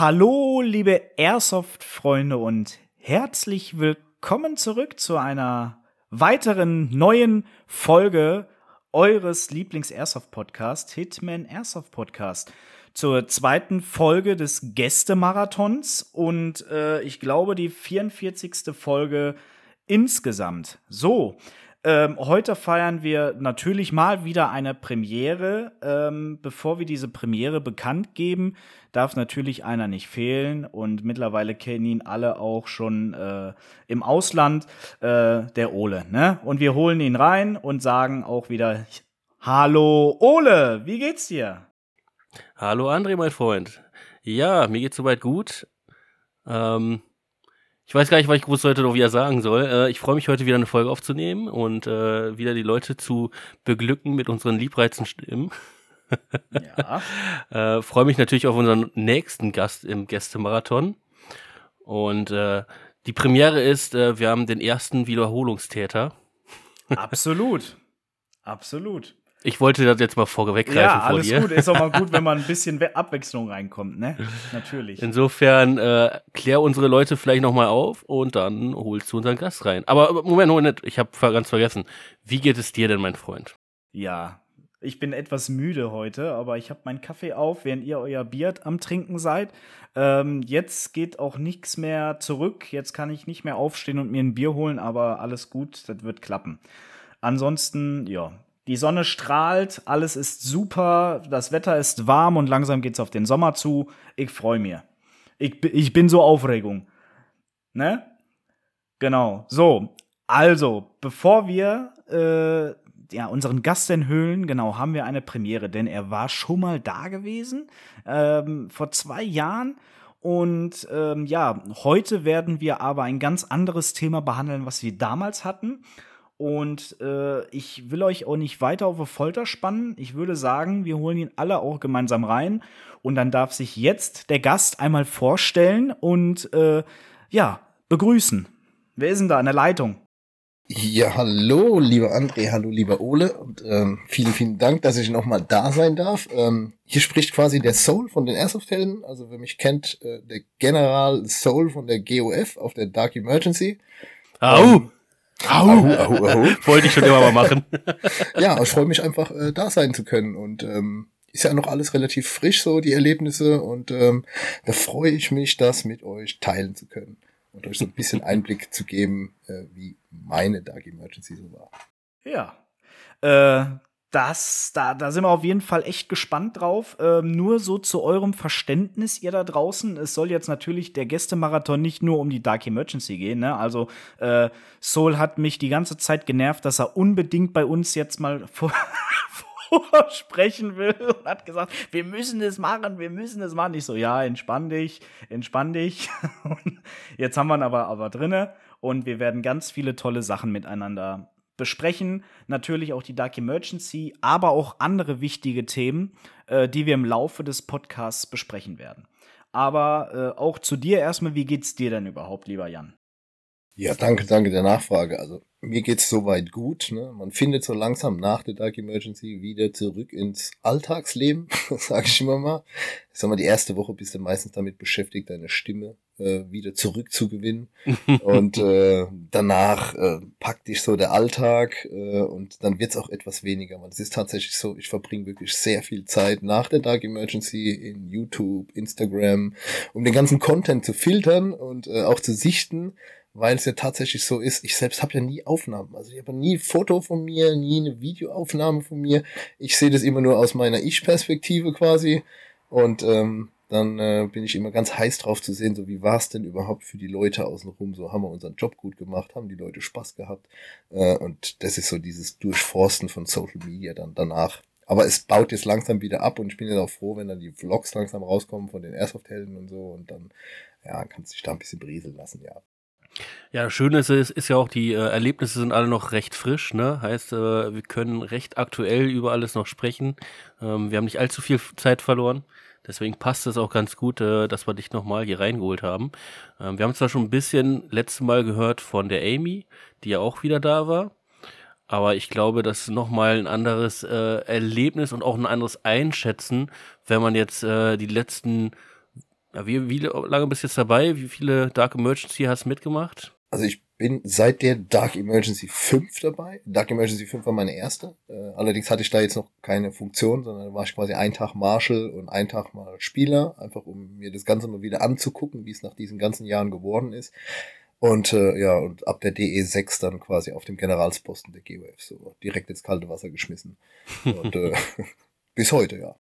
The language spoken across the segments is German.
Hallo, liebe Airsoft-Freunde und herzlich willkommen zurück zu einer weiteren neuen Folge eures Lieblings-Airsoft-Podcast, Hitman Airsoft Podcast. Zur zweiten Folge des Gästemarathons und äh, ich glaube die 44. Folge insgesamt. So, ähm, heute feiern wir natürlich mal wieder eine Premiere. Ähm, bevor wir diese Premiere bekannt geben, darf natürlich einer nicht fehlen. Und mittlerweile kennen ihn alle auch schon äh, im Ausland, äh, der Ole. Ne? Und wir holen ihn rein und sagen auch wieder: Hallo Ole, wie geht's dir? Hallo André, mein Freund. Ja, mir geht's soweit gut. Ähm, ich weiß gar nicht, was ich groß heute noch wieder sagen soll. Äh, ich freue mich heute wieder eine Folge aufzunehmen und äh, wieder die Leute zu beglücken mit unseren liebreizen Stimmen. Ja. äh, freue mich natürlich auf unseren nächsten Gast im Gästemarathon. Und äh, die Premiere ist, äh, wir haben den ersten Wiederholungstäter. Absolut. Absolut. Ich wollte das jetzt mal vorweggreifen ja, vor dir. Alles gut. Ist auch mal gut, wenn man ein bisschen Abwechslung reinkommt, ne? Natürlich. Insofern äh, klär unsere Leute vielleicht noch mal auf und dann holst du unseren Gast rein. Aber Moment, Moment, ich habe ganz vergessen. Wie geht es dir denn, mein Freund? Ja, ich bin etwas müde heute, aber ich habe meinen Kaffee auf, während ihr euer Bier am Trinken seid. Ähm, jetzt geht auch nichts mehr zurück. Jetzt kann ich nicht mehr aufstehen und mir ein Bier holen, aber alles gut, das wird klappen. Ansonsten, ja, die Sonne strahlt, alles ist super, das Wetter ist warm und langsam geht's auf den Sommer zu. Ich freue mich. Ich, ich bin so Aufregung. Ne? Genau. So, also, bevor wir äh, ja, unseren Gast enthüllen, genau, haben wir eine Premiere, denn er war schon mal da gewesen, ähm, vor zwei Jahren. Und ähm, ja, heute werden wir aber ein ganz anderes Thema behandeln, was wir damals hatten. Und äh, ich will euch auch nicht weiter auf eine Folter spannen. Ich würde sagen, wir holen ihn alle auch gemeinsam rein. Und dann darf sich jetzt der Gast einmal vorstellen und äh, ja, begrüßen. Wer ist denn da an der Leitung? Ja, hallo, lieber André, hallo, lieber Ole. Und ähm, vielen, vielen Dank, dass ich nochmal da sein darf. Ähm, hier spricht quasi der Soul von den Airsoft-Helden. Also wer mich kennt, äh, der General Soul von der GOF auf der Dark Emergency. Au! Ähm, Au, au, au. Wollte ich schon immer mal machen. ja, ich freue mich einfach, äh, da sein zu können. Und ähm, ist ja noch alles relativ frisch, so die Erlebnisse. Und ähm, da freue ich mich, das mit euch teilen zu können. Und euch so ein bisschen Einblick zu geben, äh, wie meine Dark Emergency so war. Ja. Äh, das, da, da sind wir auf jeden Fall echt gespannt drauf. Ähm, nur so zu eurem Verständnis, ihr da draußen. Es soll jetzt natürlich der Gästemarathon nicht nur um die Dark Emergency gehen. Ne? Also äh, Soul hat mich die ganze Zeit genervt, dass er unbedingt bei uns jetzt mal vor vorsprechen will und hat gesagt, wir müssen es machen, wir müssen es machen. Ich so, ja, entspann dich, entspann dich. jetzt haben wir ihn aber, aber drinne und wir werden ganz viele tolle Sachen miteinander besprechen natürlich auch die Dark Emergency, aber auch andere wichtige Themen, äh, die wir im Laufe des Podcasts besprechen werden. Aber äh, auch zu dir erstmal, wie geht's dir denn überhaupt, lieber Jan? Ja, danke, danke der Nachfrage. Also mir geht's soweit gut. Ne? Man findet so langsam nach der Dark Emergency wieder zurück ins Alltagsleben, sage ich immer mal. Ich sag mal, die erste Woche bist du meistens damit beschäftigt, deine Stimme äh, wieder zurückzugewinnen. und äh, danach äh, packt dich so der Alltag äh, und dann wird's auch etwas weniger. Weil es ist tatsächlich so, ich verbringe wirklich sehr viel Zeit nach der Dark Emergency in YouTube, Instagram, um den ganzen Content zu filtern und äh, auch zu sichten weil es ja tatsächlich so ist, ich selbst habe ja nie Aufnahmen. Also ich habe nie ein Foto von mir, nie eine Videoaufnahme von mir. Ich sehe das immer nur aus meiner Ich-Perspektive quasi. Und ähm, dann äh, bin ich immer ganz heiß drauf zu sehen, so wie war es denn überhaupt für die Leute außenrum. So haben wir unseren Job gut gemacht, haben die Leute Spaß gehabt. Äh, und das ist so dieses Durchforsten von Social Media dann danach. Aber es baut jetzt langsam wieder ab und ich bin jetzt auch froh, wenn dann die Vlogs langsam rauskommen von den Airsoft-Helden und so und dann, ja, kannst du dich da ein bisschen berieseln lassen, ja. Ja, das Schöne ist, ist ja auch, die äh, Erlebnisse sind alle noch recht frisch, ne? Heißt, äh, wir können recht aktuell über alles noch sprechen. Ähm, wir haben nicht allzu viel Zeit verloren. Deswegen passt es auch ganz gut, äh, dass wir dich nochmal hier reingeholt haben. Ähm, wir haben zwar schon ein bisschen letztes Mal gehört von der Amy, die ja auch wieder da war. Aber ich glaube, das ist nochmal ein anderes äh, Erlebnis und auch ein anderes Einschätzen, wenn man jetzt äh, die letzten wie, wie lange bist du jetzt dabei? Wie viele Dark Emergency hast du mitgemacht? Also ich bin seit der Dark Emergency 5 dabei. Dark Emergency 5 war meine erste. Äh, allerdings hatte ich da jetzt noch keine Funktion, sondern da war ich quasi einen Tag Marshall und einen Tag mal Spieler, einfach um mir das Ganze mal wieder anzugucken, wie es nach diesen ganzen Jahren geworden ist. Und äh, ja, und ab der DE6 dann quasi auf dem Generalsposten der G-Wave, so direkt ins kalte Wasser geschmissen. Und äh, bis heute, ja.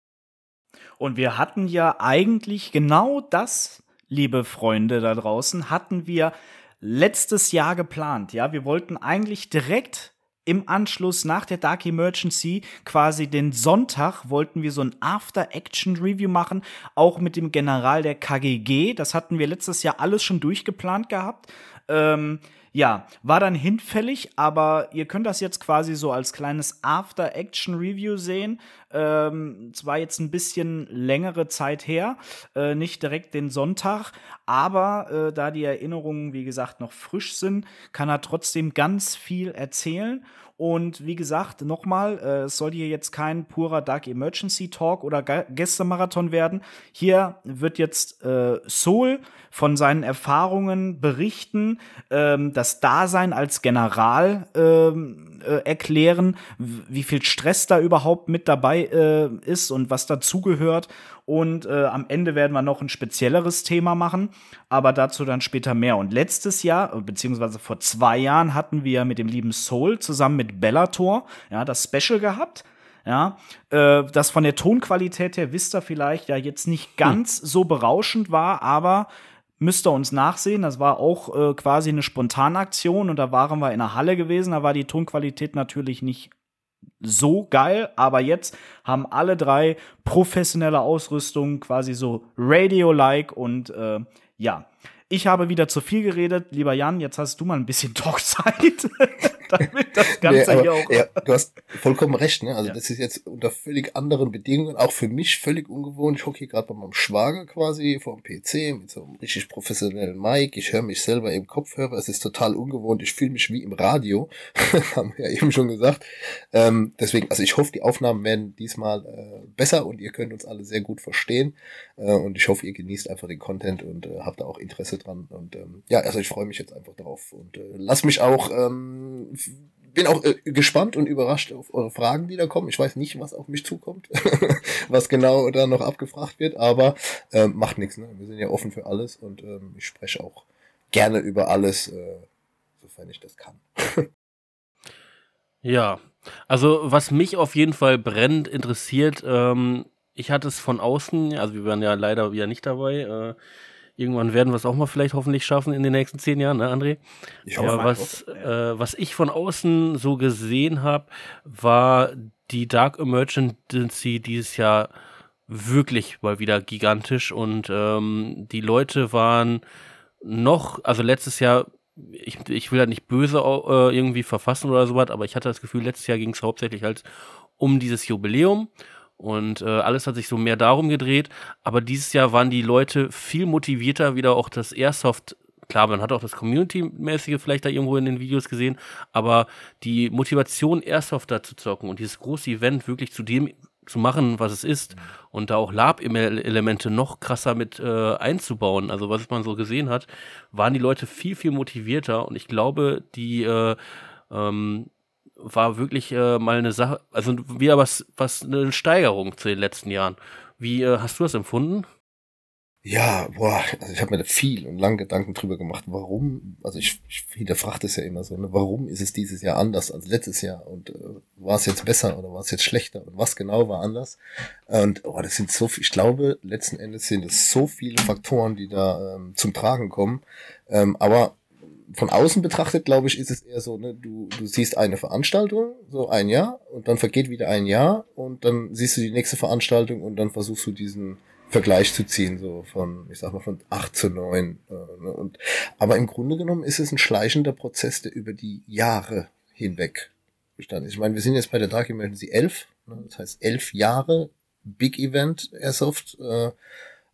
Und wir hatten ja eigentlich genau das, liebe Freunde da draußen, hatten wir letztes Jahr geplant. Ja, wir wollten eigentlich direkt im Anschluss nach der Dark Emergency quasi den Sonntag wollten wir so ein After-Action-Review machen, auch mit dem General der KGG. Das hatten wir letztes Jahr alles schon durchgeplant gehabt. Ähm, ja, war dann hinfällig, aber ihr könnt das jetzt quasi so als kleines After-Action-Review sehen. Ähm, zwar jetzt ein bisschen längere Zeit her, äh, nicht direkt den Sonntag, aber äh, da die Erinnerungen, wie gesagt, noch frisch sind, kann er trotzdem ganz viel erzählen. Und wie gesagt, nochmal, äh, es soll hier jetzt kein purer Dark Emergency Talk oder Gästemarathon werden. Hier wird jetzt äh, Soul von seinen Erfahrungen berichten, ähm, das Dasein als General ähm, äh, erklären, wie viel Stress da überhaupt mit dabei äh, ist und was dazugehört. Und äh, am Ende werden wir noch ein spezielleres Thema machen, aber dazu dann später mehr. Und letztes Jahr, beziehungsweise vor zwei Jahren, hatten wir mit dem lieben Soul zusammen mit Bellator ja, das Special gehabt. Ja, äh, das von der Tonqualität her, wisst ihr vielleicht, ja jetzt nicht hm. ganz hm. so berauschend war, aber müsst ihr uns nachsehen. Das war auch äh, quasi eine Spontanaktion und da waren wir in der Halle gewesen. Da war die Tonqualität natürlich nicht so geil, aber jetzt haben alle drei professionelle Ausrüstung, quasi so Radio-like und äh, ja. Ich habe wieder zu viel geredet. Lieber Jan, jetzt hast du mal ein bisschen Talkzeit. Damit das Ganze nee, hier auch. Ja, du hast vollkommen recht, ne? Also ja. das ist jetzt unter völlig anderen Bedingungen, auch für mich völlig ungewohnt. Ich hocke hier gerade bei meinem Schwager quasi vor dem PC mit so einem richtig professionellen Mic. Ich höre mich selber im Kopfhörer. Es ist total ungewohnt. Ich fühle mich wie im Radio. Haben wir ja eben schon gesagt. Ähm, deswegen, also ich hoffe, die Aufnahmen werden diesmal äh, besser und ihr könnt uns alle sehr gut verstehen. Äh, und ich hoffe, ihr genießt einfach den Content und äh, habt da auch Interesse dran. Und ähm, ja, also ich freue mich jetzt einfach drauf und äh, lass mich auch ähm, bin auch äh, gespannt und überrascht auf eure Fragen, die da kommen. Ich weiß nicht, was auf mich zukommt, was genau da noch abgefragt wird, aber ähm, macht nichts. Ne? Wir sind ja offen für alles und ähm, ich spreche auch gerne über alles, äh, sofern ich das kann. ja, also was mich auf jeden Fall brennend interessiert, ähm, ich hatte es von außen, also wir waren ja leider wieder nicht dabei, äh, Irgendwann werden wir es auch mal vielleicht hoffentlich schaffen in den nächsten zehn Jahren, ne, André? Ich hoffe, Aber was, äh, was ich von außen so gesehen habe, war die Dark Emergency dieses Jahr wirklich mal wieder gigantisch. Und ähm, die Leute waren noch, also letztes Jahr, ich, ich will ja nicht böse äh, irgendwie verfassen oder sowas, aber ich hatte das Gefühl, letztes Jahr ging es hauptsächlich halt um dieses Jubiläum und äh, alles hat sich so mehr darum gedreht. Aber dieses Jahr waren die Leute viel motivierter, wieder auch das Airsoft klar, man hat auch das Community-mäßige vielleicht da irgendwo in den Videos gesehen, aber die Motivation, Airsoft da zu zocken und dieses große Event wirklich zu dem zu machen, was es ist und da auch Lab-Elemente noch krasser mit äh, einzubauen, also was man so gesehen hat, waren die Leute viel, viel motivierter und ich glaube, die äh, ähm, war wirklich äh, mal eine Sache, also wieder was, was eine Steigerung zu den letzten Jahren. Wie äh, hast du das empfunden? Ja, boah, also ich habe mir da viel und lang Gedanken drüber gemacht, warum, also ich, ich hinterfrage es ja immer so, ne, warum ist es dieses Jahr anders als letztes Jahr und äh, war es jetzt besser oder war es jetzt schlechter und was genau war anders? Und oh, das sind so viel, ich glaube, letzten Endes sind es so viele Faktoren, die da ähm, zum Tragen kommen, ähm, aber von außen betrachtet, glaube ich, ist es eher so, ne, du, du siehst eine Veranstaltung, so ein Jahr, und dann vergeht wieder ein Jahr, und dann siehst du die nächste Veranstaltung und dann versuchst du diesen Vergleich zu ziehen, so von, ich sag mal, von acht zu neun. Äh, ne, und, aber im Grunde genommen ist es ein schleichender Prozess, der über die Jahre hinweg bestand ist. Ich meine, wir sind jetzt bei der Dark Emergency 11, ne, das heißt elf Jahre Big Event Airsoft, äh,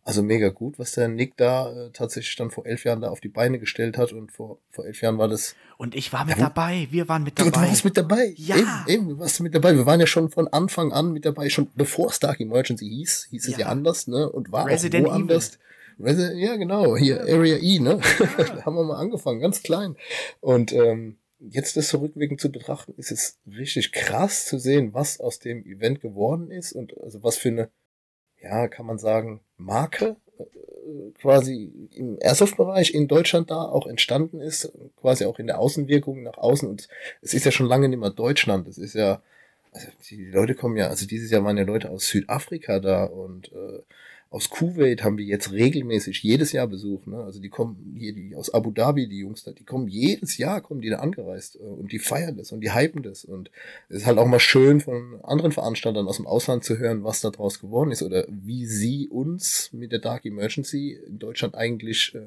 also mega gut, was der Nick da äh, tatsächlich dann vor elf Jahren da auf die Beine gestellt hat und vor, vor elf Jahren war das. Und ich war mit ja, dabei, wir waren mit dabei. Du, du warst mit dabei. Ja. Eben, eben, du warst mit dabei. Wir waren ja schon von Anfang an mit dabei, schon bevor Stark Emergency hieß, hieß es ja, ja anders, ne? Und war Resident auch woanders. Resident, ja, genau, hier Area E, ne? da haben wir mal angefangen, ganz klein. Und ähm, jetzt das zurückwirkend zu betrachten, ist es richtig krass zu sehen, was aus dem Event geworden ist und also was für eine, ja, kann man sagen, Marke äh, quasi im Airsoft-Bereich in Deutschland da auch entstanden ist, quasi auch in der Außenwirkung nach außen. Und es ist ja schon lange nicht mehr Deutschland. Es ist ja, also die Leute kommen ja, also dieses Jahr waren ja Leute aus Südafrika da und äh, aus Kuwait haben wir jetzt regelmäßig jedes Jahr Besuch. Ne? Also die kommen hier, die aus Abu Dhabi, die Jungs da, die kommen jedes Jahr, kommen die da angereist äh, und die feiern das und die hypen das. Und es ist halt auch mal schön von anderen Veranstaltern aus dem Ausland zu hören, was da draus geworden ist oder wie sie uns mit der Dark Emergency in Deutschland eigentlich äh,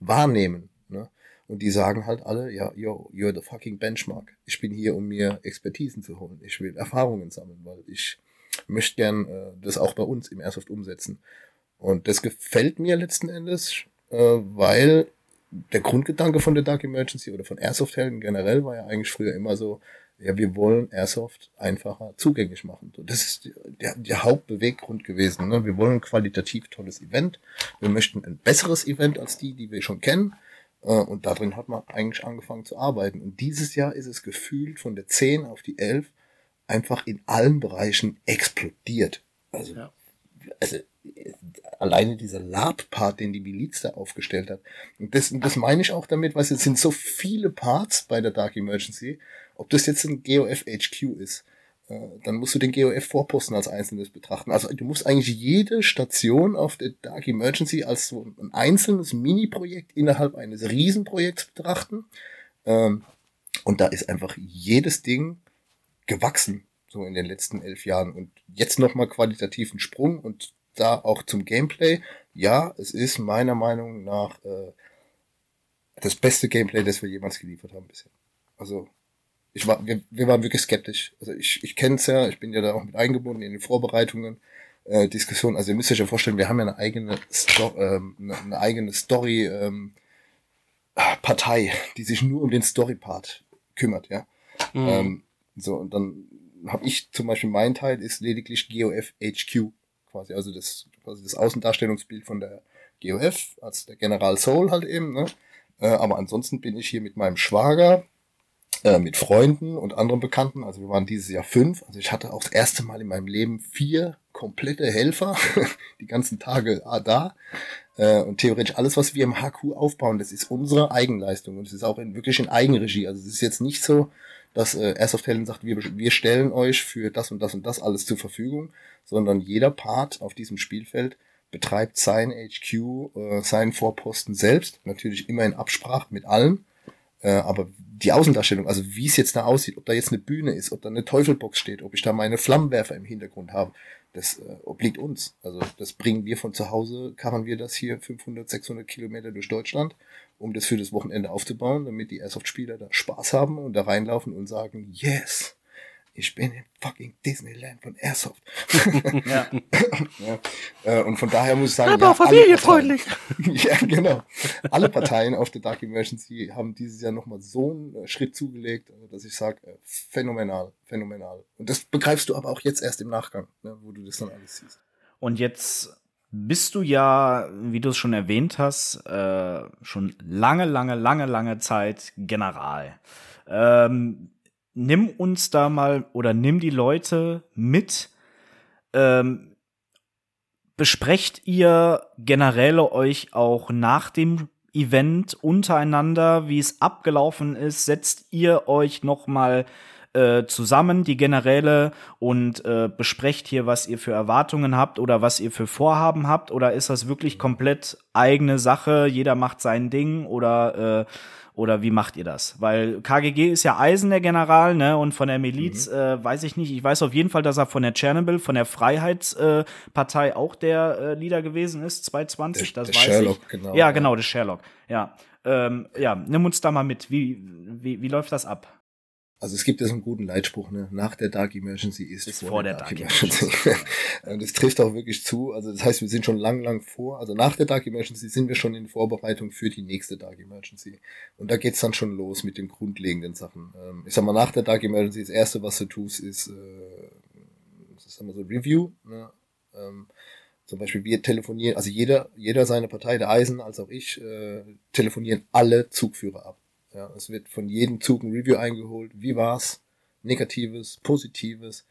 wahrnehmen. Ne? Und die sagen halt alle, ja, yo, you're the fucking benchmark. Ich bin hier, um mir Expertisen zu holen. Ich will Erfahrungen sammeln, weil ich möchte gern äh, das auch bei uns im Airsoft umsetzen. Und das gefällt mir letzten Endes, äh, weil der Grundgedanke von der Dark Emergency oder von Airsoft-Helden generell war ja eigentlich früher immer so, ja, wir wollen Airsoft einfacher zugänglich machen. Das ist der, der Hauptbeweggrund gewesen. Ne? Wir wollen ein qualitativ tolles Event. Wir möchten ein besseres Event als die, die wir schon kennen. Äh, und darin hat man eigentlich angefangen zu arbeiten. Und dieses Jahr ist es gefühlt von der 10 auf die 11 einfach in allen Bereichen explodiert. Also, ja. also alleine dieser Lab-Part, den die Miliz da aufgestellt hat. Und das, das meine ich auch damit, weil es sind so viele Parts bei der Dark Emergency. Ob das jetzt ein GOF HQ ist, äh, dann musst du den GOF Vorposten als einzelnes betrachten. Also du musst eigentlich jede Station auf der Dark Emergency als so ein einzelnes Mini-Projekt innerhalb eines Riesenprojekts betrachten. Ähm, und da ist einfach jedes Ding gewachsen, so in den letzten elf Jahren. Und jetzt nochmal qualitativen Sprung und da auch zum Gameplay. Ja, es ist meiner Meinung nach äh, das beste Gameplay, das wir jemals geliefert haben bisher. Also ich war, wir, wir waren wirklich skeptisch. Also ich, ich kenne es ja, ich bin ja da auch mit eingebunden in den Vorbereitungen, äh, Diskussionen. Also ihr müsst euch ja vorstellen, wir haben ja eine eigene, Sto ähm, eine, eine eigene Story ähm, Partei, die sich nur um den Story-Part kümmert, ja. Mhm. Ähm, so, und dann habe ich zum Beispiel mein Teil ist lediglich GOF HQ quasi, also das, quasi das Außendarstellungsbild von der GOF, als der General Soul halt eben, ne? Äh, aber ansonsten bin ich hier mit meinem Schwager, äh, mit Freunden und anderen Bekannten, also wir waren dieses Jahr fünf, also ich hatte auch das erste Mal in meinem Leben vier komplette Helfer, die ganzen Tage da. Äh, und theoretisch alles, was wir im HQ aufbauen, das ist unsere Eigenleistung und es ist auch in, wirklich in Eigenregie. Also es ist jetzt nicht so, dass äh, Airsoft Helden sagt, wir, wir stellen euch für das und das und das alles zur Verfügung, sondern jeder Part auf diesem Spielfeld betreibt sein HQ, äh, seinen Vorposten selbst, natürlich immer in Absprache mit allen, äh, aber die Außendarstellung, also wie es jetzt da aussieht, ob da jetzt eine Bühne ist, ob da eine Teufelbox steht, ob ich da meine Flammenwerfer im Hintergrund habe, das äh, obliegt uns. Also das bringen wir von zu Hause, karren wir das hier 500, 600 Kilometer durch Deutschland um das für das Wochenende aufzubauen, damit die Airsoft-Spieler da Spaß haben und da reinlaufen und sagen, yes, ich bin im fucking Disneyland von Airsoft. ja. ja. Äh, und von daher muss ich sagen, aber ja, familienfreundlich. ja, genau. Alle Parteien auf der Dark Emergency haben dieses Jahr nochmal so einen äh, Schritt zugelegt, äh, dass ich sage, phänomenal, phänomenal. Und das begreifst du aber auch jetzt erst im Nachgang, ne, wo du das dann alles siehst. Und jetzt bist du ja, wie du es schon erwähnt hast, äh, schon lange, lange, lange, lange Zeit General. Ähm, nimm uns da mal oder nimm die Leute mit. Ähm, besprecht ihr generell euch auch nach dem Event untereinander, wie es abgelaufen ist? Setzt ihr euch noch mal äh, zusammen, die Generäle, und äh, besprecht hier, was ihr für Erwartungen habt oder was ihr für Vorhaben habt? Oder ist das wirklich komplett eigene Sache? Jeder macht sein Ding oder äh, oder wie macht ihr das? Weil KGG ist ja Eisen der General, ne? Und von der Miliz mhm. äh, weiß ich nicht. Ich weiß auf jeden Fall, dass er von der Tschernobyl, von der Freiheitspartei äh, auch der äh, Leader gewesen ist, 220. Der, das der weiß Sherlock, ich. Genau, ja, genau, der Sherlock. Ja. Ähm, ja, nimm uns da mal mit. Wie, wie, wie läuft das ab? Also es gibt ja so einen guten Leitspruch, ne? nach der Dark Emergency ist, ist vor, vor, der, der Dark, Dark Emergency. Und das trifft auch wirklich zu. Also das heißt, wir sind schon lang, lang vor. Also nach der Dark Emergency sind wir schon in Vorbereitung für die nächste Dark Emergency. Und da geht's dann schon los mit den grundlegenden Sachen. Ähm, ich sag mal, nach der Dark Emergency, das erste, was du tust, ist, äh, das haben wir so Review. Ne? Ähm, Zum Beispiel wir telefonieren, also jeder, jeder seine Partei, der Eisen als auch ich, äh, telefonieren alle Zugführer ab. Ja, es wird von jedem Zug ein Review eingeholt. Wie war's? Negatives, Positives.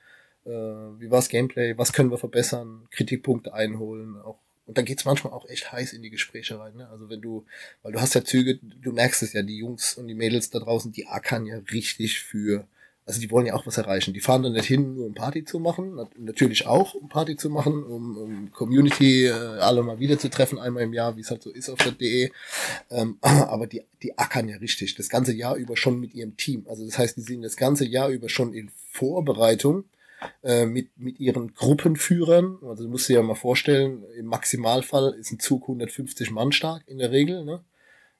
Äh, wie war's Gameplay? Was können wir verbessern? Kritikpunkte einholen. Auch und dann geht's manchmal auch echt heiß in die Gespräche rein. Ne? Also wenn du, weil du hast ja Züge, du merkst es ja, die Jungs und die Mädels da draußen, die ackern ja richtig für also die wollen ja auch was erreichen. Die fahren dann nicht hin, nur um Party zu machen. Natürlich auch, um Party zu machen, um, um Community äh, alle mal wieder zu treffen, einmal im Jahr, wie es halt so ist auf der DE. Ähm, aber die, die ackern ja richtig, das ganze Jahr über schon mit ihrem Team. Also das heißt, die sind das ganze Jahr über schon in Vorbereitung äh, mit, mit ihren Gruppenführern. Also du musst dir ja mal vorstellen, im Maximalfall ist ein Zug 150 Mann stark in der Regel. Ne?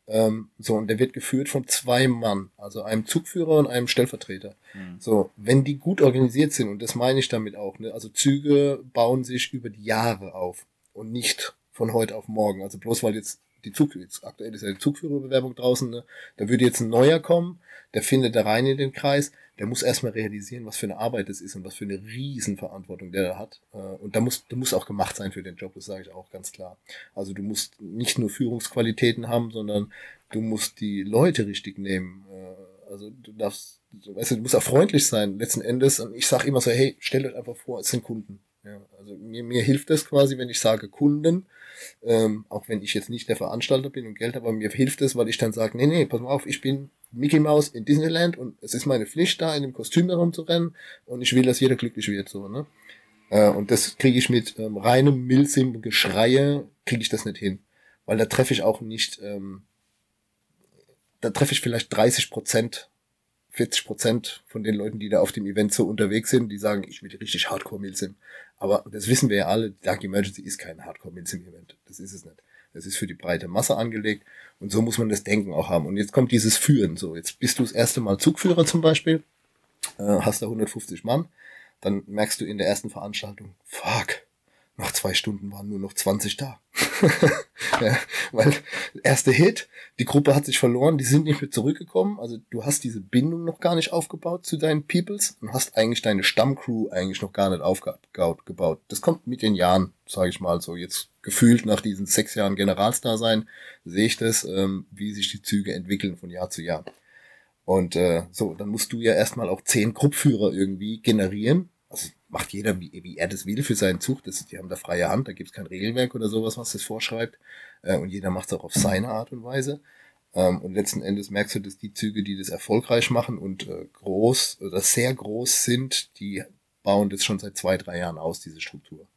Ähm, so, und der wird geführt von zwei Mann, also einem Zugführer und einem Stellvertreter. Mhm. So, wenn die gut organisiert sind, und das meine ich damit auch, ne, also Züge bauen sich über die Jahre auf und nicht von heute auf morgen. Also bloß weil jetzt die Zug, jetzt aktuell ist ja die Zugführerbewerbung draußen, ne, da würde jetzt ein neuer kommen, der findet da rein in den Kreis, der muss erstmal realisieren, was für eine Arbeit das ist und was für eine Riesenverantwortung der da hat. Äh, und da muss, der muss auch gemacht sein für den Job, das sage ich auch ganz klar. Also du musst nicht nur Führungsqualitäten haben, sondern du musst die Leute richtig nehmen. Äh, also du darfst, weißt du, du musst auch freundlich sein, letzten Endes. Und ich sage immer so, hey, stellt euch einfach vor, es sind Kunden. Ja, also mir, mir hilft das quasi, wenn ich sage Kunden, ähm, auch wenn ich jetzt nicht der Veranstalter bin und Geld habe, aber mir hilft es, weil ich dann sage, nee, nee, pass mal auf, ich bin Mickey Mouse in Disneyland und es ist meine Pflicht, da in dem Kostüm herumzurennen und ich will, dass jeder glücklich wird, so, ne? Äh, und das kriege ich mit ähm, reinem Milsim-Geschreie, kriege ich das nicht hin. Weil da treffe ich auch nicht, ähm, da treffe ich vielleicht 30 Prozent 40 Prozent von den Leuten, die da auf dem Event so unterwegs sind, die sagen, ich will richtig Hardcore Milsim. Aber das wissen wir ja alle, Dark Emergency ist kein Hardcore Milsim Event. Das ist es nicht. Das ist für die breite Masse angelegt und so muss man das Denken auch haben. Und jetzt kommt dieses Führen. So, jetzt bist du das erste Mal Zugführer zum Beispiel, äh, hast da 150 Mann, dann merkst du in der ersten Veranstaltung, fuck, nach zwei Stunden waren nur noch 20 da. ja, weil erste Hit, die Gruppe hat sich verloren, die sind nicht mehr zurückgekommen. Also du hast diese Bindung noch gar nicht aufgebaut zu deinen Peoples und hast eigentlich deine Stammcrew eigentlich noch gar nicht aufgebaut. Das kommt mit den Jahren, sage ich mal so. Jetzt gefühlt nach diesen sechs Jahren Generalstar sein, sehe ich das, ähm, wie sich die Züge entwickeln von Jahr zu Jahr. Und äh, so, dann musst du ja erstmal auch zehn Gruppführer irgendwie generieren, also macht jeder, wie, wie er das will für seinen Zug. Das, die haben da freie Hand, da gibt es kein Regelwerk oder sowas, was das vorschreibt. Äh, und jeder macht es auch auf seine Art und Weise. Ähm, und letzten Endes merkst du, dass die Züge, die das erfolgreich machen und äh, groß oder sehr groß sind, die bauen das schon seit zwei, drei Jahren aus, diese Struktur.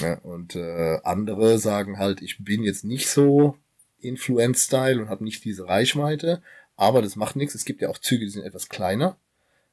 Ja, und äh, andere sagen halt, ich bin jetzt nicht so Influence-Style und habe nicht diese Reichweite, aber das macht nichts. Es gibt ja auch Züge, die sind etwas kleiner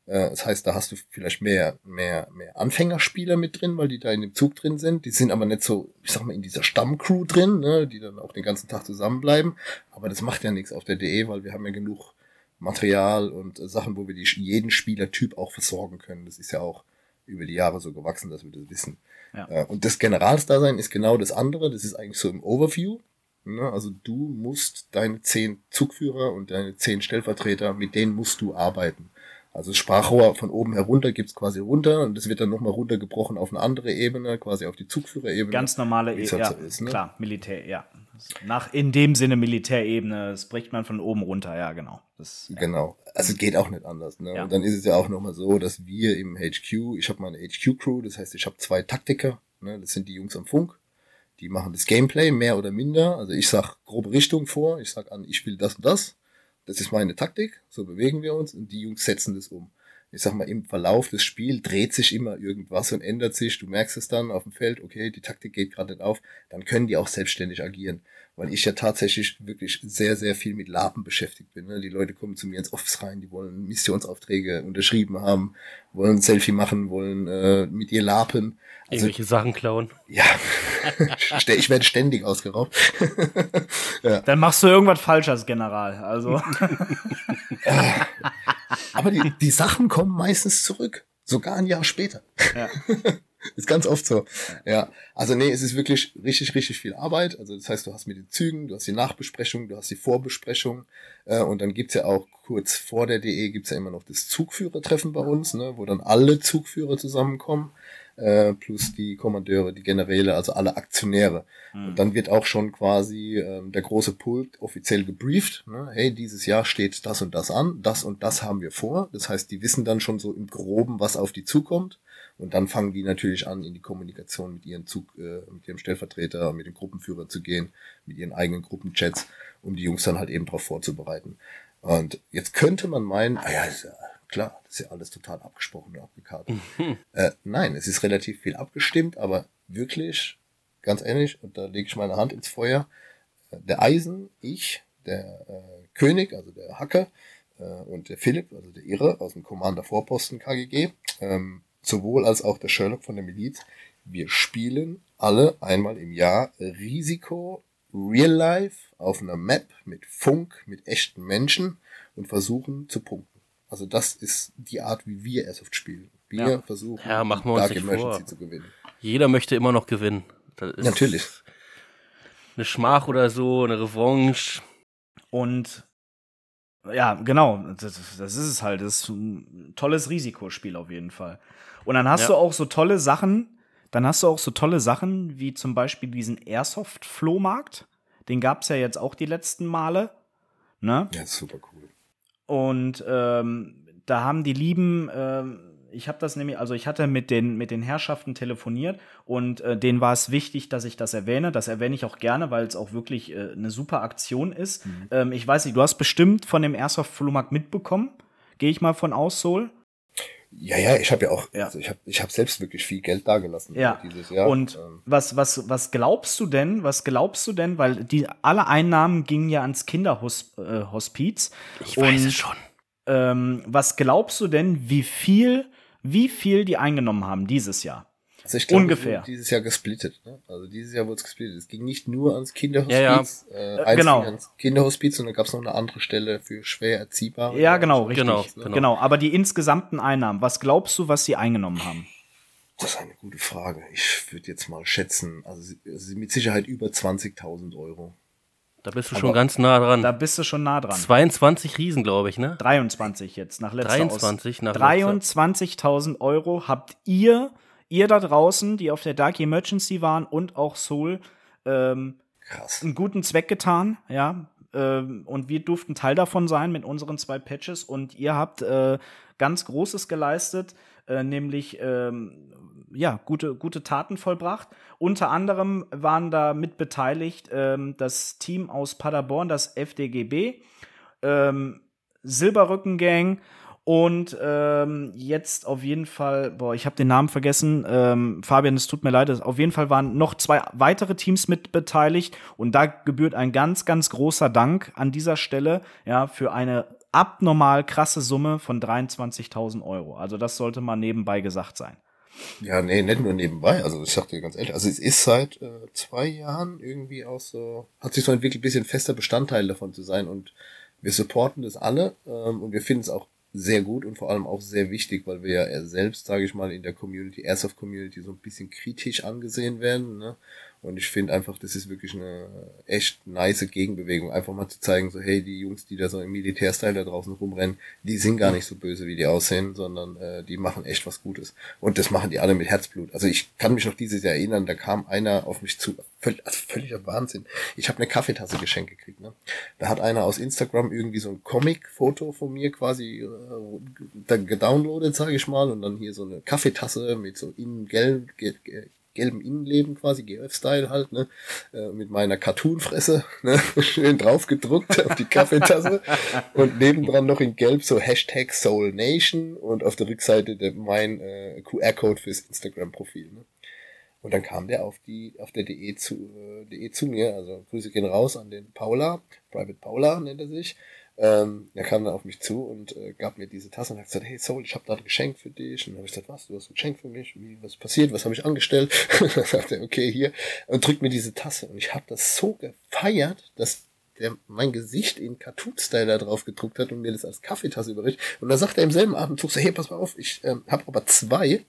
äh, das heißt, da hast du vielleicht mehr, mehr, mehr Anfängerspieler mit drin, weil die da in dem Zug drin sind. Die sind aber nicht so, ich sag mal, in dieser Stammcrew drin, ne, die dann auch den ganzen Tag zusammenbleiben. Aber das macht ja nichts auf der DE, weil wir haben ja genug Material und äh, Sachen, wo wir die, jeden Spielertyp auch versorgen können. Das ist ja auch über die Jahre so gewachsen, dass wir das wissen. Ja. Äh, und das Generalsdasein ist genau das andere. Das ist eigentlich so im Overview. Ne? Also du musst deine zehn Zugführer und deine zehn Stellvertreter, mit denen musst du arbeiten. Also das Sprachrohr von oben herunter gibt's quasi runter und das wird dann nochmal runtergebrochen auf eine andere Ebene, quasi auf die Zugführerebene. Ganz normale Ebene, halt ja, so ist, ne? klar, Militär, ja. Nach in dem Sinne Militärebene, das bricht man von oben runter, ja, genau. Das. Genau, also geht auch nicht anders. Ne? Ja. Und dann ist es ja auch nochmal so, dass wir im HQ, ich habe meine HQ-Crew, das heißt, ich habe zwei Taktiker, ne? das sind die Jungs am Funk, die machen das Gameplay mehr oder minder. Also ich sag grobe Richtung vor, ich sag an, ich will das und das das ist meine Taktik, so bewegen wir uns und die Jungs setzen das um. Ich sag mal, im Verlauf des Spiels dreht sich immer irgendwas und ändert sich. Du merkst es dann auf dem Feld, okay, die Taktik geht gerade nicht auf, dann können die auch selbstständig agieren. Weil ich ja tatsächlich wirklich sehr, sehr viel mit Lapen beschäftigt bin. Ne? Die Leute kommen zu mir ins Office rein, die wollen Missionsaufträge unterschrieben haben, wollen ein Selfie machen, wollen äh, mit ihr lapen. Also, Irgendwelche Sachen klauen. Ja, ich werde ständig ausgeraubt. ja. Dann machst du irgendwas falsch als General. Also. Aber die, die Sachen kommen meistens zurück. Sogar ein Jahr später. Ja. ist ganz oft so. Ja. Also nee, es ist wirklich richtig, richtig viel Arbeit. Also das heißt, du hast mit den Zügen, du hast die Nachbesprechung, du hast die Vorbesprechung. Äh, und dann gibt's ja auch kurz vor der DE gibt's ja immer noch das Zugführertreffen bei uns, ne, wo dann alle Zugführer zusammenkommen. äh, plus die Kommandeure, die Generäle, also alle Aktionäre. Mhm. Und dann wird auch schon quasi ähm, der große Pult offiziell gebrieft. Ne? Hey, dieses Jahr steht das und das an, das und das haben wir vor. Das heißt, die wissen dann schon so im Groben, was auf die zukommt. Und dann fangen die natürlich an, in die Kommunikation mit ihren Zug, äh, mit ihrem Stellvertreter, mit dem Gruppenführer zu gehen, mit ihren eigenen Gruppenchats, um die Jungs dann halt eben darauf vorzubereiten. Und jetzt könnte man meinen, ah ja, ist ja klar, das ist ja alles total abgesprochen und abgekartet. Mhm. Äh, nein, es ist relativ viel abgestimmt, aber wirklich, ganz ehrlich, und da lege ich meine Hand ins Feuer, äh, der Eisen, ich, der äh, König, also der Hacker, äh, und der Philipp, also der Irre aus dem Commander Vorposten KGG, ähm, sowohl als auch der Sherlock von der Miliz, wir spielen alle einmal im Jahr Risiko Real Life auf einer Map mit Funk, mit echten Menschen und versuchen zu punkten. Also das ist die Art, wie wir Airsoft spielen. Wir ja. versuchen, ja, machen wir uns Dark Emergency vor. zu gewinnen. Jeder möchte immer noch gewinnen. Natürlich. Eine Schmach oder so, eine Revanche. Und ja, genau, das, das, ist es halt. Das ist ein tolles Risikospiel auf jeden Fall. Und dann hast ja. du auch so tolle Sachen, dann hast du auch so tolle Sachen wie zum Beispiel diesen Airsoft-Flohmarkt. Den gab es ja jetzt auch die letzten Male. Ne? Ja, super cool. Und ähm, da haben die Lieben, ähm, ich habe das nämlich, also ich hatte mit den, mit den Herrschaften telefoniert und äh, denen war es wichtig, dass ich das erwähne. Das erwähne ich auch gerne, weil es auch wirklich äh, eine super Aktion ist. Mhm. Ähm, ich weiß nicht, du hast bestimmt von dem Airsoft-Flohmarkt mitbekommen. Gehe ich mal von aus, Sol? Ja, ja, ich habe ja auch, ja. Also ich habe ich hab selbst wirklich viel Geld dagelassen ja. dieses Jahr. Und ähm. was, was, was glaubst du denn, was glaubst du denn, weil die alle Einnahmen gingen ja ans Kinderhospiz. Äh, ich weiß und, es schon. Ähm, was glaubst du denn, wie viel, wie viel die eingenommen haben dieses Jahr? Also ich glaube, Ungefähr. dieses Jahr gesplittet. Ne? Also dieses Jahr wurde es gesplittet. Es ging nicht nur ans Kinderhospiz, ja, ja. Äh, genau. ans Kinderhospiz, sondern gab es noch eine andere Stelle für schwer erziehbare. Ja, genau, richtig. Genau, genau. genau. Aber die insgesamten Einnahmen, was glaubst du, was sie eingenommen haben? Das ist eine gute Frage. Ich würde jetzt mal schätzen, also mit Sicherheit über 20.000 Euro. Da bist du Aber schon ganz nah dran. Da bist du schon nah dran. 22 Riesen, glaube ich, ne? 23 jetzt, nach letzter 23 nach 23.000 Euro habt ihr ihr da draußen, die auf der Dark Emergency waren und auch Soul, ähm, Krass. einen guten Zweck getan, ja. Ähm, und wir durften Teil davon sein mit unseren zwei Patches und ihr habt äh, ganz Großes geleistet, äh, nämlich ähm, ja, gute, gute Taten vollbracht. Unter anderem waren da mit beteiligt ähm, das Team aus Paderborn, das FDGB, ähm, Silberrücken Gang und ähm, jetzt auf jeden Fall, boah, ich habe den Namen vergessen. Ähm, Fabian, es tut mir leid. Auf jeden Fall waren noch zwei weitere Teams mit beteiligt. Und da gebührt ein ganz, ganz großer Dank an dieser Stelle, ja, für eine abnormal krasse Summe von 23.000 Euro. Also das sollte mal nebenbei gesagt sein. Ja, nee, nicht nur nebenbei. Also ich sag dir ganz ehrlich, also es ist seit äh, zwei Jahren irgendwie auch so, hat sich so entwickelt, ein bisschen fester Bestandteil davon zu sein und wir supporten das alle ähm, und wir finden es auch sehr gut und vor allem auch sehr wichtig, weil wir ja selbst, sage ich mal, in der Community, Airsoft Community so ein bisschen kritisch angesehen werden. Ne? Und ich finde einfach, das ist wirklich eine echt nice Gegenbewegung. Einfach mal zu zeigen, so, hey, die Jungs, die da so im Militärstyle da draußen rumrennen, die sind gar nicht so böse, wie die aussehen, sondern äh, die machen echt was Gutes. Und das machen die alle mit Herzblut. Also ich kann mich noch dieses Jahr erinnern, da kam einer auf mich zu, völlig, also völliger Wahnsinn. Ich habe eine Kaffeetasse geschenkt gekriegt. Ne? Da hat einer aus Instagram irgendwie so ein Comic-Foto von mir quasi äh, gedownloadet, sage ich mal, und dann hier so eine Kaffeetasse mit so innen gelb, gelben Innenleben quasi, GF-Style halt, ne, äh, mit meiner Cartoon-Fresse, ne, schön drauf gedruckt auf die Kaffeetasse und nebendran noch in Gelb so Hashtag Soul Nation und auf der Rückseite der, mein äh, QR-Code fürs Instagram-Profil, ne. Und dann kam der auf die, auf der DE zu, äh, DE zu mir, also Grüße gehen raus an den Paula, Private Paula nennt er sich, ähm, er kam dann auf mich zu und äh, gab mir diese Tasse und hat gesagt, hey Soul, ich habe da ein Geschenk für dich. Und dann habe ich gesagt, was, du hast ein Geschenk für mich? Wie, was passiert? Was habe ich angestellt? dann sagte er, okay, hier. Und drückt mir diese Tasse. Und ich habe das so gefeiert, dass der mein Gesicht in Cartoon-Style da drauf gedruckt hat und mir das als Kaffeetasse überreicht. Und dann sagt er im selben Atemzug so, hey, pass mal auf, ich ähm, habe aber zwei,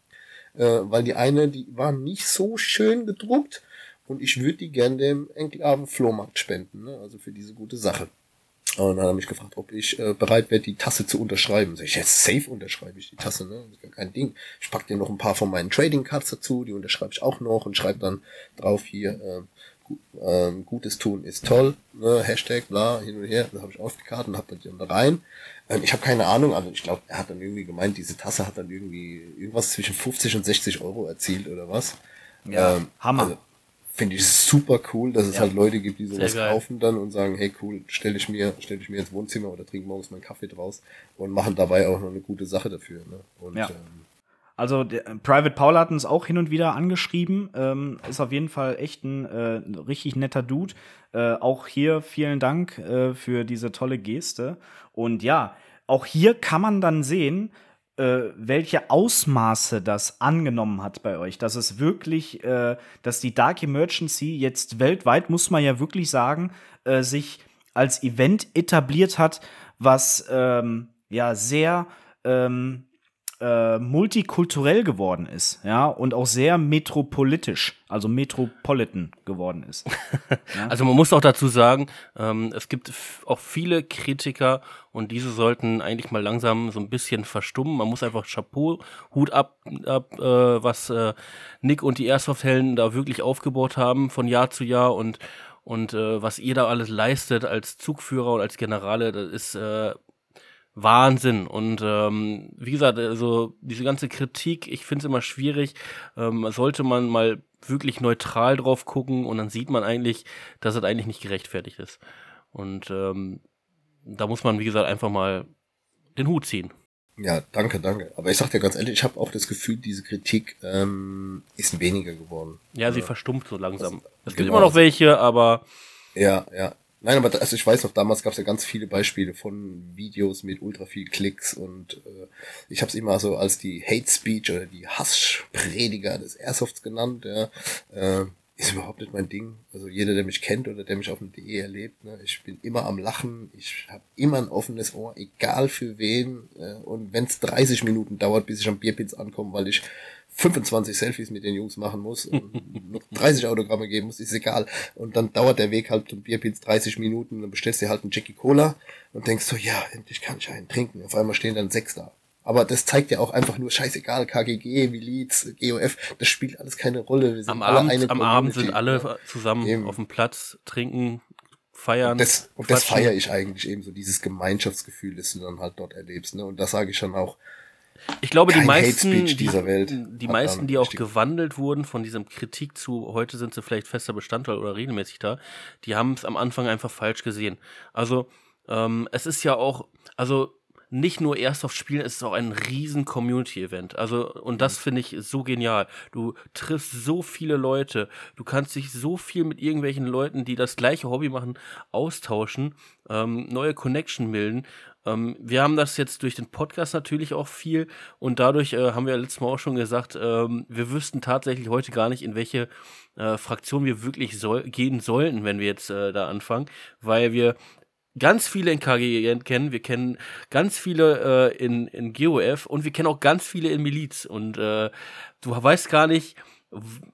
äh, weil die eine, die war nicht so schön gedruckt und ich würde die gerne dem Enklaven Flohmarkt spenden, ne? also für diese gute Sache. Und dann hat er mich gefragt, ob ich äh, bereit wäre, die Tasse zu unterschreiben. Sag ich, jetzt safe unterschreibe ich die Tasse, ne? Das ist kein Ding. Ich pack dir noch ein paar von meinen Trading Cards dazu, die unterschreibe ich auch noch und schreibe dann drauf hier, äh, gu ähm, Gutes tun ist toll, ne? Hashtag, bla, hin und her. Das habe ich aufgekartet und hab dann da rein. Ähm, ich habe keine Ahnung, also ich glaube, er hat dann irgendwie gemeint, diese Tasse hat dann irgendwie irgendwas zwischen 50 und 60 Euro erzielt oder was. Ja, Hammer. Also, Finde ich super cool, dass es Ja. halt Leute gibt, die sowas kaufen dann und sagen, hey cool, stelle ich mir, stelle ich mir ins Wohnzimmer oder trinke morgens meinen Kaffee draus und machen dabei auch noch eine gute Sache dafür. Ne? Und Ja. ähm, Also der, Private Paul hat uns auch hin und wieder angeschrieben. Ähm, ist auf jeden Fall echt ein äh, richtig netter Dude. Äh, auch hier vielen Dank äh, für diese tolle Geste. Und ja, auch hier kann man dann sehen, äh, welche Ausmaße das angenommen hat bei euch. Dass es wirklich, äh, dass die Dark Emergency jetzt weltweit, muss man ja wirklich sagen, äh, sich als Event etabliert hat, was ähm, ja sehr ähm, äh, multikulturell geworden ist, ja, und auch sehr metropolitisch, also metropolitan geworden ist. Also man muss auch dazu sagen, ähm, es gibt auch viele Kritiker und diese sollten eigentlich mal langsam so ein bisschen verstummen. Man muss einfach Chapeau, Hut ab, ab äh, was äh, Nick und die Airsoft-Helden da wirklich aufgebaut haben von Jahr zu Jahr und und äh, was ihr da alles leistet als Zugführer und als Generale, das ist äh, Wahnsinn. Und ähm, wie gesagt, also diese ganze Kritik, ich finde es immer schwierig. Ähm, sollte man mal wirklich neutral drauf gucken und dann sieht man eigentlich, dass es eigentlich nicht gerechtfertigt ist. Und ähm, da muss man, wie gesagt, einfach mal den Hut ziehen. ja, danke, danke. Aber ich sag dir ganz ehrlich, ich habe auch das Gefühl, diese Kritik ähm, ist weniger geworden. Ja, sie verstummt so langsam. Das- es gibt genau. immer noch welche, aber Ja, ja. Nein, aber da- also ich weiß noch, damals gab es ja ganz viele Beispiele von Videos mit ultra viel Klicks und äh, ich habe es immer so als die Hate Speech oder die Hassprediger des Airsofts genannt. Ja. Äh, ist überhaupt nicht mein Ding. Also jeder, der mich kennt oder der mich auf dem DE erlebt, ne, ich bin immer am Lachen, ich habe immer ein offenes Ohr, egal für wen. Äh, und wenn es 30 Minuten dauert, bis ich am Bierpitz ankomme, weil ich 25 Selfies mit den Jungs machen muss und noch 30 Autogramme geben muss, ist egal. Und dann dauert der Weg halt zum Bierpitz 30 Minuten, dann bestellst du dir halt einen Jackie Cola und denkst so, ja, endlich kann ich einen trinken. Auf einmal stehen dann sechs da. Aber das zeigt ja auch einfach nur scheißegal, KGG, Miliz, GOF, das spielt alles keine Rolle. Wir sind am alle Abend, am Abend sind alle zusammen Eben. auf dem Platz, trinken, feiern. Das, und das quatschen. feiere ich eigentlich eben so, dieses Gemeinschaftsgefühl, das du dann halt dort erlebst. Ne? Und das sage ich schon auch, Ich glaube, die Kein meisten, dieser Welt die meisten, die auch richtig- gewandelt wurden von diesem Kritik zu, heute sind sie vielleicht fester Bestandteil oder regelmäßig da, die haben es am Anfang einfach falsch gesehen. Also, ähm, es ist ja auch, also nicht nur Airsoft spielen, es ist auch ein riesen Community-Event. Also, und Mhm. das finde ich so genial. Du triffst so viele Leute, du kannst dich so viel mit irgendwelchen Leuten, die das gleiche Hobby machen, austauschen, ähm, neue Connection bilden. Ähm, wir haben das jetzt durch den Podcast natürlich auch viel und dadurch äh, haben wir letztes Mal auch schon gesagt, ähm, wir wüssten tatsächlich heute gar nicht, in welche äh, Fraktion wir wirklich soll gehen sollten, wenn wir jetzt äh, da anfangen, weil wir ganz viele in KG kennen, wir kennen ganz viele äh, in, in GOF und wir kennen auch ganz viele in Miliz und äh, du weißt gar nicht,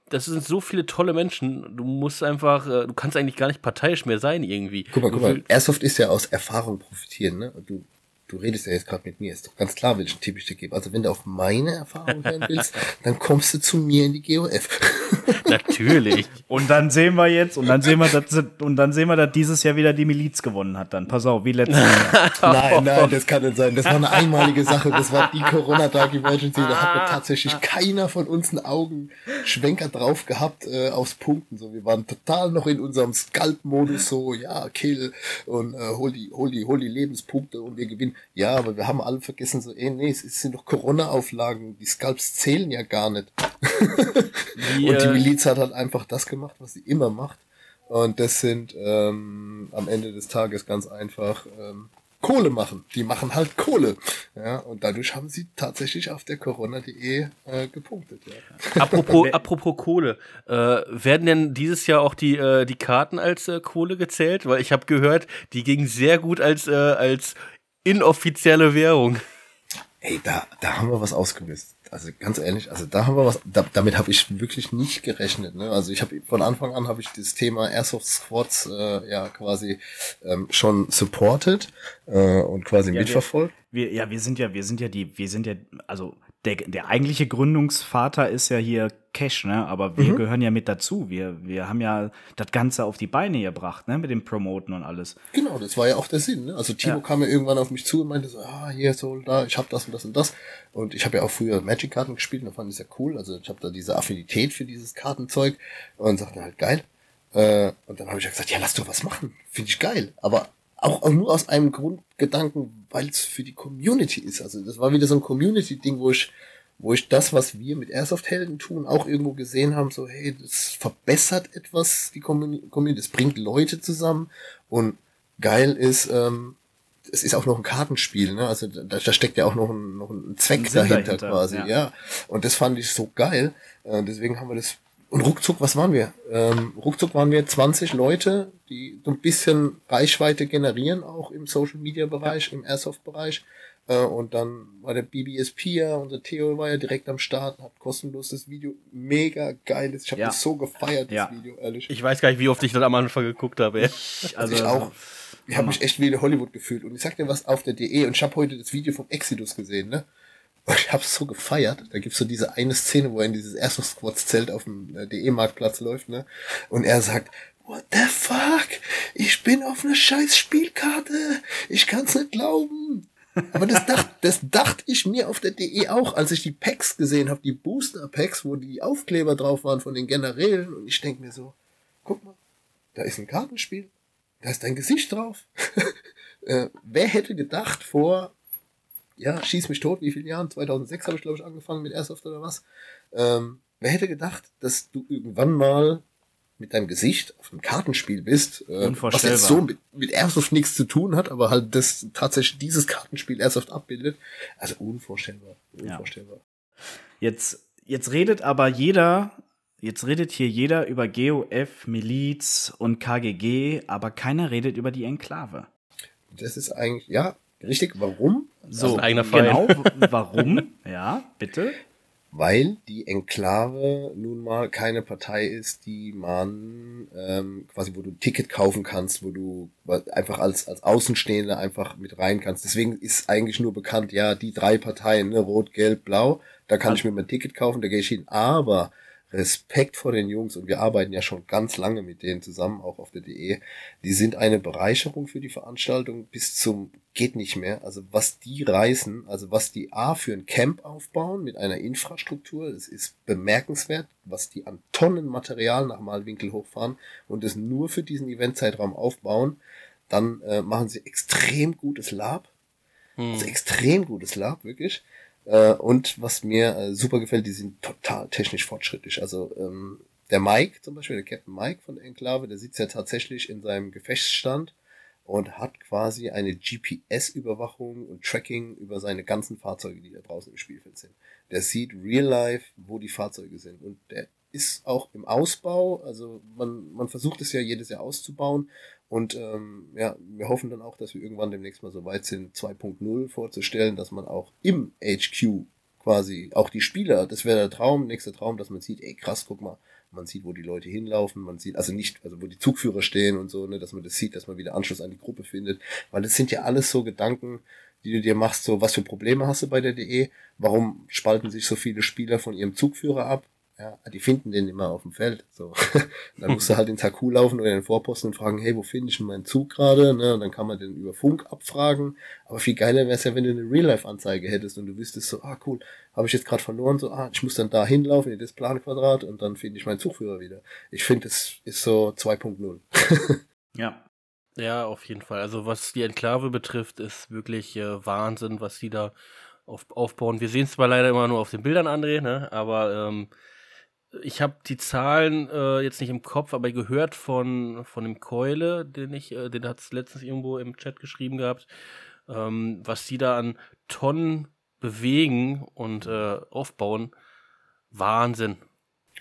das sind so viele tolle Menschen, du musst einfach, äh, du kannst eigentlich gar nicht parteiisch mehr sein irgendwie. Guck mal, guck mal, Airsoft ist ja aus Erfahrung profitieren, ne? Und du, du redest ja jetzt gerade mit mir, ist doch ganz klar, welchen Tipp ich dir gebe. Also wenn du auf meine Erfahrung hören willst, dann kommst du zu mir in die GOF. Natürlich. Und dann sehen wir jetzt, und dann sehen wir, dass, und dann sehen wir, dass dieses Jahr wieder die Miliz gewonnen hat. Dann pass auf, wie letztes Jahr. Nein, nein, das kann nicht sein. Das war eine einmalige Sache. Das war die Corona Dark Emergency. Da hat mir tatsächlich keiner von uns einen Augenschwenker drauf gehabt äh, aufs Punkten. So, wir waren total noch in unserem Scalp-Modus. So, ja, kill und äh, hol die, hol die, hol die Lebenspunkte und wir gewinnen. Ja, aber wir haben alle vergessen so, ey, nee, es sind doch Corona-Auflagen. Die Scalps zählen ja gar nicht. Die, Und die äh, Miliz hat halt einfach das gemacht, was sie immer macht. Und das sind ähm, am Ende des Tages ganz einfach ähm, Kohle machen. Die machen halt Kohle. Ja, und dadurch haben sie tatsächlich auf der Corona.de äh, gepunktet. Ja. Apropos, apropos Kohle, äh, werden denn dieses Jahr auch die, äh, die Karten als äh, Kohle gezählt? Weil ich habe gehört, die gingen sehr gut als, äh, als inoffizielle Währung. Ey, da, da haben wir was ausgelöst. also ganz ehrlich, also da haben wir was, da, damit habe ich wirklich nicht gerechnet. Ne? Also ich habe von Anfang an habe ich das Thema Airsoft Squads äh, ja quasi ähm, schon supported äh, und quasi Ja, mitverfolgt. Wir, ja, wir sind ja, wir sind ja die, wir sind ja, also der, der eigentliche Gründungsvater ist ja hier Cash, ne? Aber wir gehören ja mit dazu. Wir, wir haben ja das Ganze auf die Beine gebracht, ne? Mit dem Promoten und alles. Genau, das war ja auch der Sinn. Ne? Also Timo Ja. kam ja irgendwann auf mich zu und meinte so, ah, hier so da, ich habe das und das und das. Und ich habe ja auch früher Magic-Karten gespielt und da fand ich ja cool. Also ich habe da diese Affinität für dieses Kartenzeug und sagte halt geil. Äh, und dann habe ich ja gesagt, ja, lass doch was machen. Finde ich geil. Aber auch, auch nur aus einem Grundgedanken, weil es für die Community ist. Also das war wieder so ein Community-Ding, wo ich, wo ich das, was wir mit Airsoft-Helden tun, auch irgendwo gesehen haben, so, hey, das verbessert etwas die Community, das bringt Leute zusammen und geil ist, ähm, es ist auch noch ein Kartenspiel, ne? Also da, da steckt ja auch noch ein, noch ein Zweck dahinter, dahinter, quasi, ja. ja. Und das fand ich so geil. Äh, deswegen haben wir das. Und ruckzuck, was waren wir? Ähm, ruckzuck waren wir 20 Leute, die so ein bisschen Reichweite generieren, auch im Social Media Bereich, im Airsoft-Bereich. Äh, und dann war der BBSP ja, unser Theo war ja direkt am Start, hat kostenlos das Video mega geil. Ich habe Ja. das so gefeiert, das Ja. Video, ehrlich. Ich weiß gar nicht, wie oft ich das am Anfang geguckt habe. Ey. Also ich auch. Ich habe mich echt wie in Hollywood gefühlt. Und ich sag dir was auf der DE und ich habe heute das Video vom Exodus gesehen, ne? Und ich habe so gefeiert. Da gibt's so diese eine Szene, wo er in dieses Airsoft Squads Zelt auf dem äh, DE-Marktplatz läuft, ne? Und er sagt, What the fuck? Ich bin auf einer scheiß Spielkarte. Ich kann's nicht glauben. Aber das dachte, das dachte ich mir auf der DE auch, als ich die Packs gesehen habe, die Booster Packs, wo die Aufkleber drauf waren von den Generälen. Und ich denk mir so, guck mal, da ist ein Kartenspiel, da ist dein Gesicht drauf. äh, wer hätte gedacht vor, ja, schieß mich tot, wie viele Jahren? 2006 habe ich, glaube ich, angefangen mit Airsoft oder was. Ähm, wer hätte gedacht, dass du irgendwann mal mit deinem Gesicht auf einem Kartenspiel bist, äh, was jetzt so mit, mit Airsoft nichts zu tun hat, aber halt das tatsächlich dieses Kartenspiel Airsoft abbildet. Also unvorstellbar. Unvorstellbar. Jetzt, jetzt redet aber jeder, jetzt redet hier jeder über GOF, Miliz und KGG, aber keiner redet über die Enklave. Das ist eigentlich, ja, richtig. Warum? So, ein eigener Fall. genau, warum? ja, bitte. Weil die Enklave nun mal keine Partei ist, die man ähm, quasi, wo du ein Ticket kaufen kannst, wo du einfach als, als Außenstehender einfach mit rein kannst. Deswegen ist eigentlich nur bekannt, ja, die drei Parteien, ne, Rot, Gelb, Blau, da kann ich mir mein Ticket kaufen, da gehe ich hin. Aber Respekt vor den Jungs und wir arbeiten ja schon ganz lange mit denen zusammen, auch auf der DE. Die sind eine Bereicherung für die Veranstaltung bis zum geht nicht mehr. Also was die reißen, also was die A für ein Camp aufbauen mit einer Infrastruktur, das ist bemerkenswert, was die an Tonnen Material nach Malwinkel hochfahren und das nur für diesen Eventzeitraum aufbauen. Dann äh, machen sie extrem gutes Lab. Also extrem gutes Lab, wirklich. Äh, und was mir äh, super gefällt, die sind total technisch fortschrittlich. Also ähm, der Mike zum Beispiel, der Captain Mike von Enklave, der sitzt ja tatsächlich in seinem Gefechtsstand und hat quasi eine GPS-Überwachung und Tracking über seine ganzen Fahrzeuge, die da draußen im Spielfeld sind. Der sieht real life, wo die Fahrzeuge sind. Und der ist auch im Ausbau, also man, man versucht es ja jedes Jahr auszubauen. Und ähm, ja, wir hoffen dann auch, dass wir irgendwann demnächst mal so weit sind, 2.0 vorzustellen, dass man auch im HQ quasi auch die Spieler, das wäre der Traum, nächster Traum, dass man sieht, ey krass, guck mal, man sieht, wo die Leute hinlaufen, man sieht, also nicht, also wo die Zugführer stehen und so, ne, dass man das sieht, dass man wieder Anschluss an die Gruppe findet, weil das sind ja alles so Gedanken, die du dir machst, so was für Probleme hast du bei der DE, warum spalten sich so viele Spieler von ihrem Zugführer ab, ja, die finden den immer auf dem Feld, so. dann musst du halt ins HQ laufen oder in den Vorposten und fragen, hey, wo finde ich denn meinen Zug gerade, ne, und dann kann man den über Funk abfragen, aber viel geiler wäre es ja, wenn du eine Real-Life-Anzeige hättest und du wüsstest so, ah, cool, habe ich jetzt gerade verloren, so, ah, ich muss dann da hinlaufen in das Planquadrat und dann finde ich meinen Zugführer wieder. Ich finde, es ist so 2.0. Ja. Ja, auf jeden Fall. Also was die Enklave betrifft, ist wirklich äh, Wahnsinn, was die da auf, aufbauen. Wir sehen es zwar leider immer nur auf den Bildern, André, ne? aber ähm, ich habe die Zahlen äh, jetzt nicht im Kopf, aber gehört von, von dem Keule, den ich, äh, den hat es letztens irgendwo im Chat geschrieben gehabt, ähm, was die da an Tonnen bewegen und äh, aufbauen. Wahnsinn.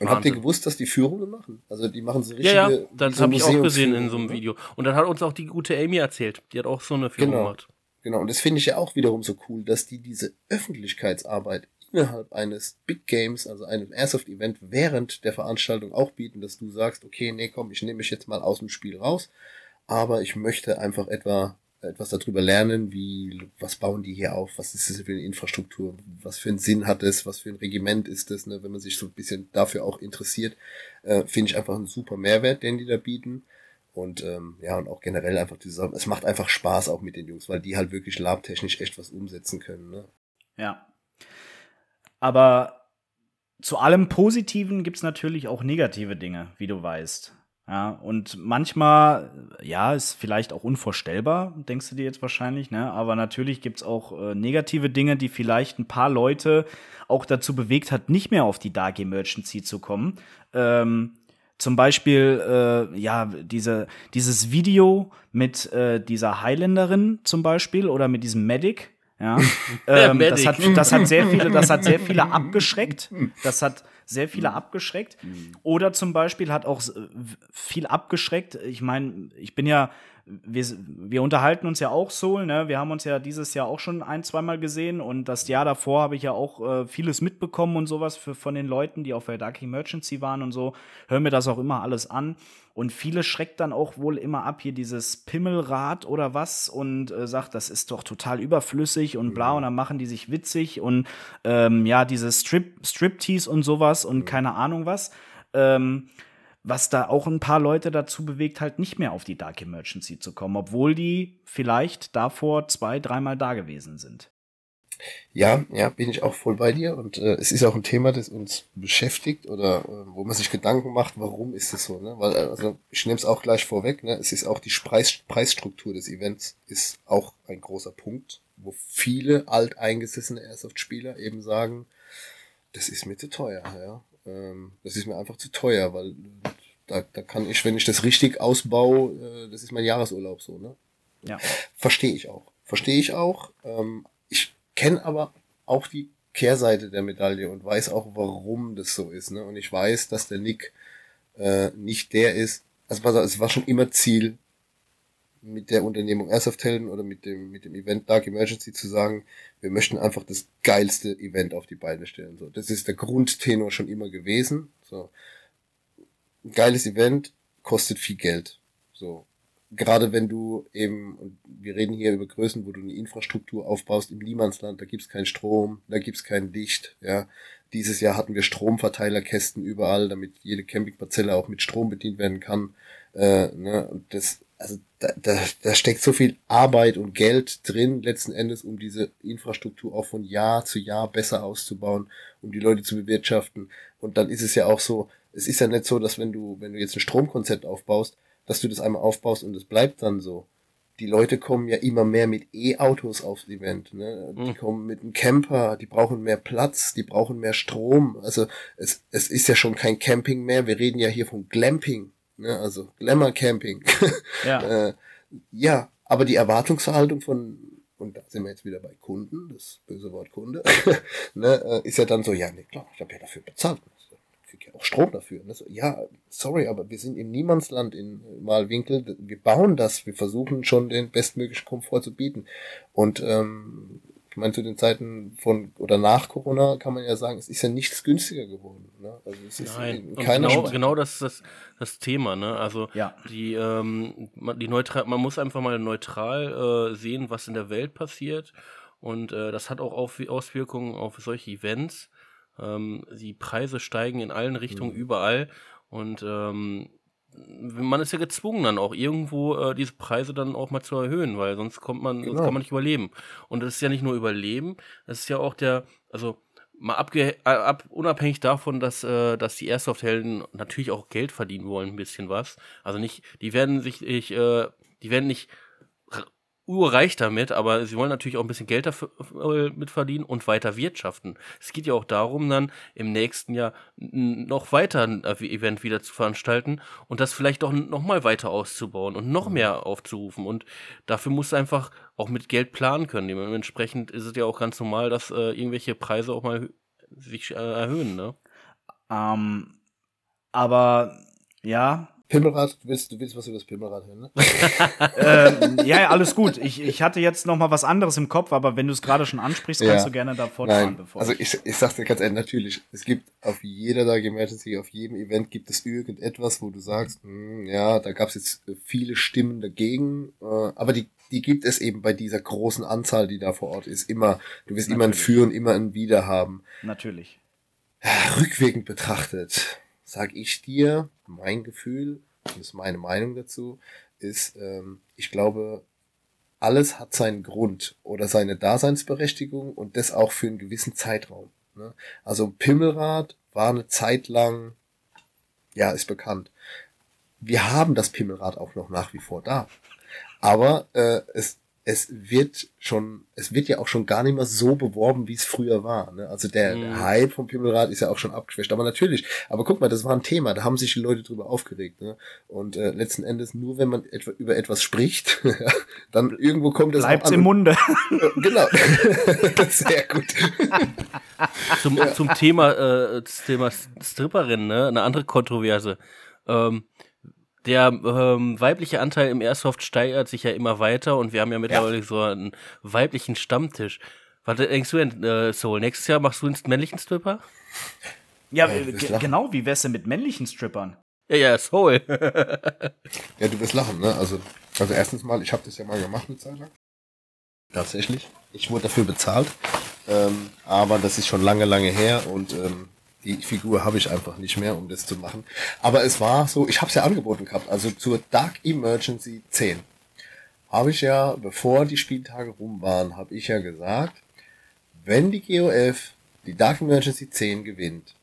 Und habt ihr gewusst, dass die Führungen machen? Also die machen so Ja, richtige ja, das so habe ich auch gesehen in so einem ne? Video. Und dann hat uns auch die gute Amy erzählt. Die hat auch so eine Führung Genau. gemacht. Genau, und das finde ich ja auch wiederum so cool, dass die diese Öffentlichkeitsarbeit innerhalb eines Big Games, also einem Airsoft-Event während der Veranstaltung auch bieten, dass du sagst, okay, nee, komm, ich nehme mich jetzt mal aus dem Spiel raus, aber ich möchte einfach etwa etwas darüber lernen, wie, was bauen die hier auf, was ist das für eine Infrastruktur, was für einen Sinn hat es, was für ein Regiment ist das, ne? wenn man sich so ein bisschen dafür auch interessiert, äh, finde ich einfach einen super Mehrwert, den die da bieten. Und ähm, ja, und auch generell einfach diese es macht einfach Spaß auch mit den Jungs, weil die halt wirklich labtechnisch echt was umsetzen können. Ne? Ja. Aber zu allem Positiven gibt's natürlich auch negative Dinge, wie du weißt. Ja, und manchmal, ja, ist vielleicht auch unvorstellbar, denkst du dir jetzt wahrscheinlich, ne? Aber natürlich gibt's auch äh, negative Dinge, die vielleicht ein paar Leute auch dazu bewegt hat, nicht mehr auf die Dark Emergency zu kommen. Ähm, zum Beispiel, äh, ja, diese, dieses Video mit äh, dieser Highländerin zum Beispiel oder mit diesem Medic. Ja, ähm, das, hat, das hat sehr viele, das hat sehr viele abgeschreckt. Das hat sehr viele mhm. abgeschreckt. Mhm. Oder zum Beispiel hat auch viel abgeschreckt. Ich meine, ich bin ja, wir, wir unterhalten uns ja auch so, ne? Wir haben uns ja dieses Jahr auch schon ein, zweimal gesehen und das Jahr davor habe ich ja auch äh, vieles mitbekommen und sowas für, von den Leuten, die auf der Dark Emergency waren und so. Hör mir das auch immer alles an. Und viele schreckt dann auch wohl immer ab, hier dieses Pimmelrad oder was, und äh, sagt, das ist doch total überflüssig und bla, mhm. und dann machen die sich witzig und ähm, ja, diese Strip, Striptease und sowas und mhm. keine Ahnung was. Ähm, was da auch ein paar Leute dazu bewegt, halt nicht mehr auf die Dark Emergency zu kommen, obwohl die vielleicht davor zwei, dreimal da gewesen sind. Ja, ja, bin ich auch voll bei dir und äh, es ist auch ein Thema, das uns beschäftigt oder äh, wo man sich Gedanken macht, warum ist es so, ne? Weil äh, also ich nehme es auch gleich vorweg, ne? Es ist auch die Preis, Preisstruktur des Events ist auch ein großer Punkt, wo viele alteingesessene Airsoft-Spieler eben sagen, das ist mir zu teuer, ja. Ähm, das ist mir einfach zu teuer, weil da, da kann ich, wenn ich das richtig ausbaue, äh, das ist mein Jahresurlaub so, ne? Ja. Verstehe ich auch. Verstehe ich auch. Ähm, kenne aber auch die Kehrseite der Medaille und weiß auch, warum das so ist. Ne? Und ich weiß, dass der Nick äh, nicht der ist. Also es war schon immer Ziel mit der Unternehmung Airsoft Helden oder mit dem mit dem Event Dark Emergency zu sagen, wir möchten einfach das geilste Event auf die Beine stellen. So, das ist der Grundtenor schon immer gewesen. So, ein geiles Event kostet viel Geld. So, gerade wenn du eben, und wir reden hier über Größen, wo du eine Infrastruktur aufbaust im Niemandsland, da gibt's keinen Strom, da gibt's kein Licht, ja. Dieses Jahr hatten wir Stromverteilerkästen überall, damit jede Campingparzelle auch mit Strom bedient werden kann. Äh, ne? Und das, also da, da, da steckt so viel Arbeit und Geld drin, letzten Endes, um diese Infrastruktur auch von Jahr zu Jahr besser auszubauen, um die Leute zu bewirtschaften. Und dann ist es ja auch so, es ist ja nicht so, dass wenn du, wenn du jetzt ein Stromkonzept aufbaust, dass du das einmal aufbaust und es bleibt dann so. Die Leute kommen ja immer mehr mit E-Autos aufs Event. Ne? Die mhm. kommen mit einem Camper, die brauchen mehr Platz, die brauchen mehr Strom. Also es, es ist ja schon kein Camping mehr. Wir reden ja hier von Glamping, ne? also Glamour Camping. Ja. äh, ja, aber die Erwartungshaltung von und da sind wir jetzt wieder bei Kunden, das böse Wort Kunde, ne, äh, ist ja dann so, ja, nee, klar, ich habe ja dafür bezahlt auch Strom dafür. So, ja, sorry, aber wir sind im Niemandsland in Malwinkel. Wir bauen das. Wir versuchen schon den bestmöglichen Komfort zu bieten. Und ähm, ich meine, zu den Zeiten von oder nach Corona kann man ja sagen, es ist ja nichts günstiger geworden. Ne? Also es ist Nein, genau, genau das ist das, das Thema. Ne? Also ja. die, ähm, die neutral, man muss einfach mal neutral äh, sehen, was in der Welt passiert. Und äh, das hat auch Auswirkungen auf solche Events. Ähm, die Preise steigen in allen Richtungen mhm. überall und ähm, man ist ja gezwungen dann auch irgendwo äh, diese Preise dann auch mal zu erhöhen, weil sonst kommt man, genau. sonst kann man nicht überleben. Und das ist ja nicht nur überleben, das ist ja auch der, also mal abge äh, ab, unabhängig davon, dass, äh, dass die Airsoft-Helden natürlich auch Geld verdienen wollen, ein bisschen was. Also nicht, die werden sich, ich, äh, die werden nicht urreich damit, aber sie wollen natürlich auch ein bisschen Geld dafür äh, mitverdienen und weiter wirtschaften. Es geht ja auch darum, dann im nächsten Jahr noch weiter ein Event wieder zu veranstalten und das vielleicht auch noch mal weiter auszubauen und noch mhm. mehr aufzurufen. Und dafür muss einfach auch mit Geld planen können. Dementsprechend ist es ja auch ganz normal, dass äh, irgendwelche Preise auch mal sich äh, erhöhen, ne? Ähm, aber ja, Pimmelrad, du willst, du willst was über das Pimmelrad hören, ne? ähm, ja, ja, alles gut. Ich, ich hatte jetzt noch mal was anderes im Kopf, aber wenn du es gerade schon ansprichst, kannst Ja. du gerne da fortfahren. Nein, Bevor also ich, ich, ich sag's dir ganz ehrlich, natürlich, es gibt auf jeder Dark Emergency, auf jedem Event gibt es irgendetwas, wo du sagst, hm, ja, da gab's jetzt viele Stimmen dagegen, äh, aber die, die gibt es eben bei dieser großen Anzahl, die da vor Ort ist, immer. Du wirst immer ein. Für und immer ein Wider haben. natürlich. Rückwirkend betrachtet, sag ich dir, mein Gefühl, das ist meine Meinung dazu, ist, ähm, ich glaube, alles hat seinen Grund oder seine Daseinsberechtigung und das auch für einen gewissen Zeitraum. Ne? Also Pimmelrad war eine Zeit lang, ja, ist bekannt. Wir haben das Pimmelrad auch noch nach wie vor da. Aber äh, es, es wird schon, es wird ja auch schon gar nicht mehr so beworben, wie es früher war. Ne? Also der, Mhm. der Hype vom Pimmelrad ist ja auch schon abgeschwächt. Aber natürlich, aber guck mal, das war ein Thema, da haben sich die Leute drüber aufgeregt. Ne? Und äh, letzten Endes, nur wenn man etwa, über etwas spricht, dann irgendwo kommt es Bleibt's im Munde. Genau. Sehr gut. zum, zum Thema, äh, das Thema Stripperin, ne? Eine andere Kontroverse. Ähm, der ähm, weibliche Anteil im Airsoft steigert sich ja immer weiter und wir haben ja mittlerweile so einen weiblichen Stammtisch. Was denkst du denn, äh, Soul? Nächstes Jahr machst du einen männlichen Stripper? Ja, Ja, äh, genau, wie wär's denn mit männlichen Strippern? Ja, ja, Soul. Ja, du wirst lachen, ne? Also, also erstens mal, ich habe das ja mal gemacht eine Zeit lang. Tatsächlich. Ich wurde dafür bezahlt. Ähm, aber das ist schon lange, lange her und ähm, die Figur habe ich einfach nicht mehr, um das zu machen. Aber es war so, ich habe es ja angeboten gehabt. Also zur Dark Emergency 10 habe ich ja, bevor die Spieltage rum waren, habe ich ja gesagt, wenn die GOF die Dark Emergency 10 gewinnt,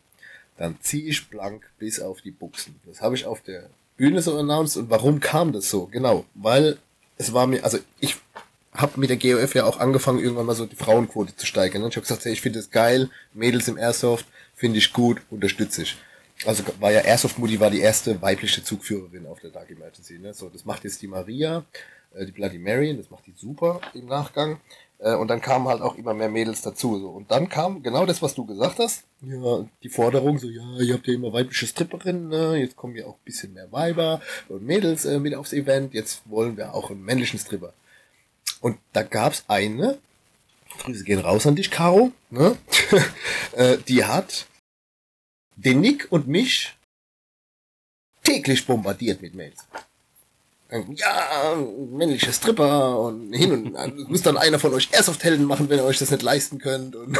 dann ziehe ich blank bis auf die Buchsen. Das habe ich auf der Bühne so announced. Und warum kam das so? Genau, weil es war mir, also ich habe mit der GOF ja auch angefangen, irgendwann mal so die Frauenquote zu steigern. Ich habe gesagt, hey, ich finde das geil, Mädels im Airsoft, finde ich gut, unterstütze ich. Also war ja Airsoft Mutti war die erste weibliche Zugführerin auf der Dark Emergency. Ne? So, das macht jetzt die Maria, äh, die Bloody Mary, das macht die super im Nachgang. Äh, und dann kamen halt auch immer mehr Mädels dazu. So. Und dann kam genau das, was du gesagt hast. Ja, die Forderung, so, ja, ihr habt ja immer weibliche Stripperinnen, ne? jetzt kommen ja auch ein bisschen mehr Weiber und Mädels äh, mit aufs Event, jetzt wollen wir auch einen männlichen Stripper. Und da gab's eine, Grüße gehen raus an dich, Caro, ne? äh, die hat den Nick und mich täglich bombardiert mit Mails. Ähm, Ja, männliche Stripper und hin und dann muss dann einer von euch Airsoft-Helden machen, wenn ihr euch das nicht leisten könnt. Und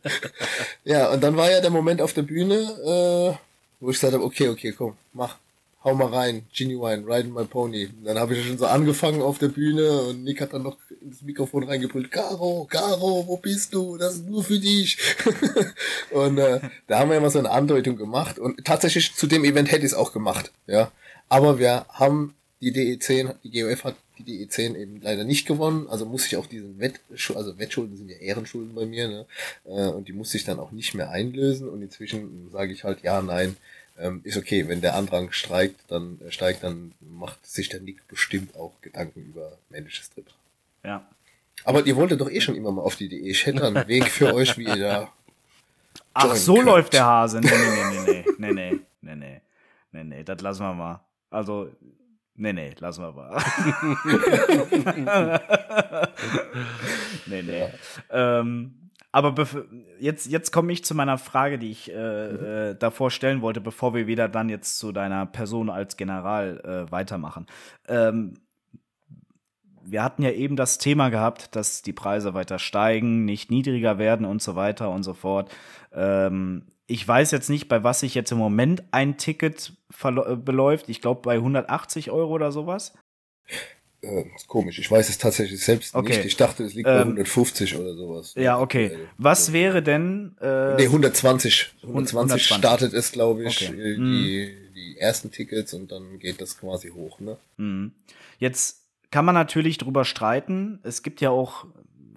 ja, und dann war ja der Moment auf der Bühne, äh, wo ich gesagt habe, okay, okay, komm, mach, hau mal rein, Genuine, riding my pony. Und dann habe ich schon so angefangen auf der Bühne und Nick hat dann noch ins Mikrofon reingebrüllt, Caro, Caro, wo bist du? Das ist nur für dich. und äh, da haben wir mal so eine Andeutung gemacht und tatsächlich zu dem Event hätte ich es auch gemacht, ja. Aber wir haben die DE10, die GOF hat die DE10 eben leider nicht gewonnen, also muss ich auch diesen Wett, also Wettschulden sind ja Ehrenschulden bei mir, ne? Äh, und die muss ich dann auch nicht mehr einlösen und inzwischen sage ich halt ja, nein, ähm, ist okay, wenn der Andrang streikt, dann äh, steigt, dann macht sich der Nick bestimmt auch Gedanken über männliche Stripper. Ja. Aber ihr wolltet doch eh schon immer mal auf die Idee. Ich hätte einen Weg für euch, wie ihr da. Ach, so könnt. läuft der Hase. Nee, nee, nee, nee, nee, nee, nee, nee, nee, nee, das lassen wir mal. Also, nee, nee, lassen wir mal. nee, nee. Ähm, aber jetzt, jetzt komme ich zu meiner Frage, die ich äh, äh, davor stellen wollte, bevor wir wieder dann jetzt zu deiner Person als General äh, weitermachen. Ähm, wir hatten ja eben das Thema gehabt, dass die Preise weiter steigen, nicht niedriger werden und so weiter und so fort. Ähm, ich weiß jetzt nicht, bei was sich jetzt im Moment ein Ticket beläuft. Ich glaube bei 180 Euro oder sowas. Äh, ist komisch. Ich weiß es tatsächlich selbst Okay. nicht. Ich dachte, es liegt bei Ähm, 150 oder sowas. Ja, okay. Was wäre denn äh, Nee, 120. 120 120. startet es, glaube ich, Okay. äh, die, die ersten Tickets und dann geht das quasi hoch, ne? Mhm. Jetzt kann man natürlich drüber streiten. Es gibt ja auch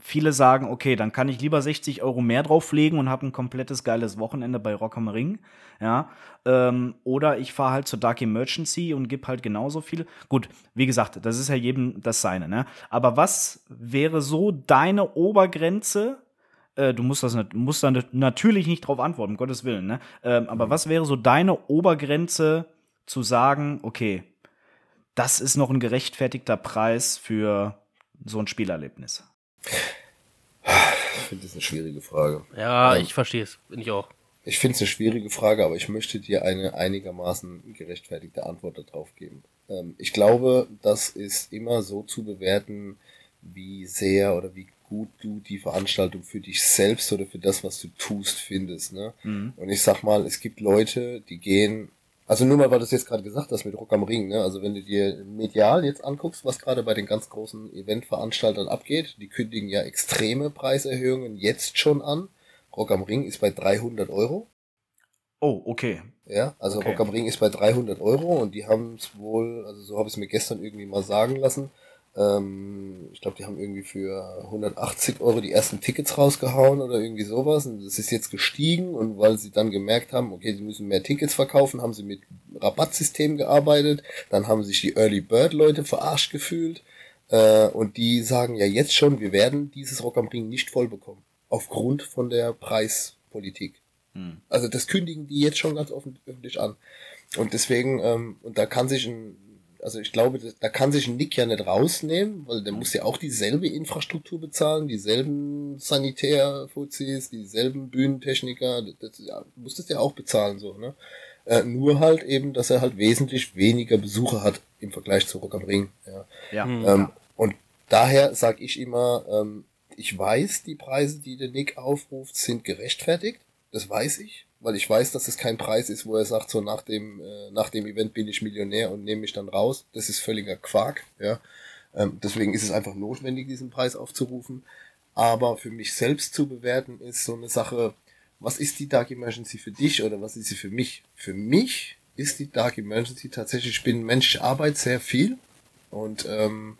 viele sagen, okay, dann kann ich lieber 60 Euro mehr drauflegen und habe ein komplettes geiles Wochenende bei Rock am Ring. Ja. Ähm, oder ich fahre halt zur Dark Emergency und gebe halt genauso viel. Gut, wie gesagt, das ist ja jedem das Seine, ne? Aber was wäre so deine Obergrenze? Äh, du musst das musst dann natürlich nicht drauf antworten, um Gottes Willen, ne? Ähm, aber was wäre so deine Obergrenze zu sagen, okay, das ist noch ein gerechtfertigter Preis für so ein Spielerlebnis? Ich finde das eine schwierige Frage. Ja, ich verstehe es. Bin ich auch. Ich finde es eine schwierige Frage, aber ich möchte dir eine einigermaßen gerechtfertigte Antwort darauf geben. Ähm, ich glaube, das ist immer so zu bewerten, wie sehr oder wie gut du die Veranstaltung für dich selbst oder für das, was du tust, findest. Ne? Mhm. Und ich sag mal, es gibt Leute, die gehen, also nur mal, weil du es jetzt gerade gesagt hast mit Rock am Ring, ne? also wenn du dir medial jetzt anguckst, was gerade bei den ganz großen Eventveranstaltern abgeht, die kündigen ja extreme Preiserhöhungen jetzt schon an. Rock am Ring ist bei 300 Euro. Oh, okay. Ja, also Okay. Rock am Ring ist bei 300 Euro und die haben es wohl, also so habe ich es mir gestern irgendwie mal sagen lassen. Ähm, ich glaube, die haben irgendwie für 180 Euro die ersten Tickets rausgehauen oder irgendwie sowas. Und das ist jetzt gestiegen und weil sie dann gemerkt haben, okay, sie müssen mehr Tickets verkaufen, haben sie mit Rabattsystemen gearbeitet. Dann haben sich die Early Bird Leute verarscht gefühlt. Äh, und die sagen ja jetzt schon, wir werden dieses Rock am Ring nicht voll bekommen. Aufgrund von der Preispolitik. Hm. Also das kündigen die jetzt schon ganz offen, öffentlich an. Und deswegen, ähm, und da kann sich ein, also ich glaube, da kann sich ein Nick ja nicht rausnehmen, weil der muss ja auch dieselbe Infrastruktur bezahlen, dieselben Sanitärfuzis, dieselben Bühnentechniker, das, ja, muss das ja auch bezahlen, so, ne? Äh, nur halt eben, dass er halt wesentlich weniger Besucher hat im Vergleich zu Rock am Ring. Ja. Ja. Hm. Ähm, und daher sage ich immer, ähm, ich weiß, die Preise, die der Nick aufruft, sind gerechtfertigt. Das weiß ich, weil ich weiß, dass es kein Preis ist, wo er sagt, so nach dem, äh, nach dem Event bin ich Millionär und nehme mich dann raus. Das ist völliger Quark. Ja. Ähm, deswegen ist es einfach notwendig, diesen Preis aufzurufen. Aber für mich selbst zu bewerten ist so eine Sache, was ist die Dark Emergency für dich oder was ist sie für mich? Für mich ist die Dark Emergency tatsächlich, ich bin Mensch, ich arbeite sehr viel und ähm,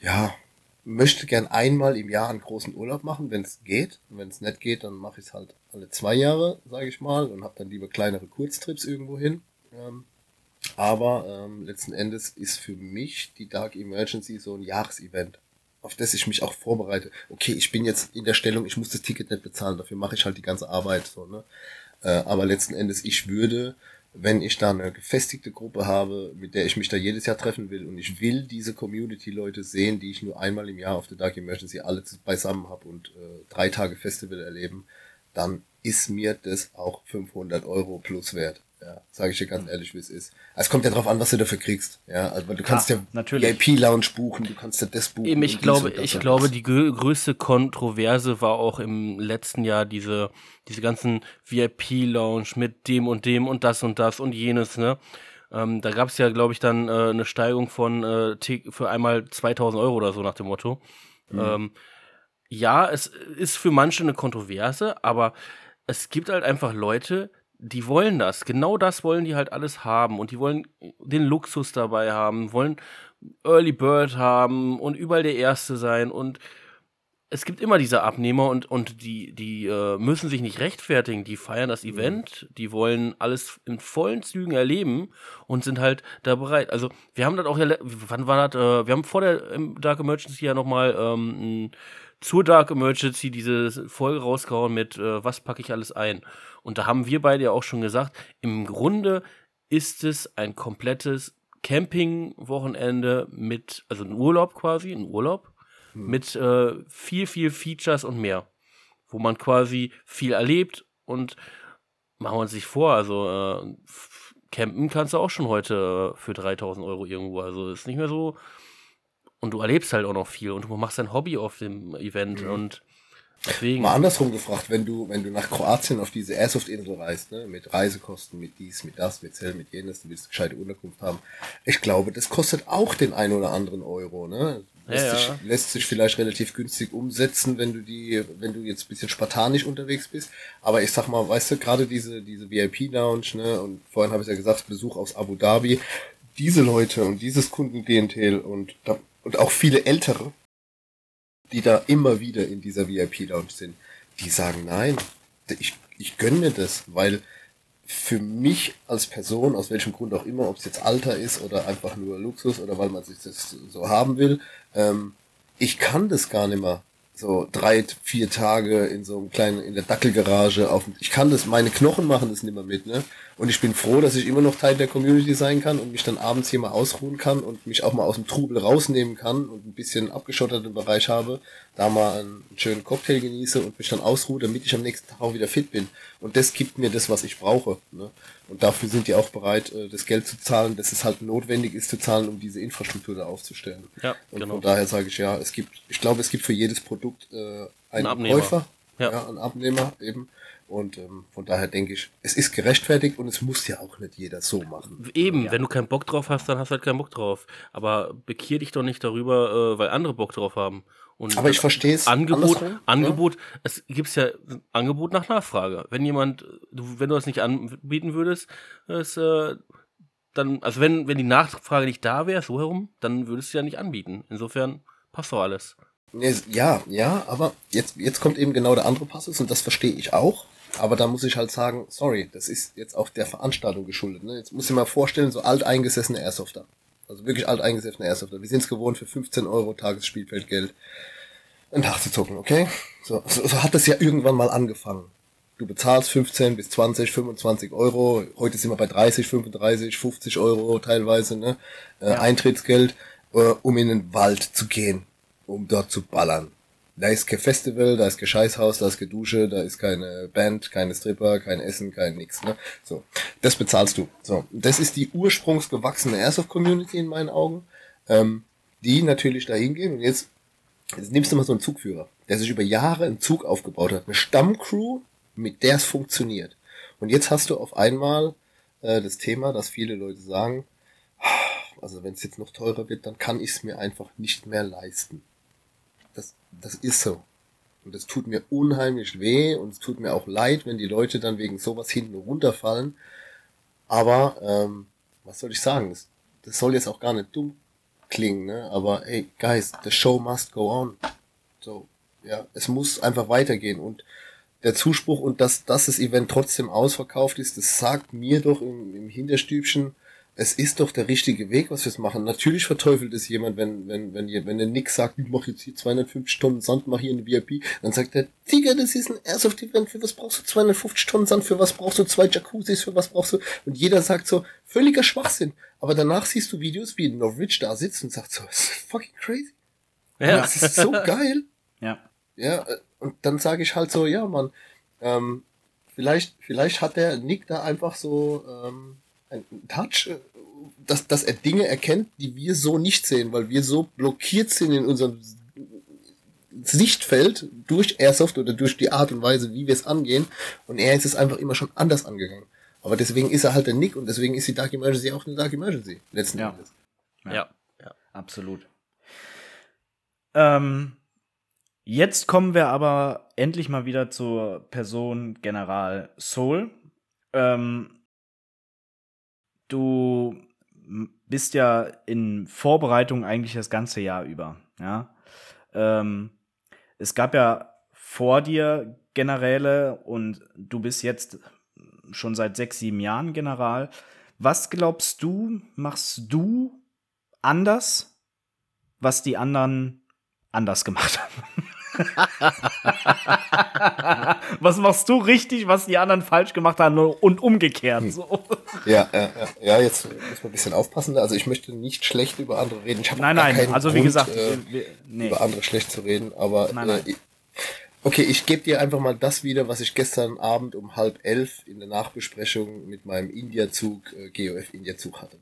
ja, möchte gern einmal im Jahr einen großen Urlaub machen, wenn es geht. Und wenn es nicht geht, dann mache ich es halt alle zwei Jahre, sage ich mal, und habe dann lieber kleinere Kurztrips irgendwo hin. Ähm, aber ähm, letzten Endes ist für mich die Dark Emergency so ein Jahresevent, auf das ich mich auch vorbereite. Okay, ich bin jetzt in der Stellung, ich muss das Ticket nicht bezahlen, dafür mache ich halt die ganze Arbeit so, ne? Äh, aber letzten Endes, ich würde, wenn ich da eine gefestigte Gruppe habe, mit der ich mich da jedes Jahr treffen will und ich will diese Community-Leute sehen, die ich nur einmal im Jahr auf der Dark Emergency alle beisammen habe und äh, drei Tage Festival erleben, dann ist mir das auch 500 Euro plus wert. Ja, sage ich dir ganz ehrlich, wie es ist. Es kommt ja drauf an, was du dafür kriegst. Ja, also du kannst Ja, ja, natürlich. VIP-Lounge buchen, du kannst ja das buchen. Eben, ich glaube, ich glaube, die grö größte Kontroverse war auch im letzten Jahr diese, diese ganzen VIP-Lounge mit dem und dem und das und das und jenes, ne? Ähm, da gab es ja, glaube ich, dann äh, eine Steigerung von äh, für einmal 2000 Euro oder so nach dem Motto. Ähm, ja, es ist für manche eine Kontroverse, aber es gibt halt einfach Leute, die wollen das. Genau das wollen die halt alles haben. Und die wollen den Luxus dabei haben, wollen Early Bird haben und überall der Erste sein. Und es gibt immer diese Abnehmer und, und die, die äh, müssen sich nicht rechtfertigen. Die feiern das Event, die wollen alles in vollen Zügen erleben und sind halt da bereit. Also, wir haben das auch ja, wann war das? Äh, wir haben vor der Dark Emergency ja nochmal ähm, n- zur Dark Emergency diese Folge rausgehauen mit äh, Was packe ich alles ein? Und da haben wir beide ja auch schon gesagt, im Grunde ist es ein komplettes Camping-Wochenende mit, also ein Urlaub quasi, ein Urlaub mit äh, viel, viel Features und mehr, wo man quasi viel erlebt und machen wir uns nicht vor, also äh, campen kannst du auch schon heute äh, für 3000 Euro irgendwo, also ist nicht mehr so und du erlebst halt auch noch viel und du machst dein Hobby auf dem Event Mhm. und deswegen Mal andersrum gefragt, wenn du, wenn du nach Kroatien auf diese Airsoft-Insel reist, ne, mit Reisekosten, mit dies, mit das, mit Zell, mit jenes, du willst eine gescheite Unterkunft haben. Ich glaube, das kostet auch den ein oder anderen Euro, ne? Lässt, Ja, sich, ja. lässt sich vielleicht relativ günstig umsetzen, wenn du die, wenn du jetzt ein bisschen spartanisch unterwegs bist. Aber ich sag mal, weißt du, gerade diese, diese VIP-Lounge, ne, und vorhin habe ich ja gesagt, Besuch aus Abu Dhabi, diese Leute und dieses Kundenklientel und, da- und auch viele ältere, die da immer wieder in dieser VIP-Lounge sind, die sagen, nein, ich, ich gönne mir das, weil für mich als Person, aus welchem Grund auch immer, ob es jetzt Alter ist oder einfach nur Luxus oder weil man sich das so haben will, ähm, ich kann das gar nicht mehr so drei, vier Tage in so einem kleinen, in der Dackelgarage auf, ich kann das, meine Knochen machen das nicht mehr mit, ne? Und ich bin froh, dass ich immer noch Teil der Community sein kann und mich dann abends hier mal ausruhen kann und mich auch mal aus dem Trubel rausnehmen kann und ein bisschen abgeschotterten Bereich habe, da mal einen schönen Cocktail genieße und mich dann ausruhe, damit ich am nächsten Tag auch wieder fit bin. Und das gibt mir das, was ich brauche. Ne? Und dafür sind die auch bereit, äh, das Geld zu zahlen, dass es halt notwendig ist zu zahlen, um diese Infrastruktur da aufzustellen. Ja, und genau. von daher sage ich ja, es gibt, ich glaube, es gibt für jedes Produkt äh, einen Abnehmer. Käufer, Ja. ja. einen Abnehmer eben. Und ähm, von daher denke ich, es ist gerechtfertigt und es muss ja auch nicht jeder so machen. Eben, Ja. wenn du keinen Bock drauf hast, dann hast du halt keinen Bock drauf. Aber bekehr dich doch nicht darüber, äh, weil andere Bock drauf haben. Und Aber ich verstehe es Angebot, andersrum, Angebot, es gibt ja Angebot nach Nachfrage. Wenn jemand, du, wenn du das nicht anbieten würdest, es, äh, dann, also wenn, wenn die Nachfrage nicht da wäre, so herum, dann würdest du ja nicht anbieten. Insofern passt doch alles. Ja, ja, aber jetzt, jetzt kommt eben genau der andere Passus und das verstehe ich auch. Aber da muss ich halt sagen, sorry, das ist jetzt auch der Veranstaltung geschuldet. Ne? Jetzt muss ich mir mal vorstellen, so alteingesessene Airsofter. Also wirklich alteingesessene Airsofter. Wir sind es gewohnt, für 15 Euro Tagesspielfeldgeld einen Tag zu zocken, okay? So, so, so hat das ja irgendwann mal angefangen. Du bezahlst 15 bis 20, 25 Euro. Heute sind wir bei 30, 35, 50 Euro teilweise, ne? Äh, Ja. Eintrittsgeld, äh, um in den Wald zu gehen, um dort zu ballern. Da ist kein Festival, da ist kein Scheißhaus, da ist keine Dusche, da ist keine Band, keine Stripper, kein Essen, kein nix, ne? So. Das bezahlst du. So. Das ist die ursprungsgewachsene Airsoft-Community in meinen Augen, ähm, die natürlich dahin gehen und jetzt Jetzt nimmst du mal so einen Zugführer, der sich über Jahre einen Zug aufgebaut hat. Eine Stammcrew, mit der es funktioniert. Und jetzt hast du auf einmal äh, das Thema, dass viele Leute sagen, also wenn es jetzt noch teurer wird, dann kann ich es mir einfach nicht mehr leisten. Das, das ist so. Und das tut mir unheimlich weh und es tut mir auch leid, wenn die Leute dann wegen sowas hinten runterfallen. Aber ähm, was soll ich sagen? Das, das soll jetzt auch gar nicht dumm klingen, ne? Aber ey, guys, the show must go on. So, ja, es muss einfach weitergehen und der Zuspruch und dass, dass das Event trotzdem ausverkauft ist, das sagt mir doch im, im Hinterstübchen, es ist doch der richtige Weg, was wir es machen. Natürlich verteufelt es jemand, wenn, wenn, wenn, ihr, wenn der Nick sagt, ich mache jetzt hier 250 Tonnen Sand, mach hier eine VIP, dann sagt er, Digga, das ist ein Airsoft-Event, für was brauchst du 250 Tonnen Sand, für was brauchst du zwei Jacuzzis, für was brauchst du, und jeder sagt so, völliger Schwachsinn. Aber danach siehst du Videos, wie Norwich da sitzt und sagt so, das ist fucking crazy. Ja. Das ist so geil. Ja. Ja, und dann sage ich halt so, ja, Mann, ähm, vielleicht, vielleicht hat der Nick da einfach so ähm, einen Touch, äh, dass, dass er Dinge erkennt, die wir so nicht sehen, weil wir so blockiert sind in unserem Sichtfeld durch Airsoft oder durch die Art und Weise, wie wir es angehen. Und er ist es einfach immer schon anders angegangen. Aber deswegen ist er halt der Nick und deswegen ist die Dark Emergency auch eine Dark Emergency, letzten Ja. Endes. ja. ja. Absolut. Ähm, jetzt kommen wir aber endlich mal wieder zur Person General Soul. Ähm, du bist ja in Vorbereitung eigentlich das ganze Jahr über. Ja. Ähm, es gab ja vor dir Generäle und du bist jetzt schon seit sechs, sieben Jahren General. Was glaubst du, machst du anders, was die anderen anders gemacht haben? was machst du richtig, was die anderen falsch gemacht haben und umgekehrt? So. Ja, ja, ja, jetzt muss man ein bisschen aufpassen. Also ich möchte nicht schlecht über andere reden. Ich Nein, nein, also wie Grund, gesagt, äh, wir, nee. über andere schlecht zu reden, aber Nein, nein. Äh, okay, ich gebe dir einfach mal das wieder, was ich gestern Abend um halb elf in der Nachbesprechung mit meinem India-Zug, äh, GOF India-Zug hatte.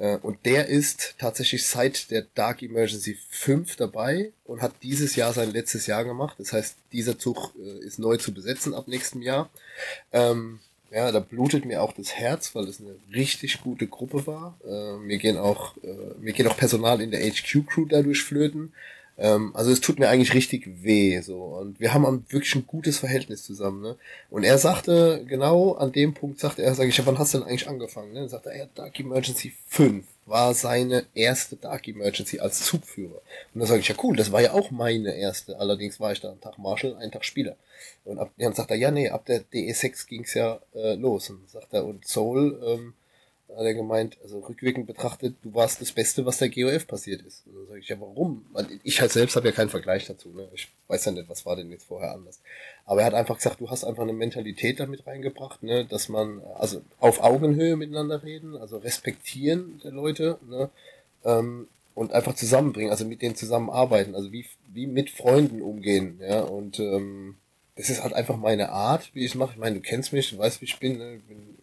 Äh, und der ist tatsächlich seit der Dark Emergency 5 dabei und hat dieses Jahr sein letztes Jahr gemacht. Das heißt, dieser Zug äh, ist neu zu besetzen ab nächstem Jahr. Ähm, ja, da blutet mir auch das Herz, weil es eine richtig gute Gruppe war. Äh, mir gehen auch, äh, mir geht auch Personal in der HQ-Crew dadurch flöten. Ähm, also es tut mir eigentlich richtig weh, so. Und wir haben wirklich ein gutes Verhältnis zusammen, ne. Und er sagte, genau an dem Punkt sagte er, sag ich, ja, wann hast du denn eigentlich angefangen, ne? Dann sagte er, ja, Dark Emergency 5 war seine erste Dark Emergency als Zugführer. Und dann sage ich, ja cool, das war ja auch meine erste. Allerdings war ich da einen Tag Marshall, einen Tag Spieler. Und ab, dann sagt er, ja, nee, ab der DE6 ging's ja äh, los. Und sagt er, und Soul, ähm, hat er gemeint, also rückwirkend betrachtet, du warst das Beste, was der GOF passiert ist. Und dann sage ich, ja, warum? Ich halt selbst habe ja keinen Vergleich dazu. Ne? Ich weiß ja nicht, was war denn jetzt vorher anders. Aber er hat einfach gesagt, du hast einfach eine Mentalität damit reingebracht, ne? dass man, also auf Augenhöhe miteinander reden, also respektieren der Leute, ne? Ähm, und einfach zusammenbringen, also mit denen zusammenarbeiten, also wie, wie mit Freunden umgehen, ja, und ähm, das ist halt einfach meine Art, wie ich es mache. Ich meine, du kennst mich, du weißt, wie ich bin, ne? ich bin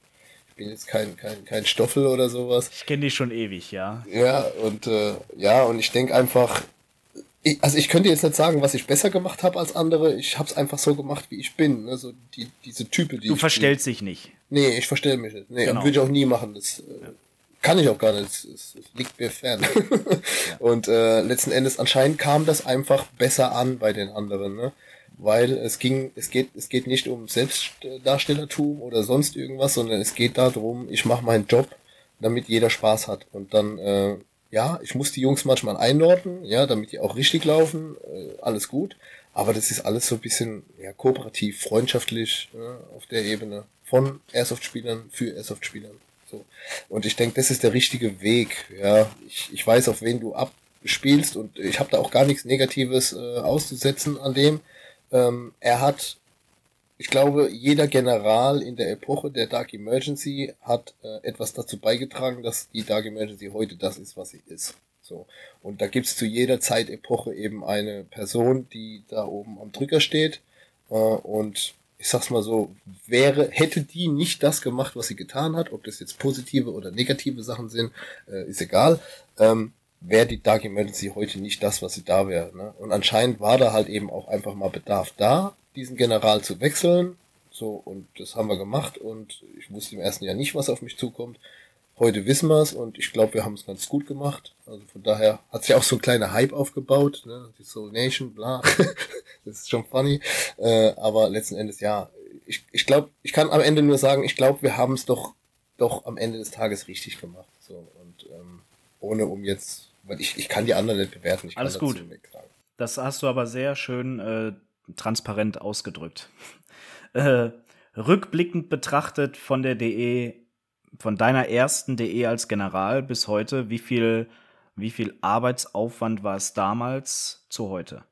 bin jetzt kein, kein, kein Stoffel oder sowas. Ich kenne dich schon ewig, ja. Ja, und äh, ja, und ich denke einfach, ich, also ich könnte jetzt nicht sagen, was ich besser gemacht habe als andere. Ich habe es einfach so gemacht, wie ich bin. Ne? So die, diese Type, die Du verstellst bin. dich nicht. Nee, ich verstelle mich nicht. Nee, genau. und würde ich auch nie machen. Das äh, kann ich auch gar nicht. Es liegt mir fern. ja. Und äh, letzten Endes anscheinend kam das einfach besser an bei den anderen. Ne? Weil es ging, es geht, es geht nicht um Selbstdarstellertum oder sonst irgendwas, sondern es geht darum, ich mache meinen Job, damit jeder Spaß hat. Und dann, äh, ja, ich muss die Jungs manchmal einordnen, ja, damit die auch richtig laufen, äh, alles gut. Aber das ist alles so ein bisschen ja, kooperativ, freundschaftlich äh, auf der Ebene von Airsoft-Spielern für Airsoft-Spielern. So. Und ich denke, das ist der richtige Weg. Ja, ich, ich weiß, auf wen du abspielst und ich habe da auch gar nichts Negatives äh, auszusetzen an dem. Ähm, er hat, ich glaube, jeder General in der Epoche der Dark Emergency hat äh, etwas dazu beigetragen, dass die Dark Emergency heute das ist, was sie ist. So. Und da gibt's zu jeder Zeitepoche eben eine Person, die da oben am Drücker steht. Äh, und ich sag's mal so, wäre, hätte die nicht das gemacht, was sie getan hat, ob das jetzt positive oder negative Sachen sind, äh, ist egal. Ähm, wäre die Dark Emergency heute nicht das, was sie da wäre. Ne? Und anscheinend war da halt eben auch einfach mal Bedarf da, diesen General zu wechseln. So, und das haben wir gemacht und ich wusste im ersten Jahr nicht, was auf mich zukommt. Heute wissen wir es und ich glaube, wir haben es ganz gut gemacht. Also von daher hat sich auch so ein kleiner Hype aufgebaut, ne? Die Soul Nation, bla. das ist schon funny. Äh, aber letzten Endes, ja, ich, ich glaube, ich kann am Ende nur sagen, ich glaube, wir haben es doch, doch am Ende des Tages richtig gemacht. So, ohne um jetzt weil ich, ich kann die anderen nicht bewerten. Ich Alles gut. Das hast du aber sehr schön äh, transparent ausgedrückt. äh, rückblickend betrachtet von der DE, von deiner ersten DE als General bis heute, wie viel, wie viel Arbeitsaufwand war es damals zu heute?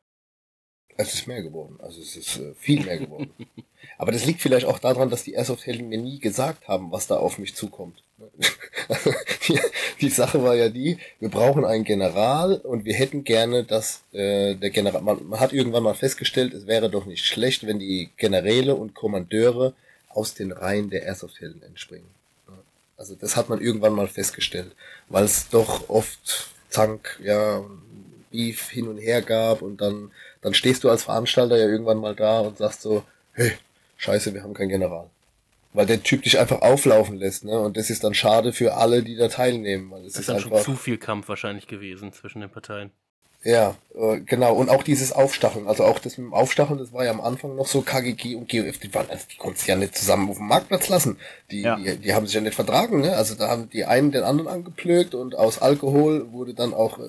Es ist mehr geworden. Also es ist äh, viel mehr geworden. Aber das liegt vielleicht auch daran, dass die Airsoft-Helden mir nie gesagt haben, was da auf mich zukommt. die, die, Sache war ja die, wir brauchen einen General und wir hätten gerne, dass äh, der General, man, man hat irgendwann mal festgestellt, es wäre doch nicht schlecht, wenn die Generäle und Kommandeure aus den Reihen der Airsoft-Helden entspringen. Also das hat man irgendwann mal festgestellt, weil es doch oft Zank, ja, Beef hin und her gab und dann, dann stehst du als Veranstalter ja irgendwann mal da und sagst so, hey, scheiße, wir haben keinen General weil der Typ dich einfach auflaufen lässt, ne? Und das ist dann schade für alle, die da teilnehmen. Weil es das ist dann einfach, schon zu viel Kampf wahrscheinlich gewesen zwischen den Parteien. Ja, äh, genau. Und auch dieses Aufstacheln. Also auch das mit dem Aufstacheln, das war ja am Anfang noch so KGG und GOF, die waren, also die konnten sich ja nicht zusammen auf dem Marktplatz lassen. Die, ja. die, die, haben sich ja nicht vertragen, ne? Also da haben die einen den anderen angeplögt und aus Alkohol wurde dann auch, äh,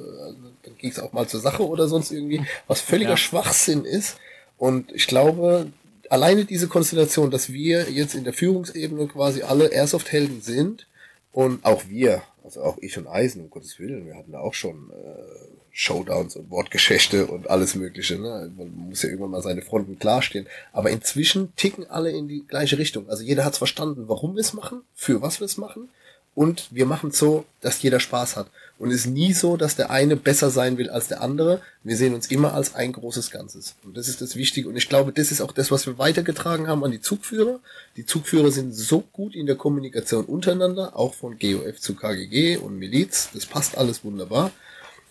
dann ging es auch mal zur Sache oder sonst irgendwie, was völliger ja. Schwachsinn ist. Und ich glaube, alleine diese Konstellation, dass wir jetzt in der Führungsebene quasi alle Airsoft-Helden sind und auch wir, also auch ich und Eisen, um Gottes Willen, wir hatten da auch schon äh, Showdowns und Wortgeschäfte und alles Mögliche. Ne? Man muss ja irgendwann mal seine Fronten klarstehen. Aber inzwischen ticken alle in die gleiche Richtung. Also jeder hat's verstanden, warum wir es machen, für was wir es machen und wir machen so, dass jeder Spaß hat. Und es ist nie so, dass der eine besser sein will als der andere. Wir sehen uns immer als ein großes Ganzes. Und das ist das Wichtige. Und ich glaube, das ist auch das, was wir weitergetragen haben an die Zugführer. Die Zugführer sind so gut in der Kommunikation untereinander, auch von GOF zu KGG und Miliz. Das passt alles wunderbar.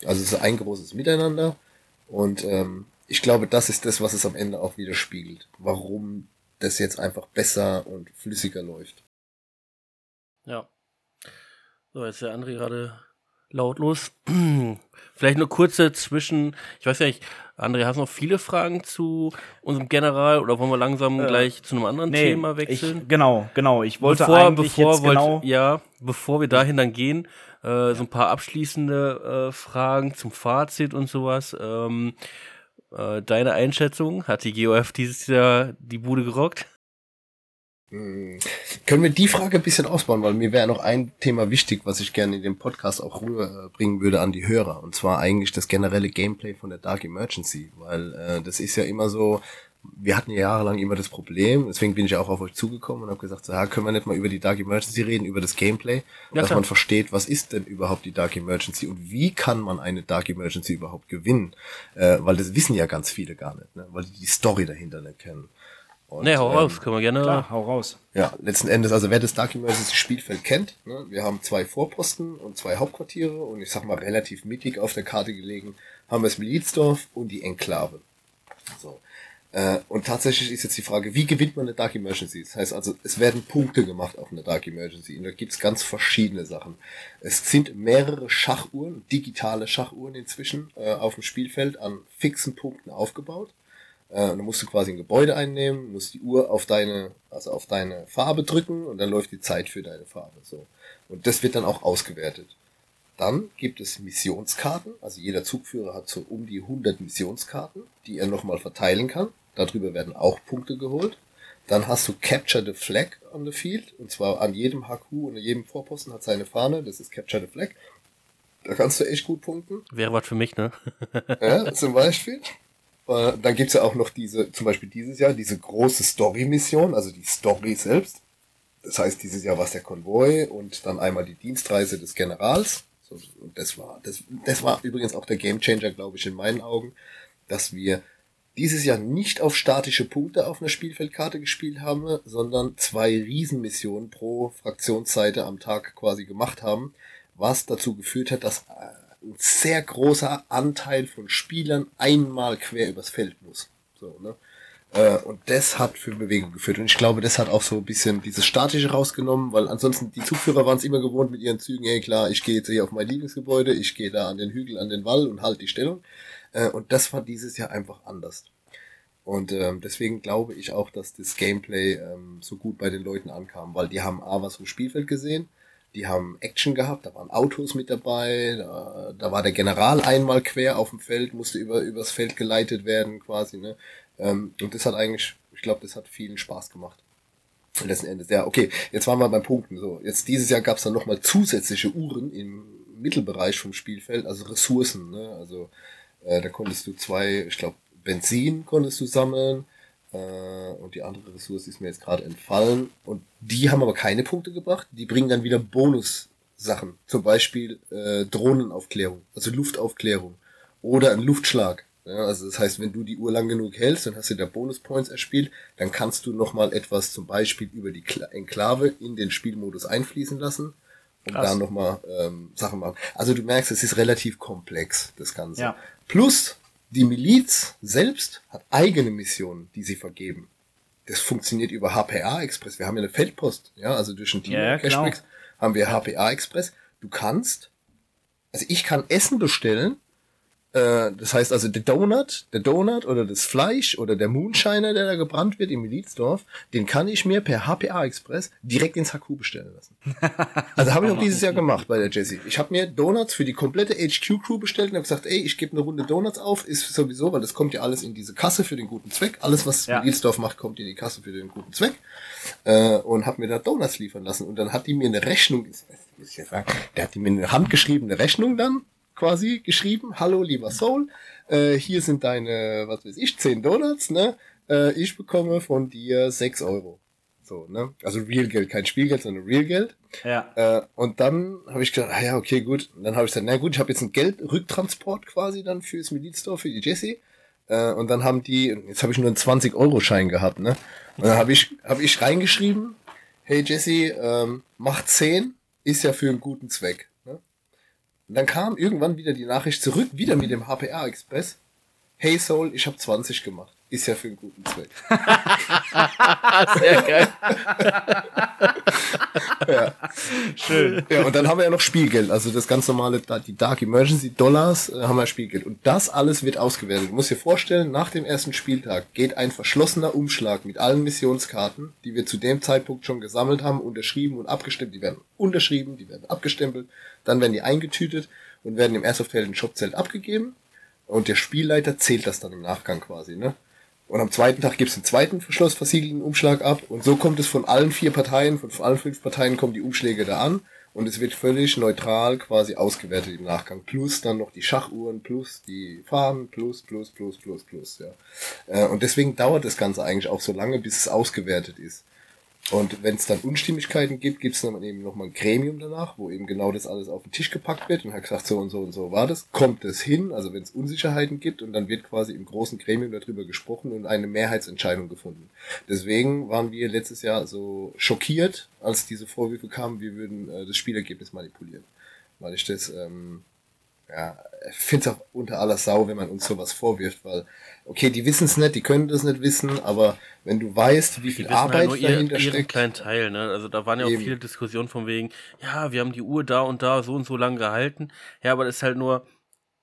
Also es ist ein großes Miteinander. Und ähm, ich glaube, das ist das, was es am Ende auch widerspiegelt. Warum das jetzt einfach besser und flüssiger läuft. Ja, so, jetzt ist der André gerade lautlos. Vielleicht nur kurze Zwischen. Ich weiß ja nicht, André, hast du noch viele Fragen zu unserem General oder wollen wir langsam äh, gleich zu einem anderen nee, Thema wechseln? Ich, genau, genau. Ich wollte bevor, eigentlich bevor jetzt wollte, genau ja, bevor wir dahin dann gehen, äh, so ein paar abschließende äh, Fragen zum Fazit und sowas. Ähm, äh, deine Einschätzung, hat die GOF dieses Jahr die Bude gerockt? Hm. Können wir die Frage ein bisschen ausbauen, weil mir wäre noch ein Thema wichtig, was ich gerne in dem Podcast auch rüberbringen würde an die Hörer. Und zwar eigentlich das generelle Gameplay von der Dark Emergency. Weil äh, das ist ja immer so, wir hatten ja jahrelang immer das Problem, deswegen bin ich ja auch auf euch zugekommen und habe gesagt, so, ja, können wir nicht mal über die Dark Emergency reden, über das Gameplay, ja, dass klar. man versteht, was ist denn überhaupt die Dark Emergency und wie kann man eine Dark Emergency überhaupt gewinnen, äh, weil das wissen ja ganz viele gar nicht, ne? weil die die Story dahinter nicht kennen. Und, nee, hau ähm, raus, können wir gerne. Klar, hau raus. Ja, letzten Endes, also wer das Dark Emergency Spielfeld kennt, ne, wir haben zwei Vorposten und zwei Hauptquartiere und ich sag mal relativ mittig auf der Karte gelegen, haben wir das Milizdorf und die Enklave. So. Äh, und tatsächlich ist jetzt die Frage, wie gewinnt man eine Dark Emergency? Das heißt also, es werden Punkte gemacht auf eine Dark Emergency. Und da gibt's ganz verschiedene Sachen. Es sind mehrere Schachuhren, digitale Schachuhren inzwischen, äh, auf dem Spielfeld an fixen Punkten aufgebaut. Äh, und dann musst du quasi ein Gebäude einnehmen, musst die Uhr auf deine, also auf deine Farbe drücken und dann läuft die Zeit für deine Farbe. So. Und das wird dann auch ausgewertet. Dann gibt es Missionskarten, also jeder Zugführer hat so um die 100 Missionskarten, die er nochmal verteilen kann. Darüber werden auch Punkte geholt. Dann hast du Capture the Flag on the Field. Und zwar an jedem HQ und an jedem Vorposten hat seine Fahne. Das ist Capture the Flag. Da kannst du echt gut punkten. Wäre was für mich, ne? ja, zum Beispiel. Äh, dann gibt's ja auch noch diese, zum Beispiel dieses Jahr, diese große Story-Mission, also die Story selbst. Das heißt, dieses Jahr war es der Konvoi und dann einmal die Dienstreise des Generals. und das war, das, das war übrigens auch der Gamechanger, glaube ich, in meinen Augen, dass wir dieses Jahr nicht auf statische Punkte auf einer Spielfeldkarte gespielt haben, sondern zwei Riesenmissionen pro Fraktionsseite am Tag quasi gemacht haben, was dazu geführt hat, dass äh, ein sehr großer Anteil von Spielern einmal quer übers Feld muss. So, ne? Äh, und das hat für Bewegung geführt. Und ich glaube, das hat auch so ein bisschen dieses Statische rausgenommen, weil ansonsten die Zugführer waren es immer gewohnt mit ihren Zügen, hey klar, ich gehe jetzt hier auf mein Lieblingsgebäude, ich gehe da an den Hügel, an den Wall und halte die Stellung. Äh, und das war dieses Jahr einfach anders. Und ähm, deswegen glaube ich auch, dass das Gameplay ähm, so gut bei den Leuten ankam, weil die haben A was vom Spielfeld gesehen, die haben Action gehabt, da waren Autos mit dabei, da, da war der General einmal quer auf dem Feld, musste über übers Feld geleitet werden quasi, ne? Ähm, und das hat eigentlich, ich glaube, das hat vielen Spaß gemacht. Letzten Endes, ja, okay, jetzt waren wir beim Punkten. So, jetzt dieses Jahr gab es dann nochmal zusätzliche Uhren im Mittelbereich vom Spielfeld, also Ressourcen, ne? Also äh, da konntest du zwei, ich glaube, Benzin konntest du sammeln. Äh, und die andere Ressource ist mir jetzt gerade entfallen. Und die haben aber keine Punkte gebracht. Die bringen dann wieder Bonus-Sachen. Zum Beispiel äh, Drohnenaufklärung, also Luftaufklärung. Oder ein Luftschlag. Ja, also das heißt, wenn du die Uhr lang genug hältst, dann hast du da Bonus-Points erspielt, dann kannst du nochmal etwas zum Beispiel über die Enklave in den Spielmodus einfließen lassen und Krass. da nochmal ähm, Sachen machen. Also du merkst, es ist relativ komplex, das Ganze. Ja. Plus, die Miliz selbst hat eigene Missionen, die sie vergeben. Das funktioniert über HPA Express. Wir haben ja eine Feldpost, ja, also durch den Team ja, Cashbacks genau. haben wir HPA Express. Du kannst, also ich kann Essen bestellen äh, das heißt also, der Donut, der Donut oder das Fleisch oder der Moonshiner, der da gebrannt wird im Milizdorf, den kann ich mir per HPA Express direkt ins HQ bestellen lassen. Also habe ich auch dieses Jahr gemacht bei der Jessie. Ich habe mir Donuts für die komplette HQ Crew bestellt und habe gesagt, ey, ich gebe eine Runde Donuts auf, ist sowieso, weil das kommt ja alles in diese Kasse für den guten Zweck. Alles, was ja. Milizdorf macht, kommt in die Kasse für den guten Zweck. Äh, und habe mir da Donuts liefern lassen. Und dann hat die mir eine Rechnung, muss ich jetzt sagen, der hat die mir eine handgeschriebene Rechnung dann quasi geschrieben, hallo lieber Soul, äh, hier sind deine, was weiß ich, 10 Donuts, ne? Äh, ich bekomme von dir 6 Euro. So, ne? Also Real Geld, kein Spielgeld, sondern Real Geld. Ja. Äh, und dann habe ich gedacht, ah ja, okay, gut. Und dann habe ich gesagt, na gut, ich habe jetzt einen Geldrücktransport quasi dann fürs Milizstore, für die Jessie. Äh, und dann haben die, jetzt habe ich nur einen 20-Euro-Schein gehabt, ne? Und dann habe ich, hab ich reingeschrieben, hey Jessie, ähm, mach 10, ist ja für einen guten Zweck. Und dann kam irgendwann wieder die Nachricht zurück, wieder mit dem HPA Express. Hey Soul, ich habe 20 gemacht. Ist ja für einen guten Zweck. Sehr geil. ja. Schön. Ja, und dann haben wir ja noch Spielgeld. Also das ganz normale, die Dark Emergency Dollars äh, haben wir Spielgeld. Und das alles wird ausgewertet. Du musst dir vorstellen, nach dem ersten Spieltag geht ein verschlossener Umschlag mit allen Missionskarten, die wir zu dem Zeitpunkt schon gesammelt haben, unterschrieben und abgestimmt. Die werden unterschrieben, die werden abgestempelt, dann werden die eingetütet und werden im Airsoft-Helden Shopzelt abgegeben. Und der Spielleiter zählt das dann im Nachgang quasi, ne? Und am zweiten Tag gibt's einen zweiten verschlossversiegelten Umschlag ab. Und so kommt es von allen vier Parteien, von allen fünf Parteien kommen die Umschläge da an. Und es wird völlig neutral quasi ausgewertet im Nachgang. Plus dann noch die Schachuhren, plus die Farben, plus, plus, plus, plus, plus, ja. Äh, und deswegen dauert das Ganze eigentlich auch so lange, bis es ausgewertet ist. Und wenn es dann Unstimmigkeiten gibt, gibt es dann eben nochmal ein Gremium danach, wo eben genau das alles auf den Tisch gepackt wird und hat gesagt, so und so und so war das. Kommt es hin, also wenn es Unsicherheiten gibt und dann wird quasi im großen Gremium darüber gesprochen und eine Mehrheitsentscheidung gefunden. Deswegen waren wir letztes Jahr so schockiert, als diese Vorwürfe kamen, wir würden äh, das Spielergebnis manipulieren. Weil ich das ähm, ja, finde es auch unter aller Sau, wenn man uns sowas vorwirft, weil, okay, die wissen es nicht, die können das nicht wissen, aber wenn du weißt, wie viel Arbeit halt dahinter ihr, steckt. kleinen Teil, ne? Also da waren ja auch eben. viele Diskussionen von wegen, ja, wir haben die Uhr da und da so und so lang gehalten. Ja, aber das ist halt nur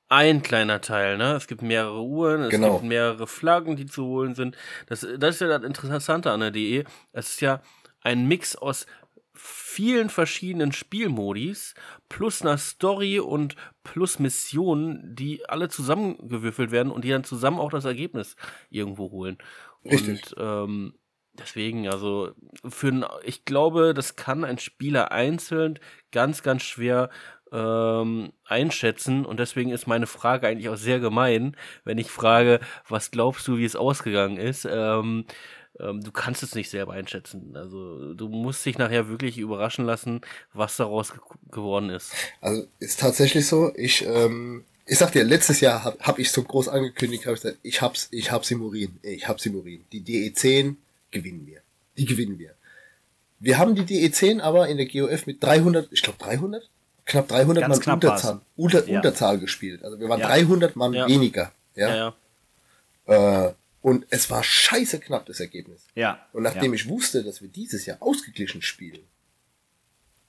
ein kleiner Teil, ne? Es gibt mehrere Uhren, es genau. gibt mehrere Flaggen, die zu holen sind. Das, das ist ja das Interessante an der DE. Es ist ja ein Mix aus vielen verschiedenen Spielmodis plus einer Story und plus Missionen, die alle zusammengewürfelt werden und die dann zusammen auch das Ergebnis irgendwo holen. Richtig. Und ähm, deswegen, also für ein, ich glaube, das kann ein Spieler einzeln ganz, ganz schwer ähm, einschätzen und deswegen ist meine Frage eigentlich auch sehr gemein, wenn ich frage, was glaubst du, wie es ausgegangen ist? Ähm, ähm, du kannst es nicht selber einschätzen. Also du musst dich nachher wirklich überraschen lassen, was daraus ge geworden ist. Also ist tatsächlich so. Ich, ähm, ich sag dir, letztes Jahr habe hab ich so groß angekündigt, habe ich gesagt, ich hab's, ich hab Simurin, ich hab Simurin. Die DE10 gewinnen wir. Die gewinnen wir. Wir haben die DE10 aber in der GOF mit 300, ich glaube 300? Knapp 300 Ganz Mann Unterzahl, unter, ja. Unterzahl gespielt. Also wir waren ja. 300 Mann ja. weniger. Ja. Äh, und es war scheiße knapp, das Ergebnis. Ja. Und nachdem ja. ich wusste, dass wir dieses Jahr ausgeglichen spielen,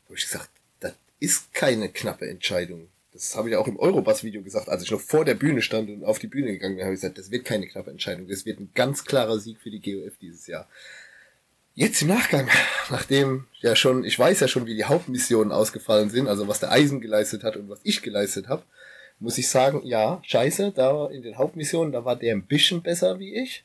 habe ich gesagt, das ist keine knappe Entscheidung. Das habe ich auch im Eurobass-Video gesagt, als ich noch vor der Bühne stand und auf die Bühne gegangen bin, habe ich gesagt, das wird keine knappe Entscheidung. Das wird ein ganz klarer Sieg für die GOF dieses Jahr. Jetzt im Nachgang, nachdem ja schon, ich weiß ja schon, wie die Hauptmissionen ausgefallen sind, also was der Eisen geleistet hat und was ich geleistet habe, muss ich sagen, ja, scheiße, da in den Hauptmissionen, da war der ein bisschen besser wie ich.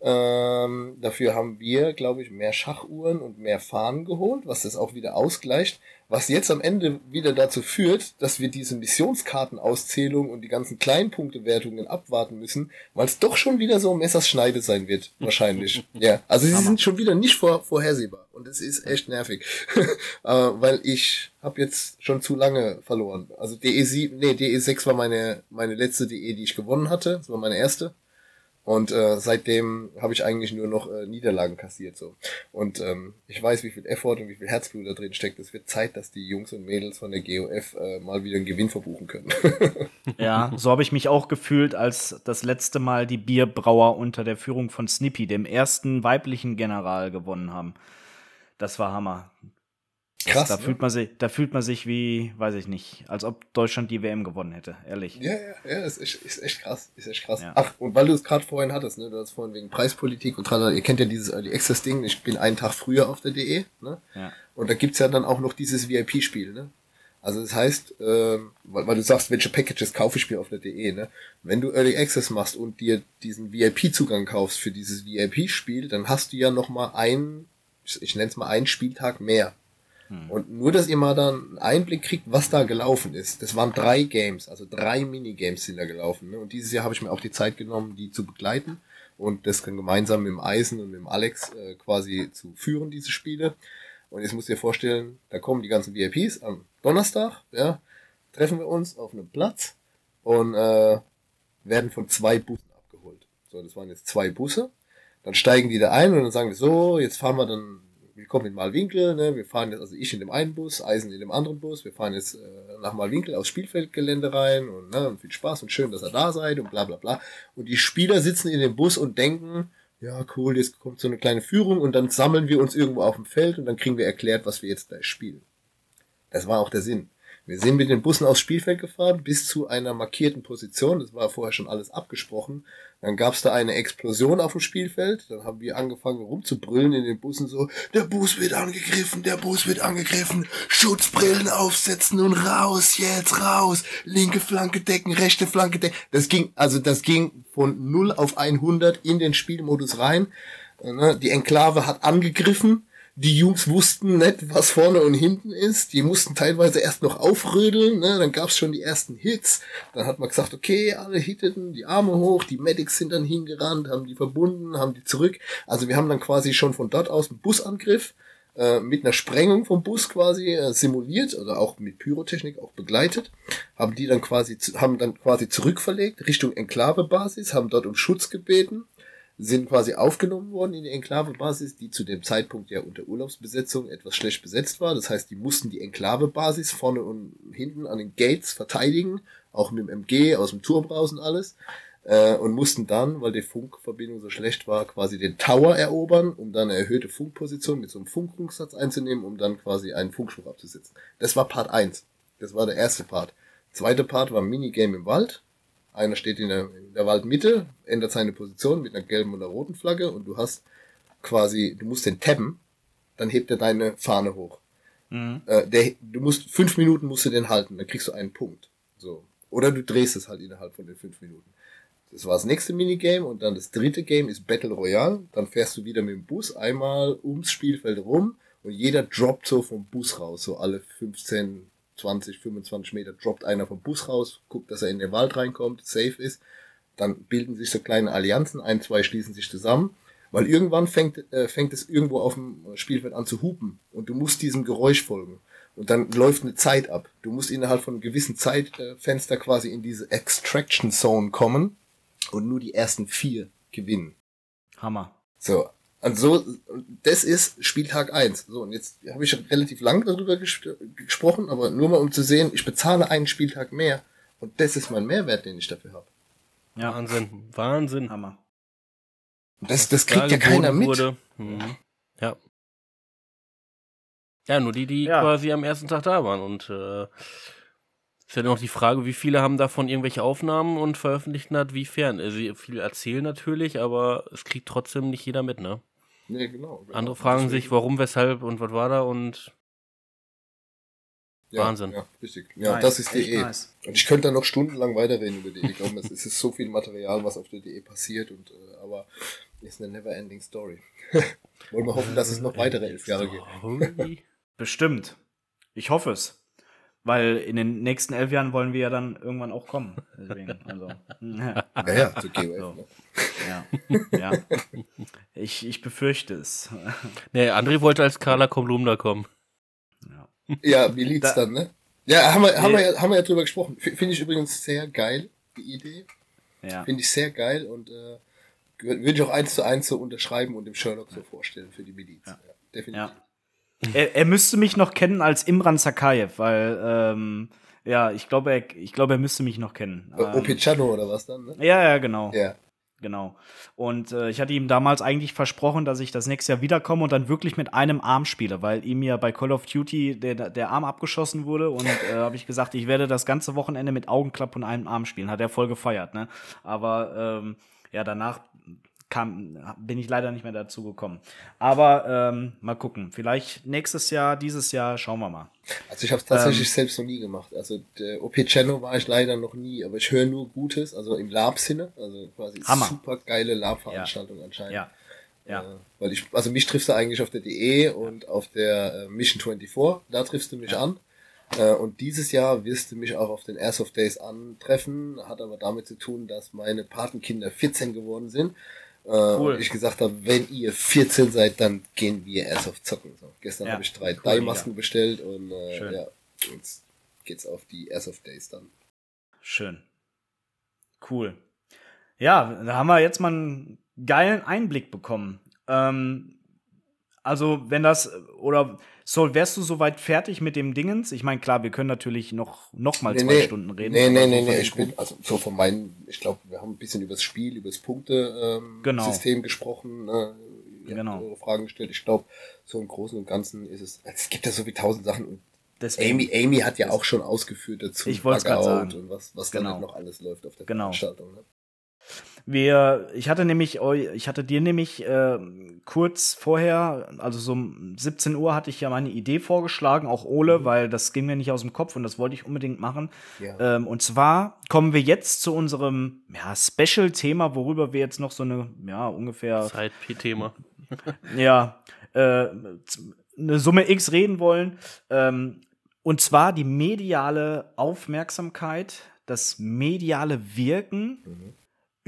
Ähm, dafür haben wir, glaube ich, mehr Schachuhren und mehr Fahnen geholt, was das auch wieder ausgleicht. Was jetzt am Ende wieder dazu führt, dass wir diese Missionskartenauszählung und die ganzen Kleinpunktewertungen abwarten müssen, weil es doch schon wieder so Messerschneide sein wird, wahrscheinlich. ja, also sie sind schon wieder nicht vor, vorhersehbar und es ist echt nervig, äh, weil ich habe jetzt schon zu lange verloren. Also DE7, nee, DE6 war meine meine letzte DE, die ich gewonnen hatte, das war meine erste. Und äh, seitdem habe ich eigentlich nur noch äh, Niederlagen kassiert. so. Und ähm, ich weiß, wie viel Effort und wie viel Herzblut da drin steckt. Es wird Zeit, dass die Jungs und Mädels von der GOF äh, mal wieder einen Gewinn verbuchen können. ja, so habe ich mich auch gefühlt, als das letzte Mal die Bierbrauer unter der Führung von Snippy, dem ersten weiblichen General, gewonnen haben. Das war Hammer. Krass. Da, ne? fühlt man sich, da fühlt man sich wie, weiß ich nicht, als ob Deutschland die WM gewonnen hätte, ehrlich. Ja, ja, ja, ist echt, ist echt krass. Ist echt krass. Ja. Ach, und weil du es gerade vorhin hattest, ne, du hast vorhin wegen Preispolitik und tralala, ihr kennt ja dieses die Access-Ding, ich bin einen Tag früher auf der DE, ne? Ja. Und da gibt's ja dann auch noch dieses VIP-Spiel, ne? Also das heißt, ähm, weil, weil du sagst, welche Packages kaufe ich mir auf der DE, ne? Wenn du Early Access machst und dir diesen VIP-Zugang kaufst für dieses VIP-Spiel, dann hast du ja noch mal einen, ich, ich nenne es mal einen Spieltag mehr. Hm. Und nur, dass ihr mal dann einen Einblick kriegt, was da gelaufen ist. Das waren drei Games, also drei Minigames sind da gelaufen. Ne? Und dieses Jahr habe ich mir auch die Zeit genommen, die zu begleiten und das dann gemeinsam mit dem Eisen und mit dem Alex äh, quasi zu führen, diese Spiele. Und jetzt musst du dir vorstellen, da kommen die ganzen VIPs am Donnerstag, ja, treffen wir uns auf einem Platz und äh, werden von zwei Bussen abgeholt. So, das waren jetzt zwei Busse. Dann steigen die da ein und dann sagen wir so, jetzt fahren wir dann kommen in Malwinkel, ne? wir fahren jetzt, also ich in dem einen Bus, Eisen in dem anderen Bus, wir fahren jetzt äh, nach Malwinkel aufs Spielfeldgelände rein und, ne, und viel Spaß und schön, dass ihr da seid und bla bla bla. Und die Spieler sitzen in dem Bus und denken, ja cool, jetzt kommt so eine kleine Führung und dann sammeln wir uns irgendwo auf dem Feld und dann kriegen wir erklärt, was wir jetzt da spielen. Das war auch der Sinn. Wir sind mit den Bussen aufs Spielfeld gefahren bis zu einer markierten Position. Das war vorher schon alles abgesprochen. Dann gab es da eine Explosion auf dem Spielfeld. Dann haben wir angefangen rumzubrüllen in den Bussen so, der Bus wird angegriffen, der Bus wird angegriffen, Schutzbrillen aufsetzen und raus, jetzt raus, linke Flanke decken, rechte Flanke decken. Das ging, also das ging von 0 auf 100 in den Spielmodus rein. Ne, die Enklave hat angegriffen die Jungs wussten nicht, was vorne und hinten ist. Die mussten teilweise erst noch aufrödeln. Ne? Dann gab's schon die ersten Hits. Dann hat man gesagt, okay, alle hitteten, die Arme hoch, die Medics sind dann hingerannt, haben die verbunden, haben die zurück. Also wir haben dann quasi schon von dort aus einen Busangriff äh, mit einer Sprengung vom Bus quasi äh, simuliert oder auch mit Pyrotechnik auch begleitet. Haben die dann quasi, haben dann quasi zurückverlegt Richtung Enklavebasis, haben dort um Schutz gebeten sind quasi aufgenommen worden in die Enklavebasis, die zu dem Zeitpunkt ja unter Urlaubsbesetzung etwas schlecht besetzt war. Das heißt, die mussten die Enklavebasis vorne und hinten an den Gates verteidigen, auch mit dem MG aus dem Turm raus und alles. Äh, und mussten dann, weil die Funkverbindung so schlecht war, quasi den Tower erobern, um dann eine erhöhte Funkposition mit so einem Funkrufsatz einzunehmen, um dann quasi einen Funkspruch abzusetzen. Das war Part 1. Das war der erste Part. Zweite Part war Minigame im Wald. Einer steht in der, in der Waldmitte, ändert seine Position mit einer gelben oder roten Flagge und du hast quasi, du musst den tabben, dann hebt er deine Fahne hoch. Mhm. Äh, der, du musst, fünf Minuten musst du den halten, dann kriegst du einen Punkt. So. Oder du drehst es halt innerhalb von den fünf Minuten. Das war das nächste Minigame und dann das dritte Game ist Battle Royale. Dann fährst du wieder mit dem Bus einmal ums Spielfeld rum und jeder droppt so vom Bus raus, so alle 15, 20, 25 Meter droppt einer vom Bus raus, guckt, dass er in den Wald reinkommt, safe ist. Dann bilden sich so kleine Allianzen, ein, zwei schließen sich zusammen, weil irgendwann fängt, äh, fängt es irgendwo auf dem Spielfeld an zu hupen und du musst diesem Geräusch folgen. Und dann läuft eine Zeit ab. Du musst innerhalb von einem gewissen Zeitfenster quasi in diese Extraction Zone kommen und nur die ersten vier gewinnen. Hammer. So, und so, das ist Spieltag eins. So, und jetzt habe ich schon relativ lang darüber ges gesprochen, aber nur mal um zu sehen, ich bezahle einen Spieltag mehr und das ist mein Mehrwert, den ich dafür habe. Ja. Wahnsinn, Wahnsinn. Hammer. Das, das kriegt ja keiner mit. Wurde. Mhm. Ja. Ja, nur die, die ja. quasi am ersten Tag da waren und äh, ist ja noch die Frage, wie viele haben davon irgendwelche Aufnahmen und veröffentlicht hat, wiefern. Also viele erzählen natürlich, aber es kriegt trotzdem nicht jeder mit, ne? Nee, genau. genau. Andere fragen Deswegen. sich, warum, weshalb und was war da und ja, Wahnsinn. Ja, richtig. Ja, nice, das ist DE. Nice. Und ich könnte da noch stundenlang weiterreden über DE. Ich glaube, es ist so viel Material, was auf der DE passiert und äh, aber ist eine never ending story. Wollen wir hoffen, dass es noch weitere elf Jahre geht. Bestimmt. Ich hoffe es. Weil in den nächsten elf Jahren wollen wir ja dann irgendwann auch kommen. Deswegen, also. Ja, ja, zu GOF, so. Ja, ja. Ich, ich befürchte es. Nee, André wollte als Carla Kolumna kommen. Ja, ja Miliz da, dann, ne? Ja, haben wir, haben, wir ja, haben wir ja drüber gesprochen. Finde ich übrigens sehr geil, die Idee. Ja. Finde ich sehr geil und äh, würde ich auch eins zu eins so unterschreiben und dem Sherlock so vorstellen für die Miliz. Ja. ja definitiv. Ja. Er, er müsste mich noch kennen als Imran Sakayev, weil ähm, ja, ich glaube, er, ich glaube, er müsste mich noch kennen. Ähm, Opechano oder was dann? Ne? Ja, ja, genau. Ja. Genau. Und äh, ich hatte ihm damals eigentlich versprochen, dass ich das nächste Jahr wiederkomme und dann wirklich mit einem Arm spiele, weil ihm ja bei Call of Duty der, der Arm abgeschossen wurde und äh, habe ich gesagt, ich werde das ganze Wochenende mit Augenklapp und einem Arm spielen. Hat er voll gefeiert, ne? Aber ähm, ja, danach kam, bin ich leider nicht mehr dazu gekommen. Aber ähm, mal gucken. Vielleicht nächstes Jahr, dieses Jahr, schauen wir mal. Also ich habe es tatsächlich ähm, selbst noch nie gemacht. Also der OP Channel war ich leider noch nie, aber ich höre nur Gutes, also im Lab-Sinne, also quasi Hammer. super geile Lab-Veranstaltung ja. anscheinend. Ja. Ja. Äh, weil ich, also mich triffst du eigentlich auf der DE und auf der äh, Mission 24, da triffst du mich ja. an. Äh, und dieses Jahr wirst du mich auch auf den Airsoft Days antreffen, hat aber damit zu tun, dass meine Patenkinder 14 geworden sind äh, cool. Und ich gesagt habe, wenn ihr 14 seid, dann gehen wir erst auf Zocken. So, gestern ja. habe ich drei cool, Dye-Masken ja. bestellt und äh, ja, jetzt geht's auf die Airsoft Days dann. Schön. Cool. Ja, da haben wir jetzt mal einen geilen Einblick bekommen. Ähm, also, wenn das, oder so, wärst du soweit fertig mit dem Dingens? Ich meine, klar, wir können natürlich noch, noch mal nee, zwei nee, Stunden reden. Nee, nee, nee, nee, ich bin, also so von meinen, ich glaube, wir haben ein bisschen über das Spiel, über das Punkte-System ähm, genau. gesprochen, ne? Ihr genau. Fragen gestellt. Ich glaube, so im Großen und Ganzen ist es, es gibt ja so wie tausend Sachen und Deswegen, Amy, Amy hat ja auch schon ausgeführt dazu. Ich wollte gerade sagen. Und was, was genau. damit noch alles läuft auf der genau. Veranstaltung. Ne? Wir, ich hatte nämlich, ich hatte dir nämlich äh, kurz vorher, also so um 17 Uhr hatte ich ja meine Idee vorgeschlagen, auch Ole, mhm. weil das ging mir nicht aus dem Kopf und das wollte ich unbedingt machen. Ja. Ähm, und zwar kommen wir jetzt zu unserem ja, Special-Thema, worüber wir jetzt noch so eine, ja, ungefähr. Zeit-P-Thema. ja, äh, eine Summe X reden wollen. Ähm, und zwar die mediale Aufmerksamkeit, das mediale Wirken. Mhm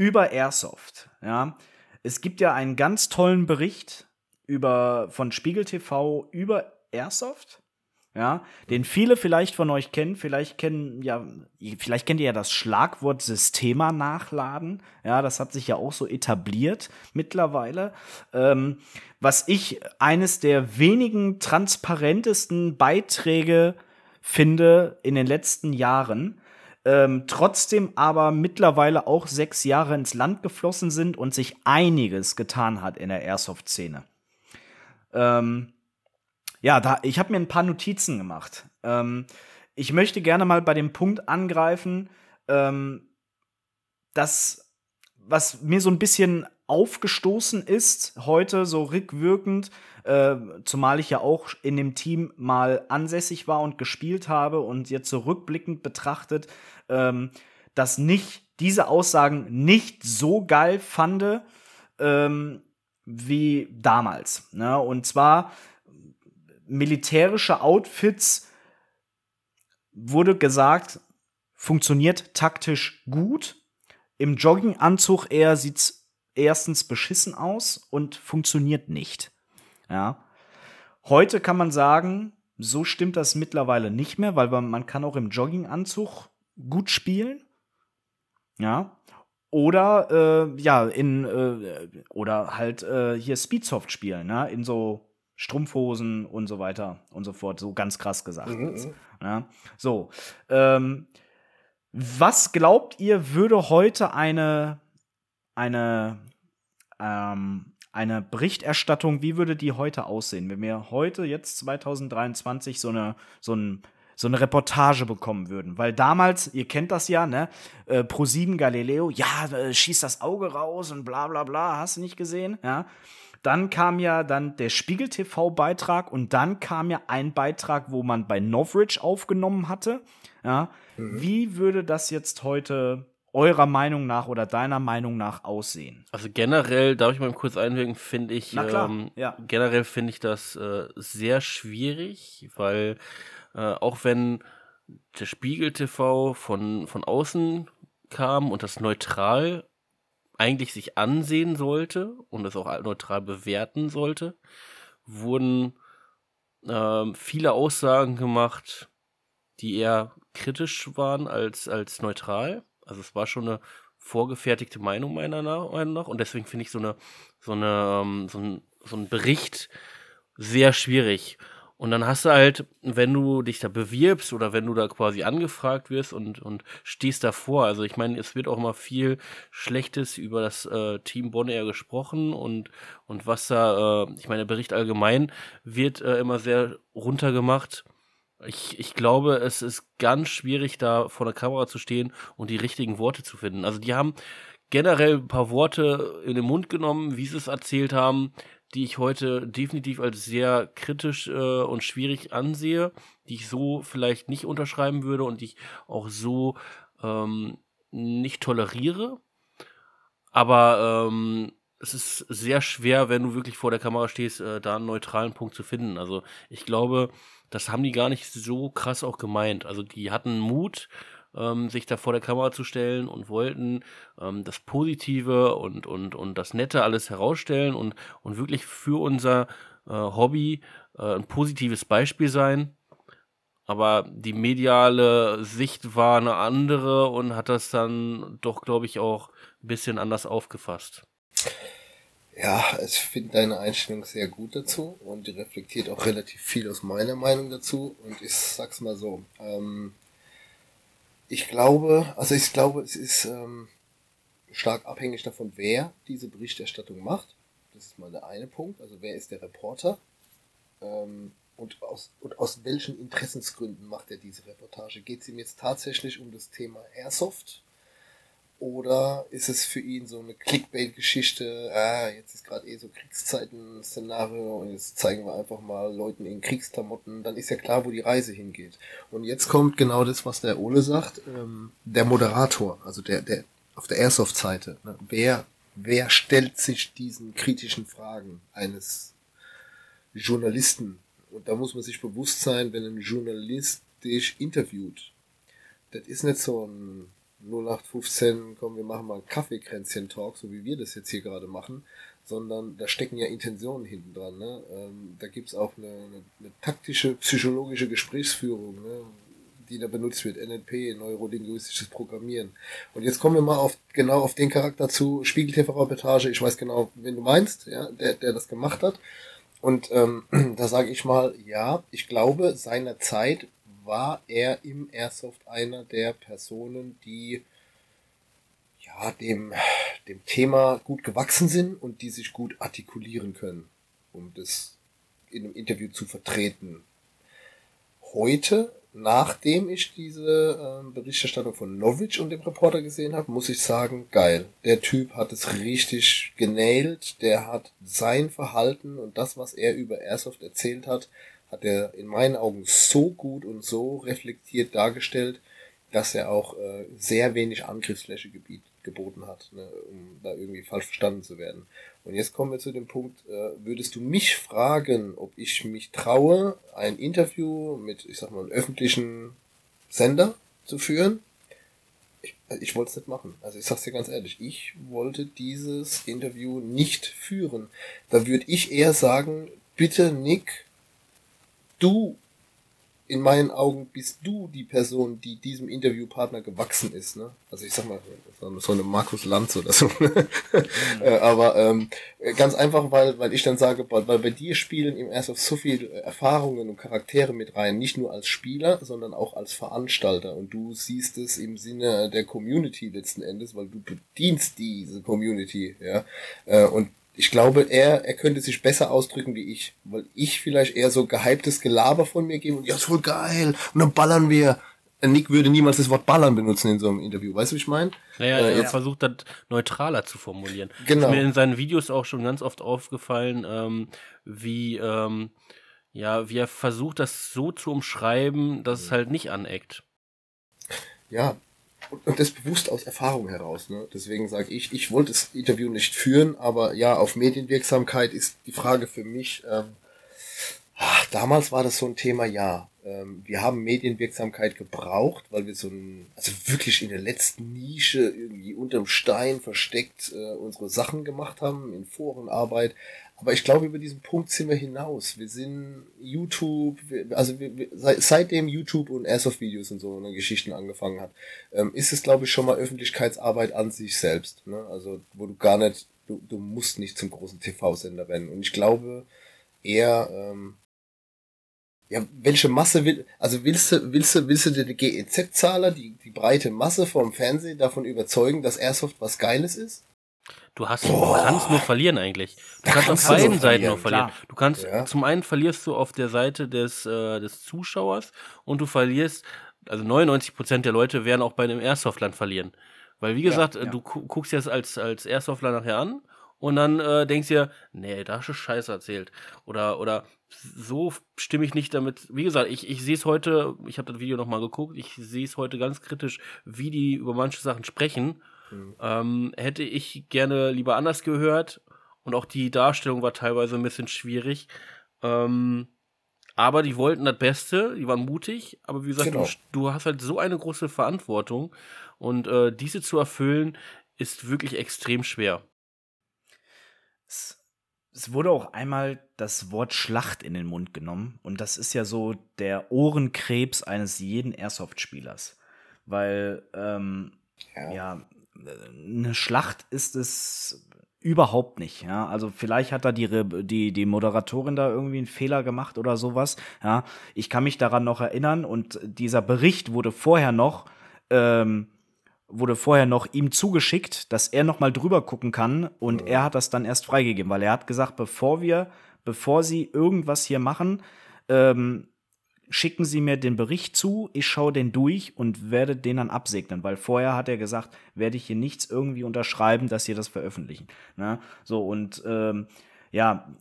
über Airsoft. Ja, es gibt ja einen ganz tollen Bericht über von Spiegel TV über Airsoft. Ja, den viele vielleicht von euch kennen, vielleicht kennen ja, vielleicht kennt ihr ja das Schlagwort Systema nachladen. Ja, das hat sich ja auch so etabliert mittlerweile. Ähm, was ich eines der wenigen transparentesten Beiträge finde in den letzten Jahren, ähm, trotzdem aber mittlerweile auch sechs Jahre ins Land geflossen sind und sich einiges getan hat in der Airsoft-Szene. Ähm, ja, da, ich habe mir ein paar Notizen gemacht. Ähm, ich möchte gerne mal bei dem Punkt angreifen, ähm, dass was mir so ein bisschen aufgestoßen ist heute, so rückwirkend, äh, zumal ich ja auch in dem Team mal ansässig war und gespielt habe und jetzt so betrachtet, ähm, dass nicht diese Aussagen nicht so geil fand ähm, wie damals. Ne? Und zwar militärische Outfits wurde gesagt, funktioniert taktisch gut. Im Jogginganzug eher sieht's erstens beschissen aus und funktioniert nicht. Ja. Heute kann man sagen, so stimmt das mittlerweile nicht mehr, weil man kann auch im Jogginganzug gut spielen. Ja. Oder äh, ja, in äh, oder halt äh, hier Speedsoft spielen, ne? In so Strumpfhosen und so weiter und so fort, so ganz krass gesagt. Mhm. mhm. Ja. So. Ähm, was glaubt ihr, würde heute eine eine, ähm, eine Berichterstattung, wie würde die heute aussehen, wenn wir heute, jetzt 2023, so eine, so ein so eine Reportage bekommen würden. Weil damals, ihr kennt das ja, ne? Äh, Pro7 Galileo, ja, äh, schießt das Auge raus und bla bla bla, hast du nicht gesehen? Ja. Dann kam ja dann der Spiegel TV-Beitrag und dann kam ja ein Beitrag, wo man bei Novridge aufgenommen hatte. Ja. Mhm. Wie würde das jetzt heute eurer Meinung nach oder deiner Meinung nach aussehen? Also generell, darf ich mal kurz einwirken, finde ich, ähm, ja. generell finde ich das äh, sehr schwierig, weil äh, auch wenn der Spiegel TV von, von außen kam und das neutral eigentlich sich ansehen sollte und es auch neutral bewerten sollte, wurden äh, viele Aussagen gemacht, die eher kritisch waren als, als neutral. Also es war schon eine vorgefertigte Meinung meiner Meinung nach und deswegen finde ich so eine so eine ähm, so ein, so ein Bericht sehr schwierig. Und dann hast du halt, wenn du dich da bewirbst oder wenn du da quasi angefragt wirst und, und stehst davor, also ich meine, es wird auch immer viel Schlechtes über das äh, Team Bonaire gesprochen und, und was da, äh, ich meine, der Bericht allgemein wird äh, immer sehr runtergemacht. Ich, ich glaube, es ist ganz schwierig, da vor der Kamera zu stehen und die richtigen Worte zu finden. Also die haben generell ein paar Worte in den Mund genommen, wie sie es erzählt haben, die ich heute definitiv als sehr kritisch äh, und schwierig ansehe, die ich so vielleicht nicht unterschreiben würde und die ich auch so ähm, nicht toleriere. Aber ähm, es ist sehr schwer, wenn du wirklich vor der Kamera stehst, äh, da einen neutralen Punkt zu finden. Also ich glaube, das haben die gar nicht so krass auch gemeint. Also die hatten Mut, ähm, sich da vor der Kamera zu stellen und wollten ähm, das Positive und, und, und das Nette alles herausstellen und, und wirklich für unser äh, Hobby äh, ein positives Beispiel sein. Aber die mediale Sicht war eine andere und hat das dann doch, glaube ich, auch ein bisschen anders aufgefasst. Ja, ich finde deine Einstellung sehr gut dazu und die reflektiert auch relativ viel aus meiner Meinung dazu. Und ich sag's mal so, ähm, ich glaube, also ich glaube, es ist ähm, stark abhängig davon, wer diese Berichterstattung macht. Das ist mal der eine Punkt. Also wer ist der Reporter? Ähm, Und aus, und aus welchen Interessensgründen macht er diese Reportage? Geht es ihm jetzt tatsächlich um das Thema Airsoft? Oder ist es für ihn so eine Clickbait-Geschichte? Ah, jetzt ist gerade eh so Kriegszeiten-Szenario und jetzt zeigen wir einfach mal Leuten in Kriegsklamotten. Dann ist ja klar, wo die Reise hingeht. Und jetzt kommt genau das, was der Ole sagt. Ähm, der Moderator, also der, der auf der Airsoft-Seite. Ne? Wer, wer stellt sich diesen kritischen Fragen eines Journalisten? Und da muss man sich bewusst sein, wenn ein Journalist dich interviewt. Das ist nicht so ein 0815, komm, wir machen mal ein Kaffeekränzchen-Talk, so wie wir das jetzt hier gerade machen, sondern da stecken ja Intentionen hinten dran. Ne? Ähm, da gibt's auch eine, eine, eine, taktische, psychologische Gesprächsführung, ne? die da benutzt wird, NLP, neurolinguistisches Programmieren. Und jetzt kommen wir mal auf genau auf den Charakter zu, Spiegel TV-Reportage, ich weiß genau, wen du meinst, ja, der, der das gemacht hat. Und ähm, da sage ich mal, ja, ich glaube, seiner Zeit war er im Airsoft einer der Personen, die ja dem, dem Thema gut gewachsen sind und die sich gut artikulieren können, um das in einem Interview zu vertreten. Heute, nachdem ich diese äh, Berichterstattung von Novic und dem Reporter gesehen habe, muss ich sagen, geil. Der Typ hat es richtig genailt, der hat sein Verhalten und das, was er über Airsoft erzählt hat, hat er in meinen Augen so gut und so reflektiert dargestellt, dass er auch äh, sehr wenig Angriffsfläche gebiet, geboten hat, ne, um da irgendwie falsch verstanden zu werden. Und jetzt kommen wir zu dem Punkt, äh, würdest du mich fragen, ob ich mich traue, ein Interview mit, ich sag mal, einem öffentlichen Sender zu führen? Ich, ich wollte es nicht machen. Also ich sag's dir ganz ehrlich, ich wollte dieses Interview nicht führen. Da würde ich eher sagen, bitte Nick, du, in meinen Augen bist du die Person, die diesem Interviewpartner gewachsen ist. Ne? Also ich sag mal, so eine Markus Lanz oder so. Mhm. Äh, aber ähm, ganz einfach, weil, weil ich dann sage, weil, bei dir spielen im Airsoft so viel Erfahrungen und Charaktere mit rein, nicht nur als Spieler, sondern auch als Veranstalter. Und du siehst es im Sinne der Community letzten Endes, weil du bedienst diese Community, ja. Äh, und ich glaube, er, er könnte sich besser ausdrücken wie ich, weil ich vielleicht eher so gehyptes Gelaber von mir gebe und ja, ist voll geil und dann ballern wir. Nick würde niemals das Wort ballern benutzen in so einem Interview. Weißt du, wie ich meine? Naja, äh, er ja. versucht das neutraler zu formulieren. Genau. Ist mir in seinen Videos auch schon ganz oft aufgefallen, ähm, wie, ähm, ja, wie er versucht, das so zu umschreiben, dass es halt nicht aneckt. Ja, und das bewusst aus Erfahrung heraus. Ne? Deswegen sage ich, ich wollte das Interview nicht führen, aber ja, auf Medienwirksamkeit ist die Frage für mich. Ähm, ach, damals war das so ein Thema, ja. Ähm, wir haben Medienwirksamkeit gebraucht, weil wir so ein, also wirklich in der letzten Nische irgendwie unterm Stein versteckt äh, unsere Sachen gemacht haben, in Forenarbeit. Aber ich glaube, über diesen Punkt sind wir hinaus. Wir sind YouTube, wir, also wir, wir, seit, seitdem YouTube und Airsoft-Videos und so eine Geschichten angefangen hat, ähm, ist es, glaube ich, schon mal Öffentlichkeitsarbeit an sich selbst. Ne? Also, wo du gar nicht, du, du musst nicht zum großen TV-Sender rennen. Und ich glaube, eher, ähm, ja, welche Masse will, also willst du, willst du, willst du den GEZ-Zahler, die, die breite Masse vom Fernsehen davon überzeugen, dass Airsoft was Geiles ist? Du hast, Boah. du kannst nur verlieren eigentlich. Du kannst, kannst auf beiden Seiten nur verlieren. Klar. Du kannst, ja. zum einen verlierst du auf der Seite des, äh, des Zuschauers und du verlierst, also 99 Prozent der Leute werden auch bei einem Airsoftland verlieren. Weil, wie gesagt, ja, ja. du guckst jetzt als, als Airsoftler nachher an und dann äh, denkst dir, nee, da hast du Scheiße erzählt. Oder, oder so stimme ich nicht damit. Wie gesagt, ich, ich sehe es heute, ich habe das Video nochmal geguckt, ich sehe es heute ganz kritisch, wie die über manche Sachen sprechen. Mhm. Ähm, hätte ich gerne lieber anders gehört und auch die Darstellung war teilweise ein bisschen schwierig. Ähm, aber die wollten das Beste, die waren mutig, aber wie gesagt, genau. du, du, hast halt so eine große Verantwortung und äh, diese zu erfüllen ist wirklich extrem schwer. Es, es wurde auch einmal das Wort Schlacht in den Mund genommen und das ist ja so der Ohrenkrebs eines jeden Airsoft-Spielers, weil ähm, ja. ja eine Schlacht ist es überhaupt nicht. Ja, also vielleicht hat da die, die, die Moderatorin da irgendwie einen Fehler gemacht oder sowas. Ja, ich kann mich daran noch erinnern und dieser Bericht wurde vorher noch, ähm, wurde vorher noch ihm zugeschickt, dass er noch mal drüber gucken kann und er hat das dann erst freigegeben, weil er hat gesagt, bevor wir, bevor sie irgendwas hier machen, ähm, schicken Sie mir den Bericht zu, ich schaue den durch und werde den dann absegnen, weil vorher hat er gesagt, werde ich hier nichts irgendwie unterschreiben, dass Sie das veröffentlichen. Ne? So und ähm, ja,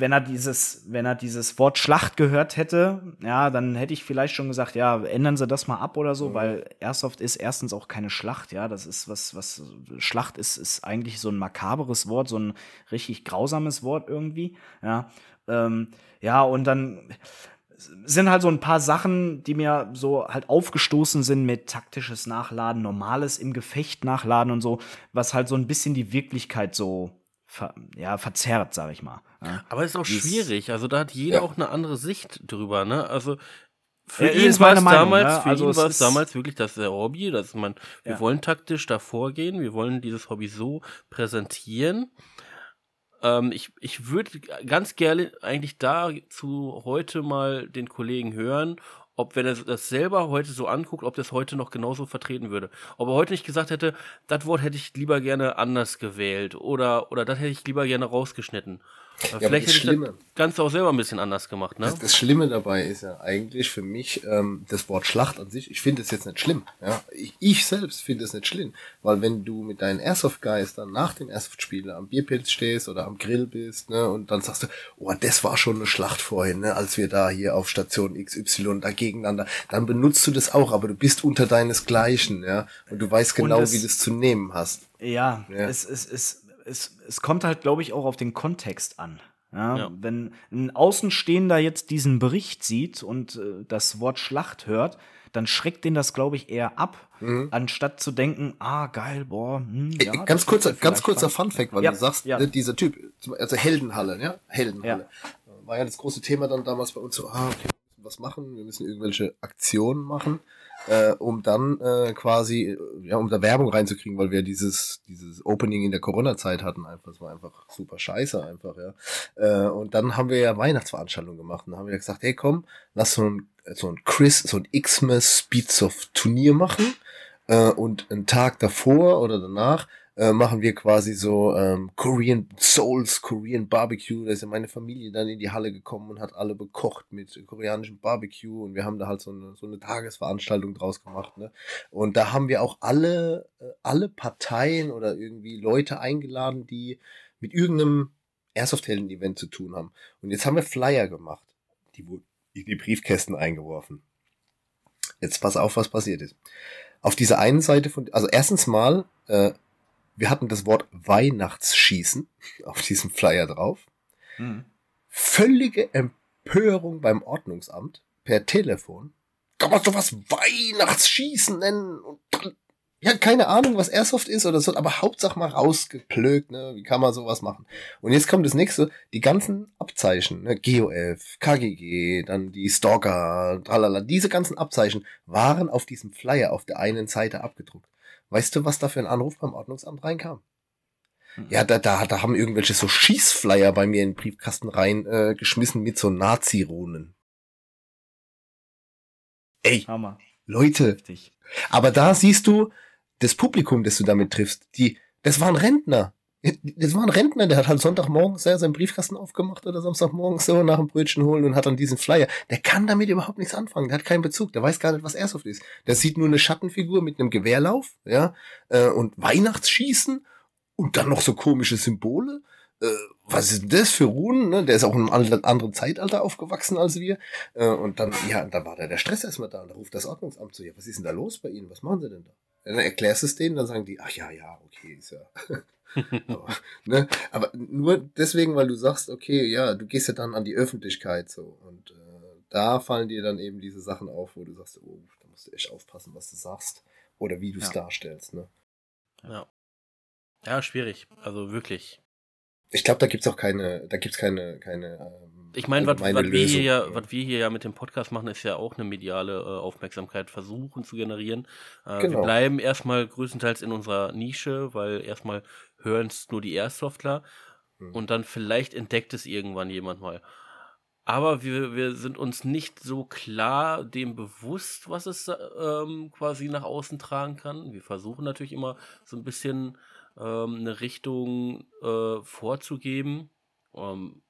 wenn er dieses, wenn er dieses Wort Schlacht gehört hätte, ja, dann hätte ich vielleicht schon gesagt, ja, ändern Sie das mal ab oder so, mhm. weil Airsoft ist erstens auch keine Schlacht, ja, das ist was, was Schlacht ist, ist eigentlich so ein makaberes Wort, so ein richtig grausames Wort irgendwie, ja, ähm, ja, und dann sind halt so ein paar Sachen, die mir so halt aufgestoßen sind mit taktisches Nachladen, normales im Gefecht nachladen und so, was halt so ein bisschen die Wirklichkeit so ver ja, verzerrt, sag ich mal. Ja. Aber es ist auch Dies, schwierig. Also da hat jeder ja. auch eine andere Sicht drüber, ne? Also für ihn war es damals, für also ihn war es damals wirklich das Hobby, dass man, wir wollen taktisch da vorgehen, wir wollen dieses Hobby so präsentieren. Ähm, ich ich würde ganz gerne eigentlich dazu heute mal den Kollegen hören, ob, wenn er das selber heute so anguckt, ob das heute noch genauso vertreten würde. Ob er heute nicht gesagt hätte, das Wort hätte ich lieber gerne anders gewählt oder, oder das hätte ich lieber gerne rausgeschnitten. Ja, Vielleicht hätte Schlimme, ich das Ganze auch selber ein bisschen anders gemacht, ne? Das, das Schlimme dabei ist ja eigentlich für mich ähm, das Wort Schlacht an sich. Ich finde es jetzt nicht schlimm. Ja? Ich, ich selbst finde es nicht schlimm, weil wenn du mit deinen Airsoft-Guys dann nach dem Airsoft-Spiel am Bierpilz stehst oder am Grill bist, ne, und dann sagst du, oh, das war schon eine Schlacht vorhin, ne, als wir da hier auf Station XY da gegeneinander, dann benutzt du das auch, aber du bist unter deinesgleichen, ja, und du weißt genau, es, wie du es zu nehmen hast. Ja, ja. es, es, es es, kommt halt, glaube ich, auch auf den Kontext an. Ja, ja. Wenn ein Außenstehender jetzt diesen Bericht sieht und äh, das Wort Schlacht hört, dann schreckt den das, glaube ich, eher ab, mhm. anstatt zu denken, ah, geil, boah, hm, ja, Ey, Ganz kurzer, ganz kurzer Fun-Fact, weil ja, du sagst, ja. Ne, dieser Typ, also Heldenhalle, ja, Heldenhalle, war ja das große Thema dann damals bei uns so, ah, okay, wir müssen was machen, wir müssen irgendwelche Aktionen machen äh, um dann äh, quasi, ja, um da Werbung reinzukriegen, weil wir dieses, dieses Opening in der Corona-Zeit hatten einfach. Das war einfach super scheiße einfach, ja. Äh, und dann haben wir ja Weihnachtsveranstaltungen gemacht und dann haben wir gesagt, hey komm, lass so ein, so ein Chris, so ein Xmas Speedsoft Turnier machen. Äh, und einen Tag davor oder danach äh, machen wir quasi so ähm, Korean Souls, Korean Barbecue. Da ist ja meine Familie dann in die Halle gekommen und hat alle bekocht mit koreanischem Barbecue und wir haben da halt so eine, so eine Tagesveranstaltung draus gemacht. Ne? Und da haben wir auch alle, äh, alle Parteien oder irgendwie Leute eingeladen, die mit irgendeinem Airsoft-Helden-Event zu tun haben. Und jetzt haben wir Flyer gemacht. Die wurden in die Briefkästen eingeworfen. Jetzt pass auf, was passiert ist. Auf dieser einen Seite von, also erstens mal, äh, wir hatten das Wort Weihnachtsschießen auf diesem Flyer drauf. Mhm. Völlige Empörung beim Ordnungsamt per Telefon. Kann man sowas Weihnachtsschießen nennen? Und ja, keine Ahnung, was Airsoft ist oder so, aber Hauptsache mal rausgeplögt, ne? Wie kann man sowas machen? Und jetzt kommt das nächste, die ganzen Abzeichen, ne? GOF, KGG, dann die Stalker, tralala, diese ganzen Abzeichen waren auf diesem Flyer auf der einen Seite abgedruckt. Weißt du, was da für ein Anruf beim Ordnungsamt reinkam? Mhm. Ja, da, da, da haben irgendwelche so Schießflyer bei mir in den Briefkasten reingeschmissen äh, geschmissen mit so Nazi-Runen. Ey, Hammer. Leute. Heftig. Aber da siehst du das Publikum, das du damit triffst. Die, das waren Rentner. Das war ein Rentner, der hat halt Sonntagmorgens ja, seinen Briefkasten aufgemacht oder Samstagmorgens so nach dem Brötchen holen und hat dann diesen Flyer. Der kann damit überhaupt nichts anfangen. Der hat keinen Bezug. Der weiß gar nicht, was Airsoft ist. Der sieht nur eine Schattenfigur mit einem Gewehrlauf, ja, äh, und Weihnachtsschießen und dann noch so komische Symbole. Äh, was ist denn das für Runen? Ne? Der ist auch in einem anderen Zeitalter aufgewachsen als wir. Äh, und dann, ja, dann war da der Stress erstmal da. Und da ruft das Ordnungsamt zu. Ja, was ist denn da los bei Ihnen? Was machen Sie denn da? Dann erklärst du es denen, dann sagen die, ach ja, ja, okay, ist ja. aber, ne? aber nur deswegen, weil du sagst, okay, ja, du gehst ja dann an die Öffentlichkeit so und äh, da fallen dir dann eben diese Sachen auf, wo du sagst, oh, da musst du echt aufpassen, was du sagst oder wie du es ja. darstellst. Ne? Ja. Ja, schwierig. Also wirklich. Ich glaube, da gibt's auch keine, da gibt's keine, keine. Ähm, ich meine, was, was wir hier ja, was wir hier ja mit dem Podcast machen, ist ja auch eine mediale äh, Aufmerksamkeit versuchen zu generieren. Äh, genau. Wir bleiben erstmal größtenteils in unserer Nische, weil erstmal hören es nur die Airsoftler hm. und dann vielleicht entdeckt es irgendwann jemand mal. Aber wir, wir sind uns nicht so klar dem bewusst, was es ähm, quasi nach außen tragen kann. Wir versuchen natürlich immer so ein bisschen ähm, eine Richtung äh, vorzugeben. Ähm,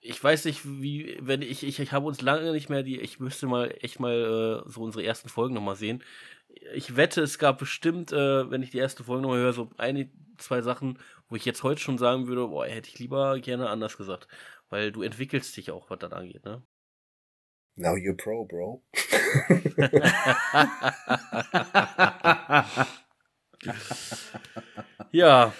ich weiß nicht, wie, wenn ich, ich, ich habe uns lange nicht mehr die, ich müsste mal echt mal äh, so unsere ersten Folgen nochmal sehen. Ich wette, es gab bestimmt, äh, wenn ich die erste Folge nochmal höre, so eine, zwei Sachen, wo ich jetzt heute schon sagen würde, boah, hätte ich lieber gerne anders gesagt. Weil du entwickelst dich auch, was das angeht, ne? Now you're pro, bro. ja,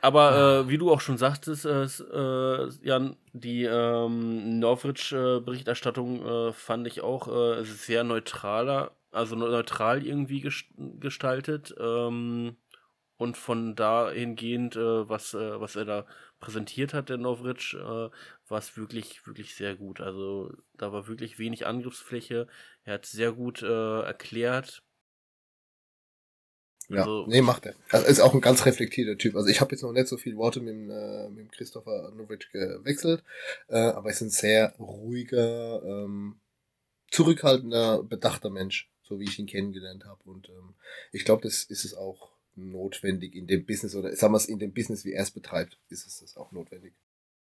aber äh, wie du auch schon sagtest, äh, äh, Jan, die ähm, Norwich-Berichterstattung äh, fand ich auch äh, sehr neutraler, also neutral irgendwie gestaltet. Ähm, und von dahingehend, äh, was, äh, was er da präsentiert hat, der Norwich, äh, war es wirklich, wirklich sehr gut. Also da war wirklich wenig Angriffsfläche. Er hat sehr gut äh, erklärt, ja, also, nee, macht er. Also ist auch ein ganz reflektierter Typ. Also ich habe jetzt noch nicht so viele Worte mit, dem, äh, mit dem Christopher Novic gewechselt, äh, aber er ist ein sehr ruhiger, ähm, zurückhaltender, bedachter Mensch, so wie ich ihn kennengelernt habe. Und ähm, ich glaube, das ist es auch notwendig in dem Business oder sagen wir es in dem Business, wie er es betreibt, ist es das auch notwendig.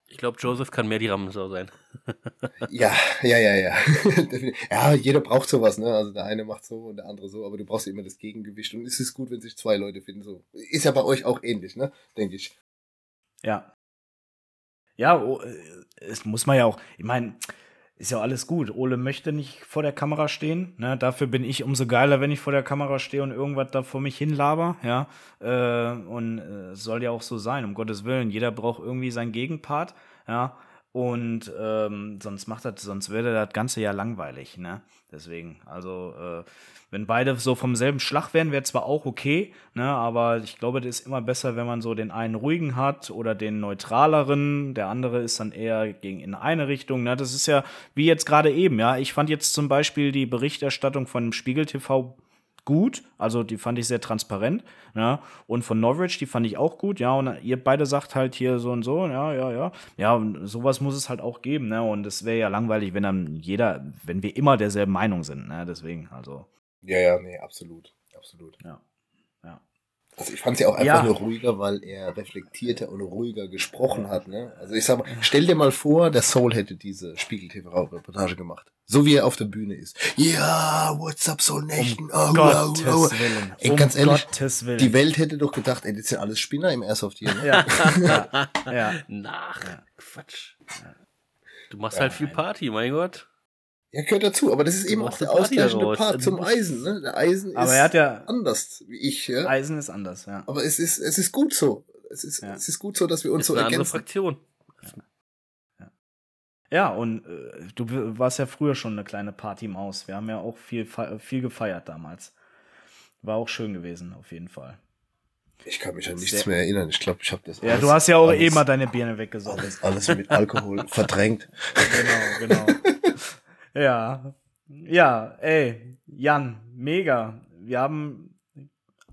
Ich glaube, Joseph kann mehr die Rammensau sein. ja, ja, ja, ja. ja, jeder braucht sowas, ne? Also der eine macht so und der andere so, aber du brauchst immer das Gegengewicht. Und es ist gut, wenn sich zwei Leute finden. So. Ist ja bei euch auch ähnlich, ne? Denke ich. Ja. Ja, oh, äh, es muss man ja auch, ich meine, ist ja alles gut. Ole möchte nicht vor der Kamera stehen. Ne? Dafür bin ich umso geiler, wenn ich vor der Kamera stehe und irgendwas da vor mich hinlaber. Ja? Äh, und äh, soll ja auch so sein, um Gottes Willen. Jeder braucht irgendwie seinen Gegenpart. Ja? Und ähm, sonst macht das, sonst würde das Ganze ja langweilig, ne? Deswegen, also äh, wenn beide so vom selben Schlag wären, wäre zwar auch okay, ne? Aber ich glaube, das ist immer besser, wenn man so den einen ruhigen hat oder den neutraleren. Der andere ist dann eher gegen in eine Richtung. Ne? Das ist ja wie jetzt gerade eben, ja. Ich fand jetzt zum Beispiel die Berichterstattung von Spiegel TV gut. Also die fand ich sehr transparent. Ja. Und von Norwich, die fand ich auch gut. Ja, und ihr beide sagt halt hier so und so. Ja, ja, ja. Ja, und sowas muss es halt auch geben. Ne? Und es wäre ja langweilig, wenn dann jeder, wenn wir immer derselben Meinung sind. Ne? Deswegen, also. Ja, ja, nee, absolut. Absolut. Ja. Also ich fand es ja auch einfach ja. nur ruhiger, weil er reflektierter und ruhiger gesprochen hat. Ne? Also ich sag mal, stell dir mal vor, der Soul hätte diese Spiegel-TV-Reportage gemacht. So wie er auf der Bühne ist. Ja, what's up, Soul Nation? Um oh, Gottes oh, oh. Willen. Ey, ganz um ehrlich, die Welt hätte doch gedacht, ey, das sind alles Spinner im Airsoft hier. Ne? Ja. ja. ja. Nach. Ja. Quatsch. Du machst halt viel Party, mein Gott. Ja, gehört dazu, aber das ist eben auch der ausgleichende Part zum Eisen. Ne? Der Eisen aber ist ja anders wie ich. Ja? Eisen ist anders, ja. Aber es ist, es ist gut so. Es ist, ja. es ist gut so, dass wir uns ist so eine erkennen. Andere Fraktion. Ja, ja und äh, du warst ja früher schon eine kleine Partymaus. Wir haben ja auch viel, viel gefeiert damals. War auch schön gewesen, auf jeden Fall. Ich kann mich an nichts mehr erinnern. Ich glaube, ich habe das. Ja, alles, du hast ja auch alles, eh mal deine Birne weggesorgt. Alles, alles mit Alkohol verdrängt. Genau, genau. Ja. Ja, ey, Jan, mega. Wir haben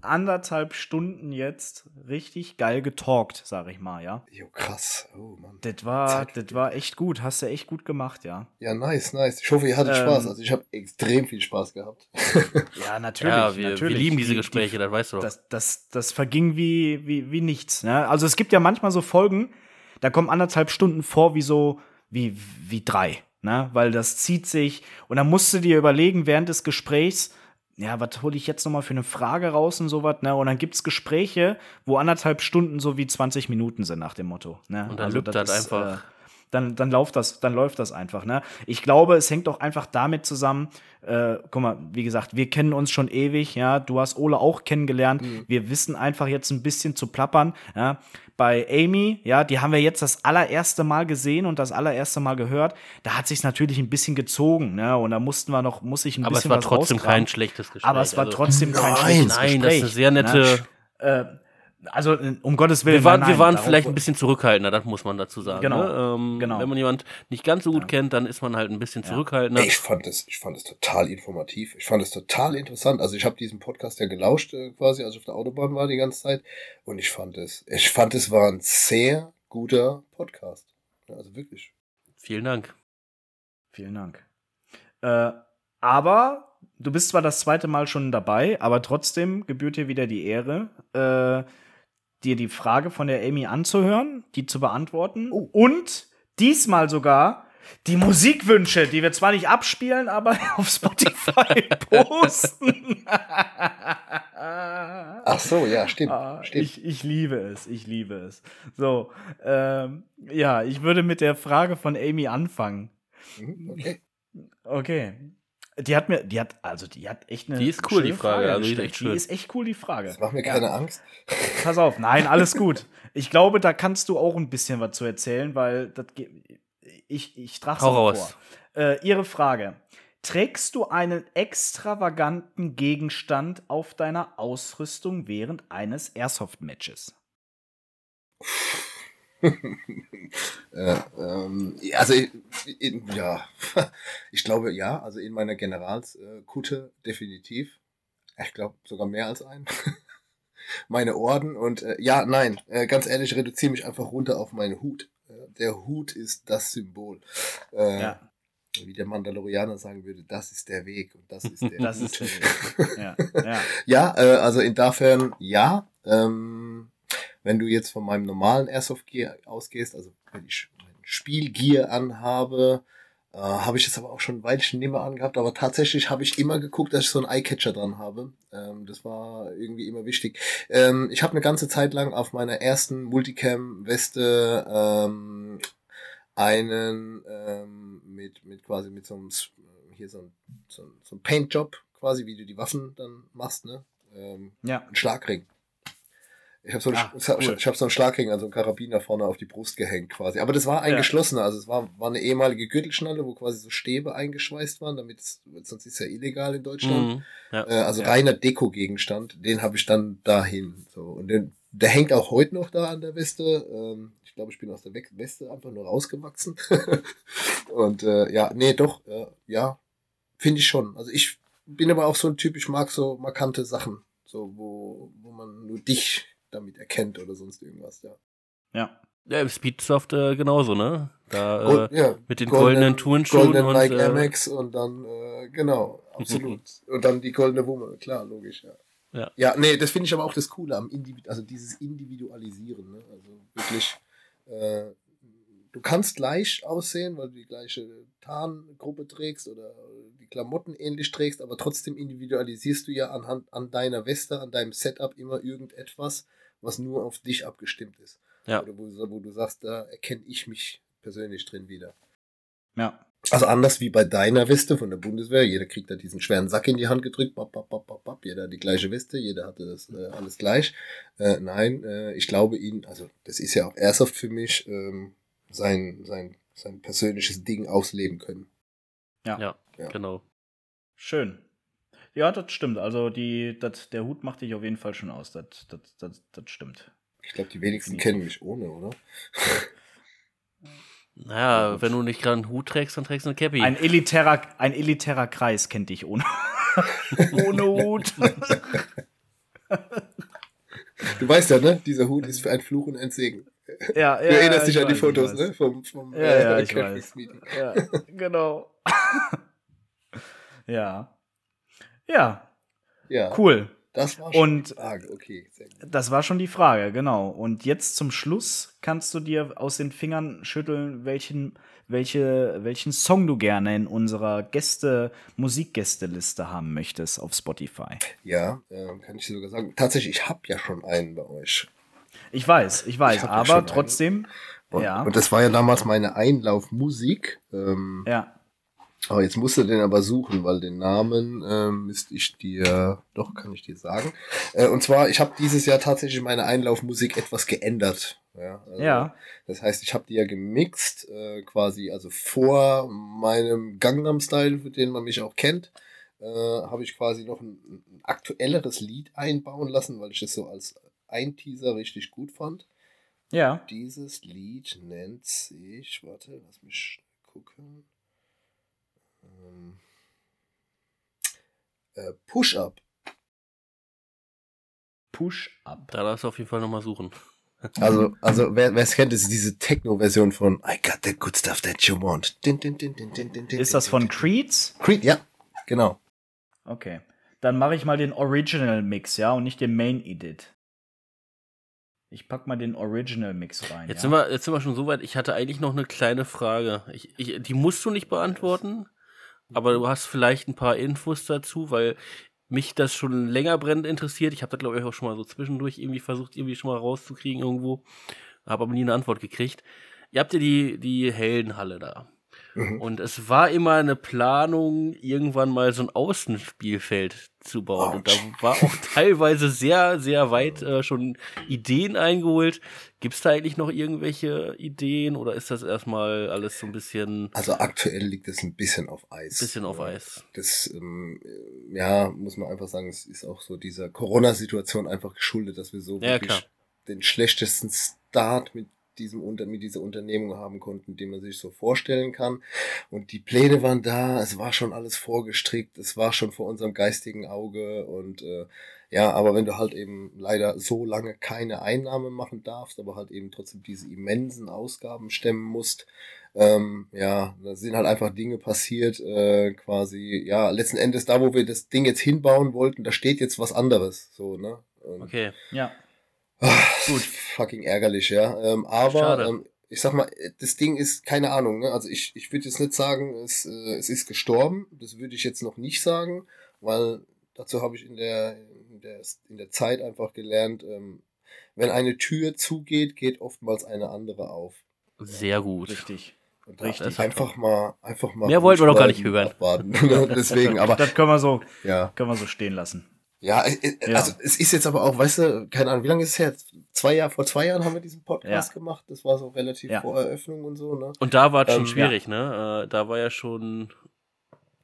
anderthalb Stunden jetzt richtig geil getalkt, sag ich mal, ja. Jo, krass. Oh, Mann. Das war, das war echt gut. Hast du echt gut gemacht, ja. Ja, nice, nice. Ich hoffe, ihr hattet ähm, Spaß. Also ich habe extrem viel Spaß gehabt. ja, natürlich. Ja, wir, natürlich. wir lieben diese Gespräche, die, das weißt du doch. Das, das, das verging wie, wie, wie nichts. Ne? Also es gibt ja manchmal so Folgen, da kommen anderthalb Stunden vor wie so, wie, wie drei ne? Weil das zieht sich. Und dann musst du dir überlegen während des Gesprächs, ja, was hole ich jetzt nochmal für eine Frage raus und sowas, ne? Und dann gibt's Gespräche, wo anderthalb Stunden so wie 20 Minuten sind nach dem Motto. Ne? Und dann also, das, das einfach. Äh, dann, dann, läuft das, dann läuft das einfach. Ne? Ich glaube, es hängt auch einfach damit zusammen, äh, guck mal, wie gesagt, wir kennen uns schon ewig, ja, du hast Ole auch kennengelernt, mhm. wir wissen einfach jetzt ein bisschen zu plappern, ja. Bei Amy, ja, die haben wir jetzt das allererste Mal gesehen und das allererste Mal gehört. Da hat sich natürlich ein bisschen gezogen, ne? Und da mussten wir noch, muss ich ein Aber bisschen was Aber es war trotzdem kein schlechtes Gespräch. Aber es war also, trotzdem kein nein, schlechtes nein, Gespräch. Nein, das ist eine sehr nette. Ne? Äh, also um Gottes Willen. Wir waren, nein, wir waren vielleicht ein bisschen zurückhaltender, das muss man dazu sagen. Genau. Ne? Ähm, genau. Wenn man jemand nicht ganz so gut ja. kennt, dann ist man halt ein bisschen zurückhaltender. Ich fand es, ich fand es total informativ. Ich fand es total interessant. Also ich habe diesen Podcast ja gelauscht äh, quasi, als ich auf der Autobahn war die ganze Zeit. Und ich fand es, ich fand es war ein sehr guter Podcast. Also wirklich. Vielen Dank. Vielen Dank. Äh, aber du bist zwar das zweite Mal schon dabei, aber trotzdem gebührt dir wieder die Ehre. Äh, dir die Frage von der Amy anzuhören, die zu beantworten oh. und diesmal sogar die Musikwünsche, die wir zwar nicht abspielen, aber auf Spotify posten. Ach so, ja, stimmt. Ah, stimmt. Ich, ich liebe es, ich liebe es. So, ähm, ja, ich würde mit der Frage von Amy anfangen. Mhm, okay. Okay. Die hat mir, die hat, also die hat echt eine. Die ist cool, schöne die Frage, also die ist echt schön. Die ist echt cool, die Frage. Das macht mir Ja. keine Angst. Pass auf, nein, alles gut. Ich glaube, da kannst du auch ein bisschen was zu erzählen, weil das ge- ich, ich trage es vor. Äh, ihre Frage. Trägst du einen extravaganten Gegenstand auf deiner Ausrüstung während eines Airsoft-Matches? äh, ähm, also in, ja, ich glaube ja, also in meiner Generalskutte definitiv. Ich glaube sogar mehr als ein. Meine Orden und äh, ja, nein, äh, ganz ehrlich, ich reduziere mich einfach runter auf meinen Hut. Äh, der Hut ist das Symbol. Äh, Ja, Wie der Mandalorianer sagen würde, das ist der Weg und das ist der das Hut. ist ja, ja. Ja, äh, also insofern ja. Ähm, wenn du jetzt von meinem normalen Airsoft Gear ausgehst, also wenn ich mein Spielgear anhabe, äh, habe ich das aber auch schon ein Weilchen nicht mehr angehabt, aber tatsächlich habe ich immer geguckt, dass ich so einen Eyecatcher dran habe. Ähm, das war irgendwie immer wichtig. Ähm, ich habe eine ganze Zeit lang auf meiner ersten Multicam-Weste ähm, einen ähm, mit, mit quasi mit so einem hier so ein, so ein, so ein Paintjob quasi, wie du die Waffen dann machst, ne? Ähm, ja. ein Schlagring. Ich habe so, einen- Ah, ich hab- cool. ich hab so einen Schlagring, also einen Karabiner vorne auf die Brust gehängt quasi. Aber das war ein Ja. geschlossener, also es war, war eine ehemalige Gürtelschnalle, wo quasi so Stäbe eingeschweißt waren, damit sonst ist es ja illegal in Deutschland. Mhm. Ja. Äh, also Ja. reiner Deko-Gegenstand, den habe ich dann dahin. So. Und den, der hängt auch heute noch da an der Weste. Ähm, ich glaube, ich bin aus der We- Weste einfach nur rausgewachsen. Und äh, ja, nee, doch, äh, ja, finde ich schon. Also ich bin aber auch so ein Typ, ich mag so markante Sachen, so wo, wo man nur dich damit erkennt oder sonst irgendwas, ja. Ja. Ja, im Speedsoft äh, genauso, ne? Da Gold- äh, ja, mit den goldenen- goldenen Turnschuhen goldenen und Nike äh, Max und dann, äh, genau, absolut. und dann die goldene Wumme, klar, logisch, ja. Ja. Ja, nee, das finde ich aber auch das Coole am Individ also dieses Individualisieren, ne? Also wirklich, äh, du kannst gleich aussehen, weil du die gleiche Tarngruppe trägst oder die Klamotten ähnlich trägst, aber trotzdem individualisierst du ja anhand an deiner Weste, an deinem Setup immer irgendetwas, was nur auf dich abgestimmt ist. Ja. Oder wo, wo du sagst, da erkenne ich mich persönlich drin wieder. Ja. Also anders wie bei deiner Weste von der Bundeswehr. Jeder kriegt da diesen schweren Sack in die Hand gedrückt. Bap, bap, bap, bap, bap. Jeder hat die gleiche Weste. Jeder hatte das äh, alles gleich. Äh, nein, äh, ich glaube ihn, also das ist ja auch Airsoft für mich, ähm, sein, sein, sein persönliches Ding ausleben können. ja, Ja. genau. Schön. Ja, das stimmt. Also die, das, der Hut macht dich auf jeden Fall schon aus. Das, das, das, das stimmt. Ich glaube, die wenigsten kennen mich ohne, oder? Naja, wenn du nicht gerade einen Hut trägst, dann trägst du eine Cappy. Ein elitärer, ein elitärer Kreis kennt dich ohne, ohne Hut. Du weißt ja, ne? Dieser Hut ist für ein Fluch und ein Segen. ja, ja, Du erinnerst dich ich an die Fotos, weiß. ne? Vom, vom Ja, ja, ich weiß. Meeting. Ja, genau. ja. Ja, Ja, cool. das war schon Und- die Frage. Okay. Das war schon die Frage, genau. Und jetzt zum Schluss kannst du dir aus den Fingern schütteln, welchen, welche, welchen Song du gerne in unserer Gäste, Musikgästeliste haben möchtest auf Spotify. Ja, ähm, kann ich dir sogar sagen. Tatsächlich, ich habe ja schon einen bei euch. Ich weiß, ich weiß, Ich ja aber einen. trotzdem, Und, ja, und das war ja damals meine Einlaufmusik. Ähm, ja, Aber jetzt musst du den aber suchen, weil den Namen ähm, müsste ich dir, doch kann ich dir sagen. Äh, und zwar, ich habe dieses Jahr tatsächlich meine Einlaufmusik etwas geändert. Ja, also, ja, Das heißt, ich habe die ja gemixt, äh, quasi, also vor meinem Gangnam Style, für den man mich auch kennt, äh, habe ich quasi noch ein, ein aktuelleres Lied einbauen lassen, weil ich es so als Einteaser richtig gut fand. ja. Dieses Lied nennt sich, warte, lass mich schnell gucken. Ähm, äh, Push Up. Push up. Da darfst du auf jeden Fall nochmal suchen. Also, also wer es kennt, ist diese Techno-Version von I got the good stuff that you want. Din, din, din, din, din, din, din, Ist das von. Creeds? Creed? Ja, genau. Okay. Dann mache ich mal den Original Mix, ja, und nicht den Main Edit. Ich pack mal den Original Mix rein. Jetzt, ja? sind wir, jetzt sind wir schon so weit. Ich hatte eigentlich noch eine kleine Frage. Ich, ich, die musst du nicht beantworten, aber du hast vielleicht ein paar Infos dazu, weil mich das schon länger brennend interessiert. Ich habe da, glaube ich, auch schon mal so zwischendurch irgendwie versucht, irgendwie schon mal rauszukriegen irgendwo. Habe aber nie eine Antwort gekriegt. Ihr habt ja die, die Heldenhalle da. Mhm. Und es war immer eine Planung, irgendwann mal so ein Außenspielfeld zu bauen. Und da war auch teilweise sehr, sehr weit äh, schon Ideen eingeholt. Gibt es da eigentlich noch irgendwelche Ideen oder ist das erstmal alles so ein bisschen, Also aktuell liegt es ein bisschen auf Eis. bisschen auf. Eis? Das, ähm, ja, muss man einfach sagen, es ist auch so dieser Corona-Situation einfach geschuldet, dass wir so Ja, wirklich klar. den schlechtesten Start mit diesem Unter mit dieser Unternehmung haben konnten, den man sich so vorstellen kann. Und die Pläne waren da, es war schon alles vorgestrickt, es war schon vor unserem geistigen Auge und äh, ja, aber wenn du halt eben leider so lange keine Einnahme machen darfst, aber halt eben trotzdem diese immensen Ausgaben stemmen musst, ähm, ja, da sind halt einfach Dinge passiert, äh, quasi, ja, letzten Endes da, wo wir das Ding jetzt hinbauen wollten, da steht jetzt was anderes, so, ne? Und, Okay. Ja. Ah, Gut. Fucking ärgerlich, ja. Ähm, aber ähm, ich sag mal, das Ding ist, keine Ahnung, ne? Also ich, ich würde jetzt nicht sagen, es, äh, es ist gestorben. Das würde ich jetzt noch nicht sagen, weil dazu habe ich in der, in der, in der Zeit einfach gelernt, ähm, wenn eine Tür zugeht, geht oftmals eine andere auf. Sehr gut. Richtig. Und Richtig. Einfach mal, einfach mal. Mehr wollten wir doch gar nicht hören. Ne? Deswegen, aber Das können wir so, ja. können wir so stehen lassen. Ja, äh, äh, Ja. also es ist jetzt aber auch, weißt du, keine Ahnung, wie lange ist es her? Zwei Jahre, vor zwei Jahren haben wir diesen Podcast gemacht. Das war so relativ Ja. vor Eröffnung und so, ne? Und da war es schon Ähm, schwierig, ne? Äh, da war ja schon.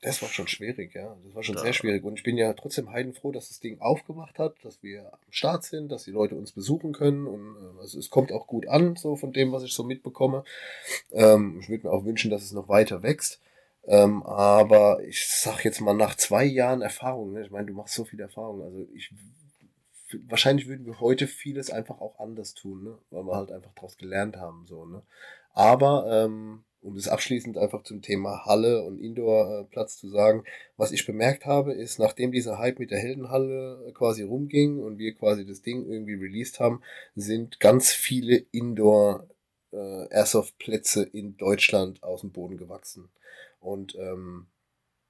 Das war schon schwierig, ja. Das war schon Da- sehr schwierig. Und ich bin ja trotzdem heidenfroh, dass das Ding aufgemacht hat, dass wir am Start sind, dass die Leute uns besuchen können. Und äh, also es kommt auch gut an, so von dem, was ich so mitbekomme. Ähm, ich würde mir auch wünschen, dass es noch weiter wächst. Ähm, aber ich sag jetzt mal nach zwei Jahren Erfahrung, ne? ich meine, du machst so viel Erfahrung. Also ich wahrscheinlich würden wir heute vieles einfach auch anders tun, ne? weil wir halt einfach daraus gelernt haben. So, ne? Aber ähm, um das abschließend einfach zum Thema Halle und Indoor-Platz zu sagen, was ich bemerkt habe, ist, nachdem dieser Hype mit der Heldenhalle äh, quasi rumging und wir quasi das Ding irgendwie released haben, sind ganz viele Indoor äh, Airsoft-Plätze in Deutschland aus dem Boden gewachsen. Und ähm,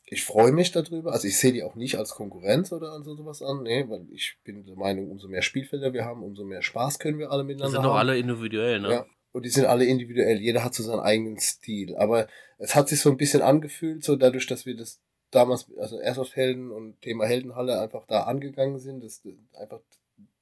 ich freue mich darüber. Also ich sehe die auch nicht als Konkurrenz oder an so sowas an, nee, weil ich bin der Meinung, umso mehr Spielfelder wir haben, umso mehr Spaß können wir alle Die miteinander sind haben. doch alle individuell, ne? Ja. Und die sind alle individuell. Jeder hat so seinen eigenen Stil. Aber es hat sich so ein bisschen angefühlt, so dadurch, dass wir das damals, also Airsoft-Helden und Thema Heldenhalle einfach da angegangen sind, dass einfach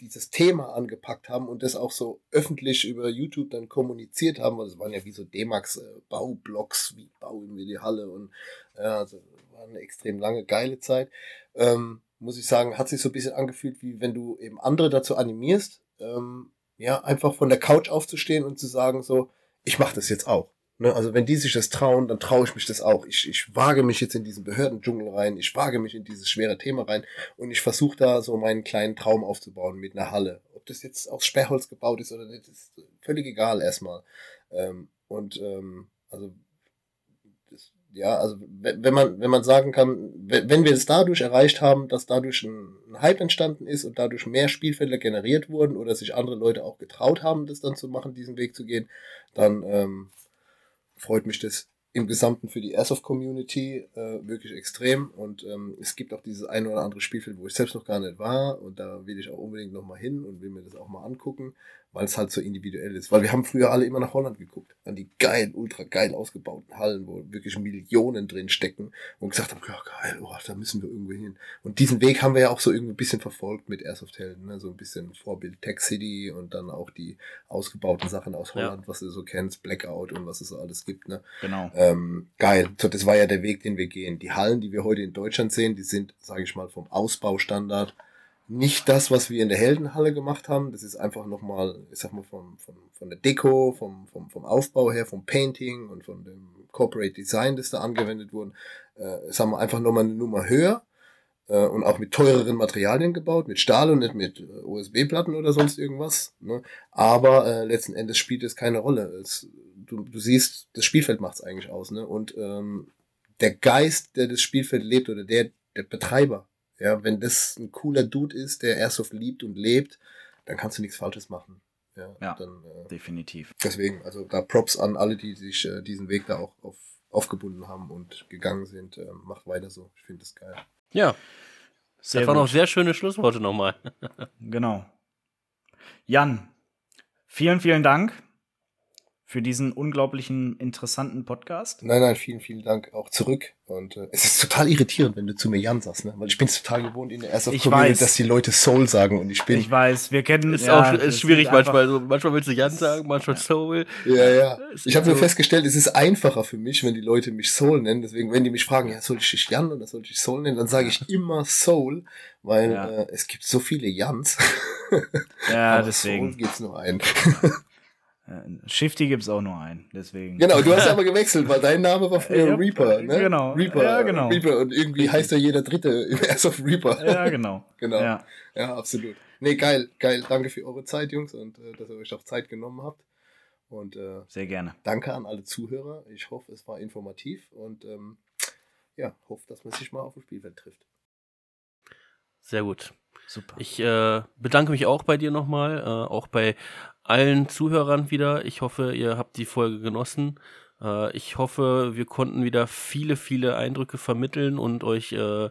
dieses Thema angepackt haben und das auch so öffentlich über YouTube dann kommuniziert haben, weil es waren ja wie so D-Max-Baublocks, wie bauen wir die Halle und ja, also war eine extrem lange, geile Zeit. Ähm, muss ich sagen, hat sich so ein bisschen angefühlt, wie wenn du eben andere dazu animierst, ähm, ja, einfach von der Couch aufzustehen und zu sagen so, ich mache das jetzt auch. Ne? Also wenn die sich das trauen, dann traue ich mich das auch. Ich, ich wage mich jetzt in diesen Behördendschungel rein, ich wage mich in dieses schwere Thema rein und ich versuche da so meinen kleinen Traum aufzubauen mit einer Halle. Ob das jetzt aus Sperrholz gebaut ist oder nicht, ist völlig egal erstmal. Ähm, und ähm, also das, ja, also wenn man, wenn man sagen kann, wenn wir es dadurch erreicht haben, dass dadurch ein, ein Hype entstanden ist und dadurch mehr Spielfelder generiert wurden oder sich andere Leute auch getraut haben, das dann zu machen, diesen Weg zu gehen, dann ähm, freut mich das im Gesamten für die Airsoft-Community äh, wirklich extrem. Und ähm, es gibt auch dieses ein oder andere Spielfeld, wo ich selbst noch gar nicht war. Und da will ich auch unbedingt noch mal hin und will mir das auch mal angucken, weil es halt so individuell ist. Weil wir haben früher alle immer nach Holland geguckt, an die geilen, ultra geil ausgebauten Hallen, wo wirklich Millionen drin stecken und gesagt haben, ja geil, oh, da müssen wir irgendwo hin. Und diesen Weg haben wir ja auch so irgendwie ein bisschen verfolgt mit Airsoft-Helden, ne? so ein bisschen Vorbild Tech City und dann auch die ausgebauten Sachen aus Ja. Holland, was du so kennst, Blackout und was es so alles gibt. Ne? Genau. Ähm, geil. So, das war ja der Weg, den wir gehen. Die Hallen, die wir heute in Deutschland sehen, die sind, sage ich mal, vom Ausbaustandard nicht das, was wir in der Heldenhalle gemacht haben. Das ist einfach nochmal, ich sag mal, vom, vom, von der Deko, vom, vom, vom Aufbau her, vom Painting und von dem Corporate Design, das da angewendet wurde, äh, sagen wir einfach nochmal eine Nummer höher äh, und auch mit teureren Materialien gebaut, mit Stahl und nicht mit äh, USB-Platten oder sonst irgendwas. Ne? Aber äh, letzten Endes spielt es keine Rolle. Es, du, du siehst, das Spielfeld macht es eigentlich aus. Ne? Und ähm, der Geist, der das Spielfeld lebt oder der, der Betreiber, ja, wenn das ein cooler Dude ist, der Airsoft liebt und lebt, dann kannst du nichts Falsches machen. Ja, Ja. Dann, äh, Definitiv. deswegen, also da Props an alle, die sich äh, diesen Weg da auch auf, aufgebunden haben und gegangen sind. Ähm, macht weiter so. Ich finde das geil. Ja, Sehr das waren noch sehr schöne Schlussworte nochmal. Genau. Jan, vielen, vielen Dank für diesen unglaublichen interessanten Podcast. Nein, nein, vielen, vielen Dank auch zurück. Und äh, es ist total irritierend, wenn du zu mir Jan sagst, ne? Weil ich bin es total gewohnt in der Ich Community, weiß. dass die Leute Soul sagen und ich bin. Ich weiß, wir kennen Ist ja, auch ist schwierig manchmal. So, manchmal willst du Jan sagen, manchmal Soul. ja, ja. Es Ich habe ist nur so- festgestellt, es ist einfacher für mich, wenn die Leute mich Soul nennen. Deswegen, wenn die mich fragen, ja, soll ich dich Jan oder soll ich dich Soul nennen, dann sage ich immer Soul, weil Ja. äh, es gibt so viele Jans. Ja, Aber deswegen. Soul gibt's nur einen. Äh, Shifty gibt's auch nur einen, deswegen. Genau, du hast aber gewechselt, weil dein Name war früher Ja, Reaper, ne? genau. Reaper, Ja, genau. Reaper und irgendwie heißt ja jeder Dritte im Airsoft Reaper. Ja, genau. Genau. Ja. Ja, absolut. Nee, geil, geil. Danke für eure Zeit, Jungs, und äh, dass ihr euch auch Zeit genommen habt. Und äh, Sehr gerne. danke an alle Zuhörer. Ich hoffe, es war informativ und ähm, ja, hoffe, dass man sich mal auf dem Spielfeld trifft. Sehr gut. Super. Ich äh, bedanke mich auch bei dir nochmal, äh, auch bei allen Zuhörern wieder. Ich hoffe, ihr habt die Folge genossen. Äh, ich hoffe, wir konnten wieder viele, viele Eindrücke vermitteln und euch äh,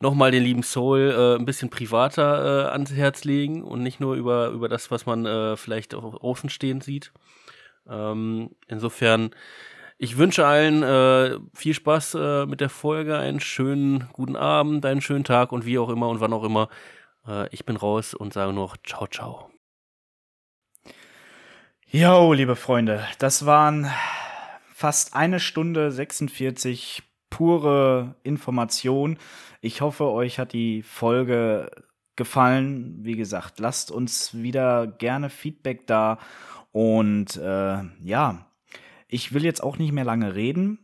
nochmal den lieben Soul äh, ein bisschen privater äh, ans Herz legen und nicht nur über, über das, was man äh, vielleicht auch außenstehend sieht. Ähm, insofern, ich wünsche allen äh, viel Spaß äh, mit der Folge, einen schönen guten Abend, einen schönen Tag und wie auch immer und wann auch immer. Äh, ich bin raus und sage noch ciao, ciao. Jo, liebe Freunde, das waren fast eine Stunde 46 pure Information. Ich hoffe, euch hat die Folge gefallen. Wie gesagt, lasst uns wieder gerne Feedback da. Und äh, ja, ich will jetzt auch nicht mehr lange reden.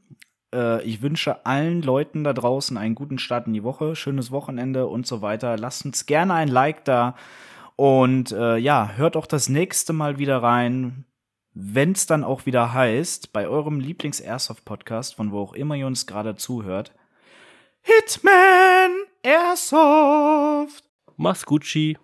Äh, ich wünsche allen Leuten da draußen einen guten Start in die Woche, schönes Wochenende und so weiter. Lasst uns gerne ein Like da. Und äh, ja, hört auch das nächste Mal wieder rein, wenn es dann auch wieder heißt, bei eurem Lieblings-Airsoft-Podcast, von wo auch immer ihr uns gerade zuhört, Hitman Airsoft. Mach's Gucci.